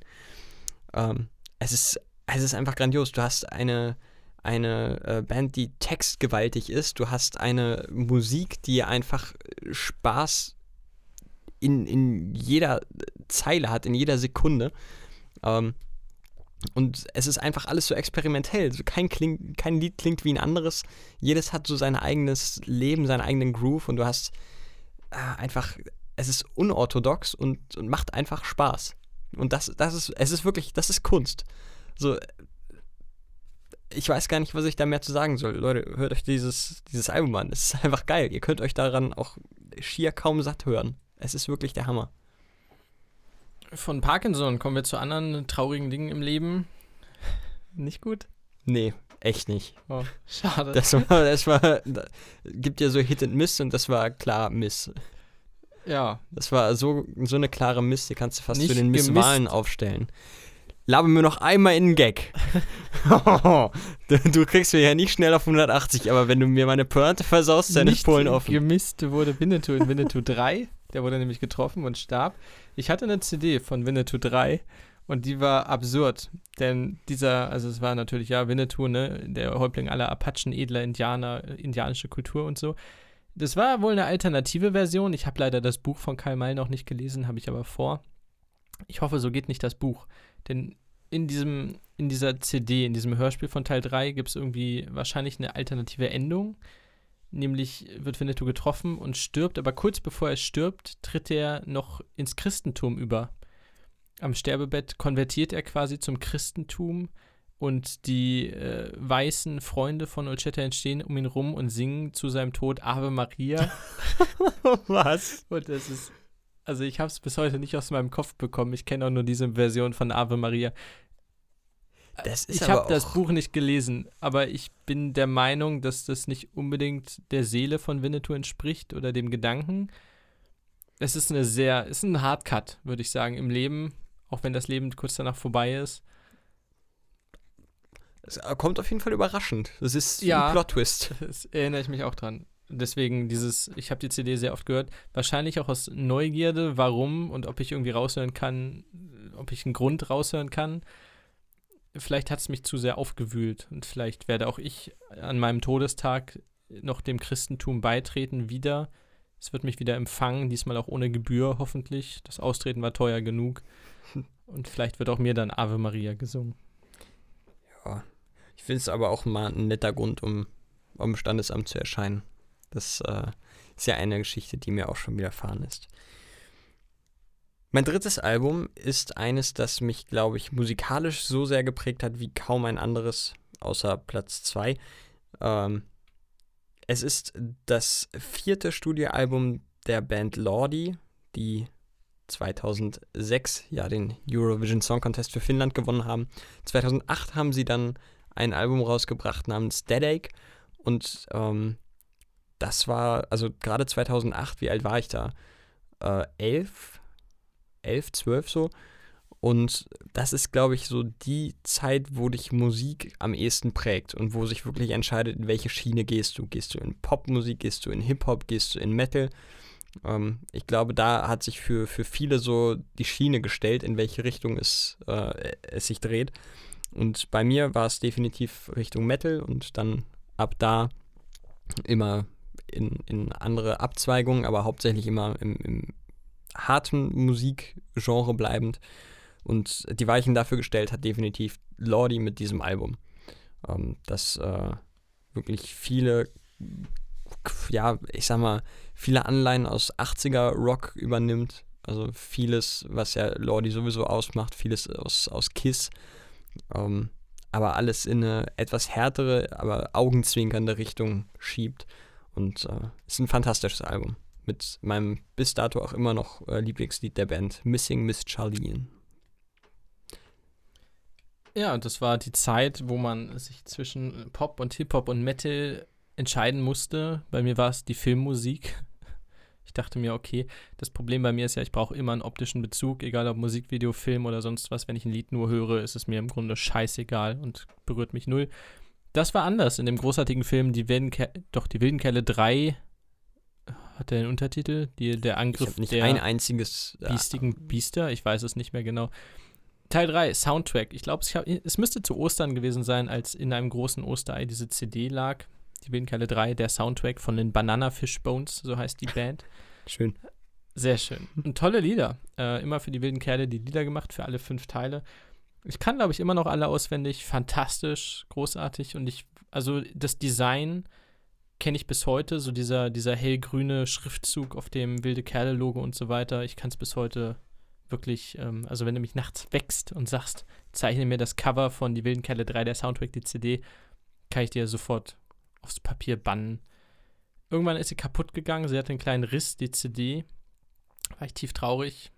Ähm, es, ist, es ist einfach grandios. Du hast eine, eine äh, Band, die textgewaltig ist. Du hast eine Musik, die einfach Spaß in, in jeder Zeile hat, in jeder Sekunde. Ähm, und es ist einfach alles so experimentell. Kein, kling, kein Lied klingt wie ein anderes. Jedes hat so sein eigenes Leben, seinen eigenen Groove und du hast äh, einfach, es ist unorthodox und, und macht einfach Spaß. Und das, das ist, es ist wirklich, das ist Kunst. So, ich weiß gar nicht, was ich da mehr zu sagen soll. Leute, hört euch dieses, dieses Album an. Es ist einfach geil. Ihr könnt euch daran auch schier kaum satt hören. Es ist wirklich der Hammer. Von Parkinson kommen wir zu anderen traurigen Dingen im Leben. Nicht gut? Nee, echt nicht. Oh, schade. Das war, das war, da gibt ja so Hit and Miss und das war klar Miss. Ja. Das war so, so eine klare Miss, die kannst du fast Nicht für den. Misswahlen aufstellen. Labe mir noch einmal in den Gag. du, kriegst mir ja nicht schnell auf 180, aber wenn du mir meine Pointe versaust, dann ist Nicht Polen offen. gemisst wurde Winnetou in Winnetou 3. Der wurde nämlich getroffen und starb. Ich hatte eine CD von Winnetou 3 und die war absurd. Denn dieser, also es war natürlich ja Winnetou, ne, der Häuptling aller Apachen, edler Indianer, indianische Kultur und so. Das war wohl eine alternative Version. Ich habe leider das Buch von Karl May noch nicht gelesen, habe ich aber vor. Ich hoffe, so geht nicht das Buch. Denn in diesem, in dieser CD, in diesem Hörspiel von Teil 3 gibt es irgendwie wahrscheinlich eine alternative Endung. Nämlich wird Winnetou getroffen und stirbt, aber kurz bevor er stirbt, tritt er noch ins Christentum über. Am Sterbebett konvertiert er quasi zum Christentum und die äh, weißen Freunde von Olchetta entstehen um ihn rum und singen zu seinem Tod Ave Maria. Was? Und das ist, also ich habe es bis heute nicht aus meinem Kopf bekommen. Ich kenne auch nur diese Version von Ave Maria. Das ist ich habe das Buch nicht gelesen, aber ich bin der Meinung, dass das nicht unbedingt der Seele von Winnetou entspricht oder dem Gedanken. Es ist eine sehr, es ist ein Hardcut, würde ich sagen, im Leben, auch wenn das Leben kurz danach vorbei ist. Es kommt auf jeden Fall überraschend. Das ist Ja. ein Plot-Twist. Das erinnere ich mich auch dran. Deswegen dieses, ich habe die CD sehr oft gehört, wahrscheinlich auch aus Neugierde, warum und ob ich irgendwie raushören kann, ob ich einen Grund raushören kann. Vielleicht hat es mich zu sehr aufgewühlt und vielleicht werde auch ich an meinem Todestag noch dem Christentum beitreten wieder. Es wird mich wieder empfangen, diesmal auch ohne Gebühr hoffentlich. Das Austreten war teuer genug. Und vielleicht wird auch mir dann Ave Maria gesungen. Ja. Ich finde es aber auch mal ein netter Grund, um am Standesamt zu erscheinen. Das äh, ist ja eine Geschichte, die mir auch schon widerfahren ist. Mein drittes Album ist eines, das mich, glaube ich, musikalisch so sehr geprägt hat wie kaum ein anderes, außer Platz 2. Ähm, es ist das vierte Studioalbum der Band Lordi, die 2006 ja den Eurovision Song Contest für Finnland gewonnen haben. 2008 haben sie dann ein Album rausgebracht namens Deadache und ähm, das war, also gerade 2008, wie alt war ich da? Äh, elf, elf, zwölf so. Und das ist, glaube ich, so die Zeit, wo dich Musik am ehesten prägt und wo sich wirklich entscheidet, in welche Schiene gehst du. Gehst du in Popmusik, gehst du in Hip-Hop, gehst du in Metal. Ähm, ich glaube, da hat sich für, für viele so die Schiene gestellt, in welche Richtung es, äh, es sich dreht. Und bei mir war es definitiv Richtung Metal und dann ab da immer in, in andere Abzweigungen, aber hauptsächlich immer im, im harten Musikgenre bleibend. Und die Weichen dafür gestellt hat definitiv Lordi mit diesem Album. Ähm, das äh, wirklich viele, ja, ich sag mal, viele Anleihen aus 80er Rock übernimmt. Also vieles, was ja Lordi sowieso ausmacht, vieles aus, aus Kiss. Ähm, aber alles in eine etwas härtere, aber augenzwinkernde Richtung schiebt. Und äh, ist ein fantastisches Album. Mit meinem bis dato auch immer noch äh, Lieblingslied der Band, Missing Miss Charlene. Ja, das war die Zeit, wo man sich zwischen Pop und Hip-Hop und Metal entscheiden musste. Bei mir war es die Filmmusik. Ich dachte mir, okay, das Problem bei mir ist ja, ich brauche immer einen optischen Bezug, egal ob Musikvideo, Film oder sonst was. Wenn ich ein Lied nur höre, ist es mir im Grunde scheißegal und berührt mich null. Das war anders in dem großartigen Film Die wilden Ke doch die wilden Kerle 3 hat der den Untertitel, die, der Angriff nicht der ein einziges. äh, biestigen Biester, ich weiß es nicht mehr genau. Teil 3, Soundtrack. Ich glaube, es, es müsste zu Ostern gewesen sein, als in einem großen Osterei diese CD lag. Die wilden Kerle 3, der Soundtrack von den Banana Fish Bones, so heißt die Band. Schön. Sehr schön. Und tolle Lieder. Äh, immer für die wilden Kerle die Lieder gemacht, für alle fünf Teile. Ich kann, glaube ich, immer noch alle auswendig. Fantastisch, großartig. Und ich, also das Design kenne ich bis heute. So dieser, dieser hellgrüne Schriftzug auf dem wilde Kerle-Logo und so weiter. Ich kann es bis heute wirklich, ähm, also wenn du mich nachts wächst und sagst, zeichne mir das Cover von Die wilden Kerle 3, der Soundtrack, die CD, kann ich dir sofort aufs Papier bannen. Irgendwann ist sie kaputt gegangen, sie hatte einen kleinen Riss, die CD. War ich tief traurig.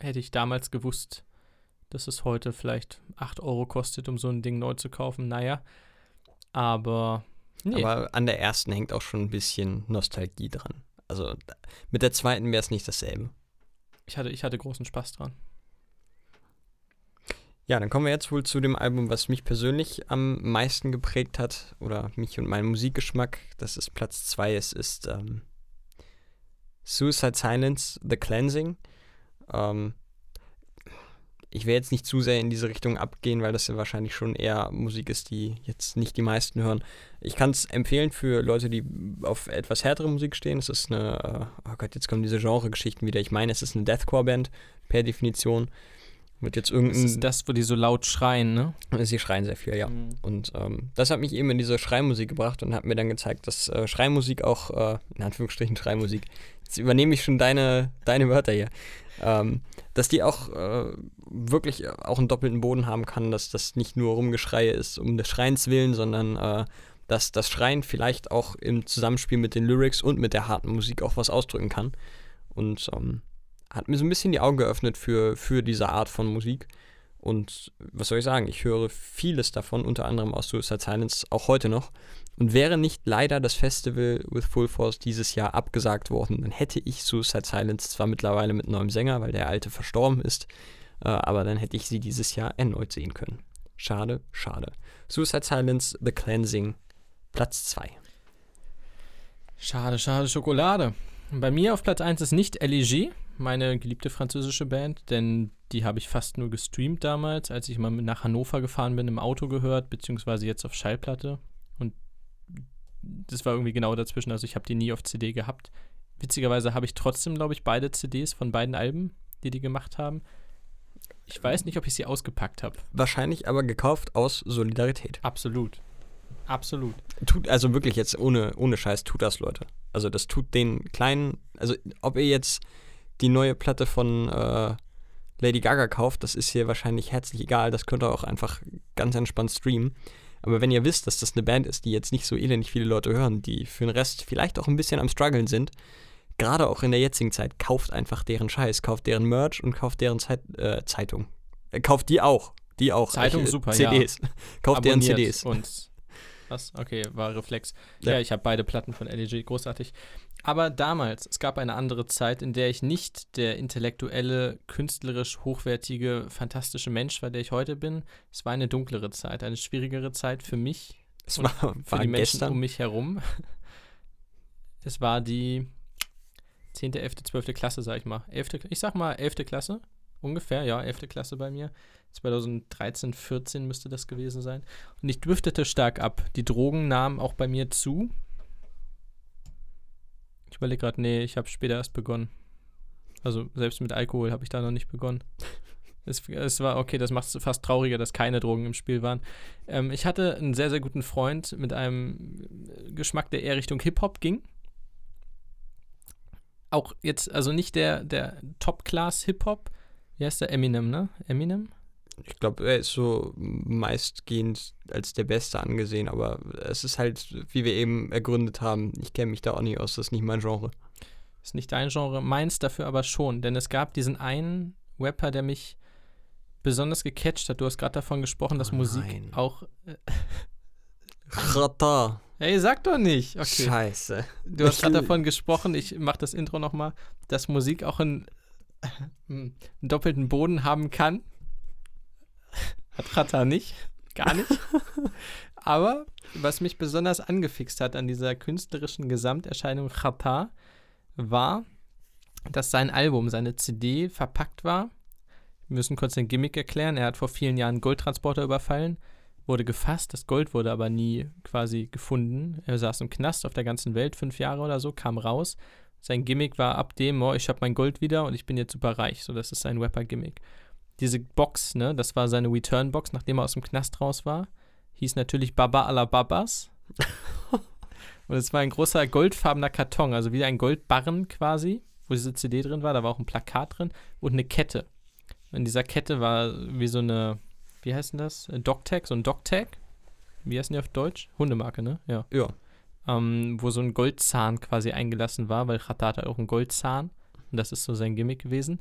Hätte ich damals gewusst, dass es heute vielleicht 8 Euro kostet, um so ein Ding neu zu kaufen. Naja. Aber. Nee. Aber an der ersten hängt auch schon ein bisschen Nostalgie dran. Also mit der zweiten wäre es nicht dasselbe. ich, hatte, ich hatte großen Spaß dran. Ja, dann kommen wir jetzt wohl zu dem Album, was mich persönlich am meisten geprägt hat oder mich und meinen Musikgeschmack. Das ist Platz 2. Es ist ähm, Suicide Silence, The Cleansing. Ähm, ich werde jetzt nicht zu sehr in diese Richtung abgehen, weil das ja wahrscheinlich schon eher Musik ist, die jetzt nicht die meisten hören. Ich kann es empfehlen für Leute, die auf etwas härtere Musik stehen. Es ist eine, äh, oh Gott, jetzt kommen diese Genre-Geschichten wieder. Ich meine, es ist eine Deathcore-Band per Definition. Wird jetzt Das irgendein. ist das, wo die so laut schreien, ne? Sie schreien sehr viel, ja. Mhm. Und ähm, das hat mich eben in diese Schreimusik gebracht und hat mir dann gezeigt, dass äh, Schreimusik auch, äh, in Anführungsstrichen Schreimusik, jetzt übernehme ich schon deine, deine Wörter hier, ähm, dass die auch äh, wirklich auch einen doppelten Boden haben kann, dass das nicht nur Rumgeschreie ist um des Schreins willen, sondern äh, dass das Schreien vielleicht auch im Zusammenspiel mit den Lyrics und mit der harten Musik auch was ausdrücken kann. Und ähm, hat mir so ein bisschen die Augen geöffnet für, für diese Art von Musik. Und was soll ich sagen? Ich höre vieles davon, unter anderem aus Suicide Silence, auch heute noch. Und wäre nicht leider das Festival with Full Force dieses Jahr abgesagt worden, dann hätte ich Suicide Silence zwar mittlerweile mit neuem Sänger, weil der alte verstorben ist, äh, aber dann hätte ich sie dieses Jahr erneut sehen können. Schade, schade. Suicide Silence, The Cleansing, Platz 2. Schade, schade Schokolade. Bei mir auf Platz 1 ist nicht LEG, meine geliebte französische Band, denn die habe ich fast nur gestreamt damals, als ich mal nach Hannover gefahren bin, im Auto gehört, beziehungsweise jetzt auf Schallplatte. Und das war irgendwie genau dazwischen, also ich habe die nie auf CD gehabt. Witzigerweise habe ich trotzdem, glaube ich, beide CDs von beiden Alben, die die gemacht haben. Ich weiß nicht, ob ich sie ausgepackt habe. Wahrscheinlich aber gekauft aus Solidarität. Absolut. Absolut. Tut, also wirklich jetzt ohne, ohne Scheiß, tut das, Leute. Also das tut den kleinen, also ob ihr jetzt die neue Platte von äh, Lady Gaga kauft, das ist hier wahrscheinlich herzlich egal, das könnt ihr auch einfach ganz entspannt streamen. Aber wenn ihr wisst, dass das eine Band ist, die jetzt nicht so elendig viele Leute hören, die für den Rest vielleicht auch ein bisschen am struggeln sind, gerade auch in der jetzigen Zeit, kauft einfach deren Scheiß, kauft deren Merch und kauft deren Zeit, äh, Zeitung. Äh, kauft die auch. Die auch. Zeitung, Äh, super, CDs. Kauft deren Abonniert CDs. uns. Was? Okay, war Reflex. Ja. Ja, ich habe beide Platten von LEG, großartig. Aber damals, es gab eine andere Zeit, in der ich nicht der intellektuelle, künstlerisch hochwertige, fantastische Mensch war, der ich heute bin. Es war eine dunklere Zeit, eine schwierigere Zeit für mich, Es und war, für war die Menschen gestern. um mich herum. Es war die 10., 11., 12. Klasse, sag ich mal. 11., ich sag mal 11. Klasse, ungefähr, ja, 11. Klasse bei mir. 2013, 14 müsste das gewesen sein. Und ich driftete stark ab. Die Drogen nahmen auch bei mir zu. Ich überlege gerade, nee, ich habe später erst begonnen. Also selbst mit Alkohol habe ich da noch nicht begonnen. Es, es war, okay, das macht es fast trauriger, dass keine Drogen im Spiel waren. Ähm, ich hatte einen sehr, sehr guten Freund mit einem Geschmack, der eher Richtung Hip-Hop ging. Auch jetzt, also nicht der, der Top-Class-Hip-Hop. Wie heißt der? Eminem, ne? Eminem? Ich glaube, er ist so meistgehend als der Beste angesehen, aber es ist halt, wie wir eben ergründet haben, ich kenne mich da auch nicht aus, das ist nicht mein Genre. Ist nicht dein Genre, meins dafür aber schon. Denn es gab diesen einen Rapper, der mich besonders gecatcht hat. Du hast gerade davon gesprochen, dass Oh Musik auch. Äh, Rata. Hey, sag doch nicht. Okay. Scheiße. Du hast gerade davon gesprochen, ich mache das Intro nochmal, dass Musik auch einen, einen doppelten Boden haben kann. Hat Rata nicht. Gar nicht. Aber was mich besonders angefixt hat an dieser künstlerischen Gesamterscheinung Rata, war, dass sein Album, seine CD verpackt war. Wir müssen kurz den Gimmick erklären. Er hat vor vielen Jahren Goldtransporter überfallen, wurde gefasst. Das Gold wurde aber nie quasi gefunden. Er saß im Knast auf der ganzen Welt, fünf Jahre oder so, kam raus. Sein Gimmick war ab dem, oh, ich habe mein Gold wieder und ich bin jetzt super reich. So, das ist sein Rapper-Gimmick. Diese Box, ne, das war seine Return-Box, nachdem er aus dem Knast raus war. Hieß natürlich Baba ala Babas. und es war ein großer goldfarbener Karton, also wie ein Goldbarren quasi, wo diese CD drin war. Da war auch ein Plakat drin und eine Kette. In dieser Kette war wie so eine, wie heißt denn das? Äh, Dogtag, so ein Dogtag. Wie heißt denn die auf Deutsch? Hundemarke, ne? Ja. Ja. Ähm, wo so ein Goldzahn quasi eingelassen war, weil Khatat hat auch einen Goldzahn. Und das ist so sein Gimmick gewesen.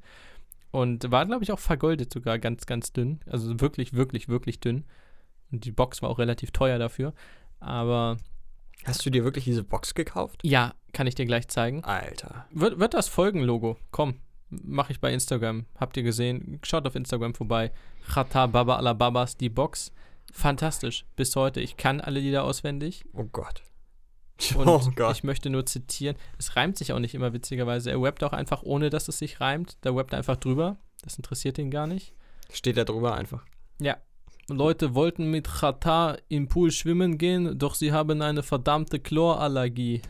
Und war, glaube ich, auch vergoldet sogar ganz, ganz dünn. Also wirklich, wirklich, wirklich dünn. Und die Box war auch relativ teuer dafür. Aber Hast du dir wirklich diese Box gekauft? ja, kann ich dir gleich zeigen. Alter. Wird, wird das Folgenlogo? Komm, mache ich bei Instagram. Habt ihr gesehen? Schaut auf Instagram vorbei. Chata Baba ala Babas, die Box. Fantastisch. Bis heute. Ich kann alle Lieder auswendig. Oh Gott. Und oh Gott. ich möchte nur zitieren. Es reimt sich auch nicht immer witzigerweise. Er rappt auch einfach, ohne dass es sich reimt. Da rappt er einfach drüber. Das interessiert ihn gar nicht. Steht da drüber einfach. Ja. Leute wollten mit Chata im Pool schwimmen gehen, doch sie haben eine verdammte Chlorallergie.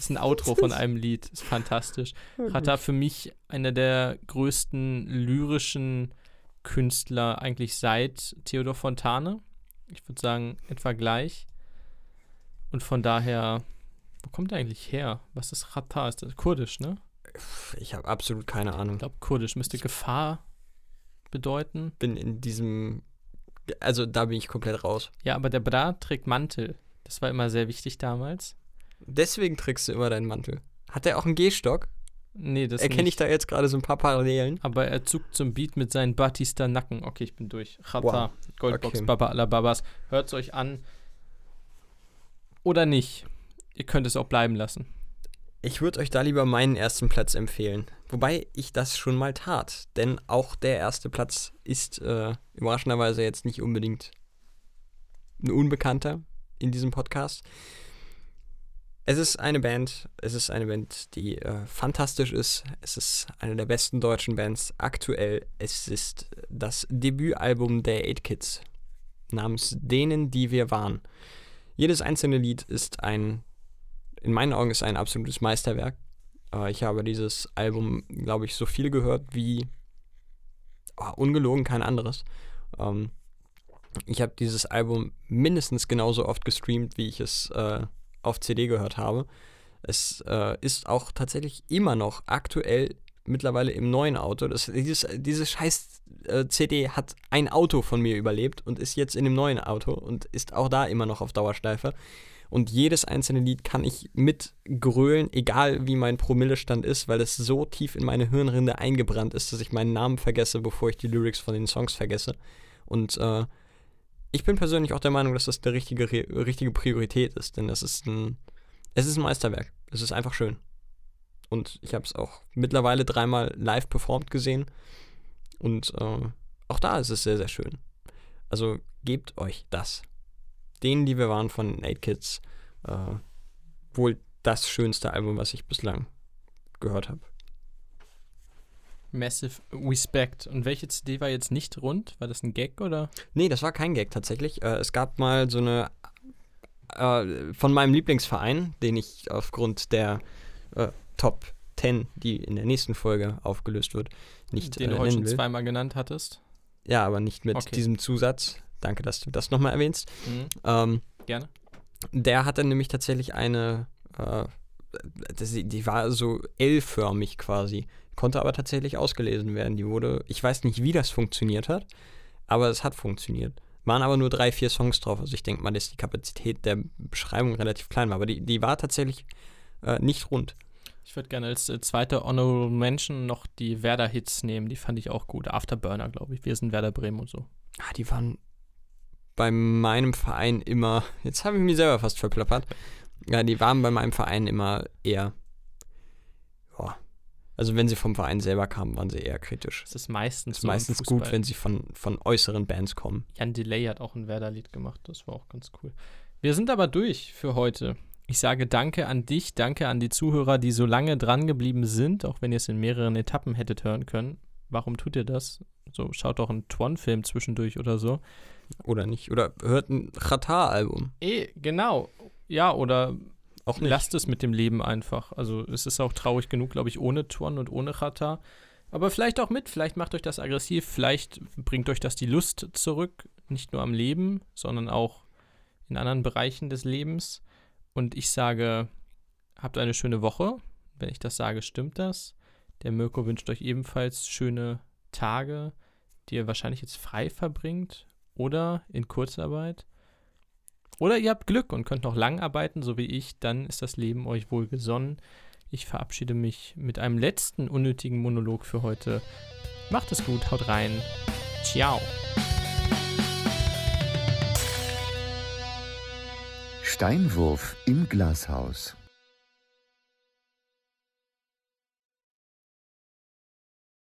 Das ist ein Outro von einem Lied. Ist fantastisch. Chata für mich einer der größten lyrischen Künstler eigentlich seit Theodor Fontane. Ich würde sagen, etwa gleich. Und von daher, wo kommt er eigentlich her? Was ist Chata? Ist das kurdisch, ne? Ich habe absolut keine Ahnung. Ich glaube, kurdisch müsste Gefahr bedeuten. bin in diesem. Also da bin ich komplett raus. Ja, aber der Bra trägt Mantel. Das war immer sehr wichtig damals. Deswegen trägst du immer deinen Mantel. Hat er auch einen Gehstock? Nee, das Erkenne ich da jetzt gerade so ein paar Parallelen? Aber er zuckt zum Beat mit seinen Batista Nacken. Okay, ich bin durch. Chata, Wow. Goldbox, Okay. Baba alla Babas. Hört's euch an. Oder nicht. Ihr könnt es auch bleiben lassen. Ich würde euch da lieber meinen ersten Platz empfehlen. Wobei ich das schon mal tat. Denn auch der erste Platz ist äh, überraschenderweise jetzt nicht unbedingt ein Unbekannter in diesem Podcast. Es ist eine Band, es ist eine Band, die äh, fantastisch ist. Es ist eine der besten deutschen Bands aktuell. Es ist das Debütalbum der 8 Kids namens Denen, die wir waren. Jedes einzelne Lied ist ein, in meinen Augen ist ein absolutes Meisterwerk. Äh, ich habe dieses Album, glaube ich, so viel gehört wie oh, ungelogen kein anderes. Ähm, ich habe dieses Album mindestens genauso oft gestreamt, wie ich es äh, auf CD gehört habe. Es äh, ist auch tatsächlich immer noch aktuell mittlerweile im neuen Auto. Das, dieses, diese scheiß äh, CD hat ein Auto von mir überlebt und ist jetzt in dem neuen Auto und ist auch da immer noch auf Dauerschleife. Und jedes einzelne Lied kann ich mitgrölen, egal wie mein Promillestand ist, weil es so tief in meine Hirnrinde eingebrannt ist, dass ich meinen Namen vergesse, bevor ich die Lyrics von den Songs vergesse. Und äh, ich bin persönlich auch der Meinung, dass das der richtige, richtige Priorität ist, denn das ist ein, es ist ein Meisterwerk. Es ist einfach schön. Und ich habe es auch mittlerweile dreimal live performt gesehen. Und äh, auch da ist es sehr, sehr schön. Also gebt euch das. Denen, die wir waren von 8 Kids, äh, wohl das schönste Album, was ich bislang gehört habe. Massive Respect. Und welche CD war jetzt nicht rund? War das ein Gag oder? Nee, das war kein Gag tatsächlich. Äh, es gab mal so eine äh, von meinem Lieblingsverein, den ich aufgrund der äh, Top 10, die in der nächsten Folge aufgelöst wird, nicht Den äh, du heute schon will. zweimal genannt hattest. Ja, aber nicht mit Okay. diesem Zusatz. Danke, dass du das nochmal erwähnst. Mhm. Ähm, Gerne. der hatte nämlich tatsächlich eine, äh, das, die war so L-förmig quasi, konnte aber tatsächlich ausgelesen werden. Die wurde, ich weiß nicht, wie das funktioniert hat, aber es hat funktioniert. Waren aber nur drei, vier Songs drauf. Also ich denke mal, dass die Kapazität der Beschreibung relativ klein war. Aber die, die war tatsächlich äh, nicht rund. Ich würde gerne als äh, zweite Honorable Mention noch die Werder-Hits nehmen. Die fand ich auch gut. Afterburner, glaube ich. Wir sind Werder Bremen und so. Ah, die waren. bei meinem Verein immer, jetzt habe ich mich selber fast verplappert. Ja, die waren bei meinem Verein immer eher, ja, also wenn sie vom Verein selber kamen, waren sie eher kritisch. Das ist meistens Es ist so meistens gut, wenn sie von, von äußeren Bands kommen. Jan Delay hat auch ein Werder-Lied gemacht. Das war auch ganz cool. Wir sind aber durch für heute. Ich sage danke an dich, danke an die Zuhörer, die so lange dran geblieben sind, auch wenn ihr es in mehreren Etappen hättet hören können. Warum tut ihr das? So, schaut doch einen Twan-Film zwischendurch oder so. Oder nicht? Oder hört ein Qatar-Album. Eh, genau. Ja, oder Auch nicht. lasst es mit dem Leben einfach. Also es ist auch traurig genug, glaube ich, ohne Twan und ohne Chata. Aber vielleicht auch mit, vielleicht macht euch das aggressiv, vielleicht bringt euch das die Lust zurück, nicht nur am Leben, sondern auch in anderen Bereichen des Lebens. Und ich sage, habt eine schöne Woche. Wenn ich das sage, stimmt das. Der Mirko wünscht euch ebenfalls schöne Tage, die ihr wahrscheinlich jetzt frei verbringt oder in Kurzarbeit. Oder ihr habt Glück und könnt noch lang arbeiten, so wie ich, dann ist das Leben euch wohl gesonnen. Ich verabschiede mich mit einem letzten unnötigen Monolog für heute. Macht es gut, haut rein. Ciao. Steinwurf im Glashaus.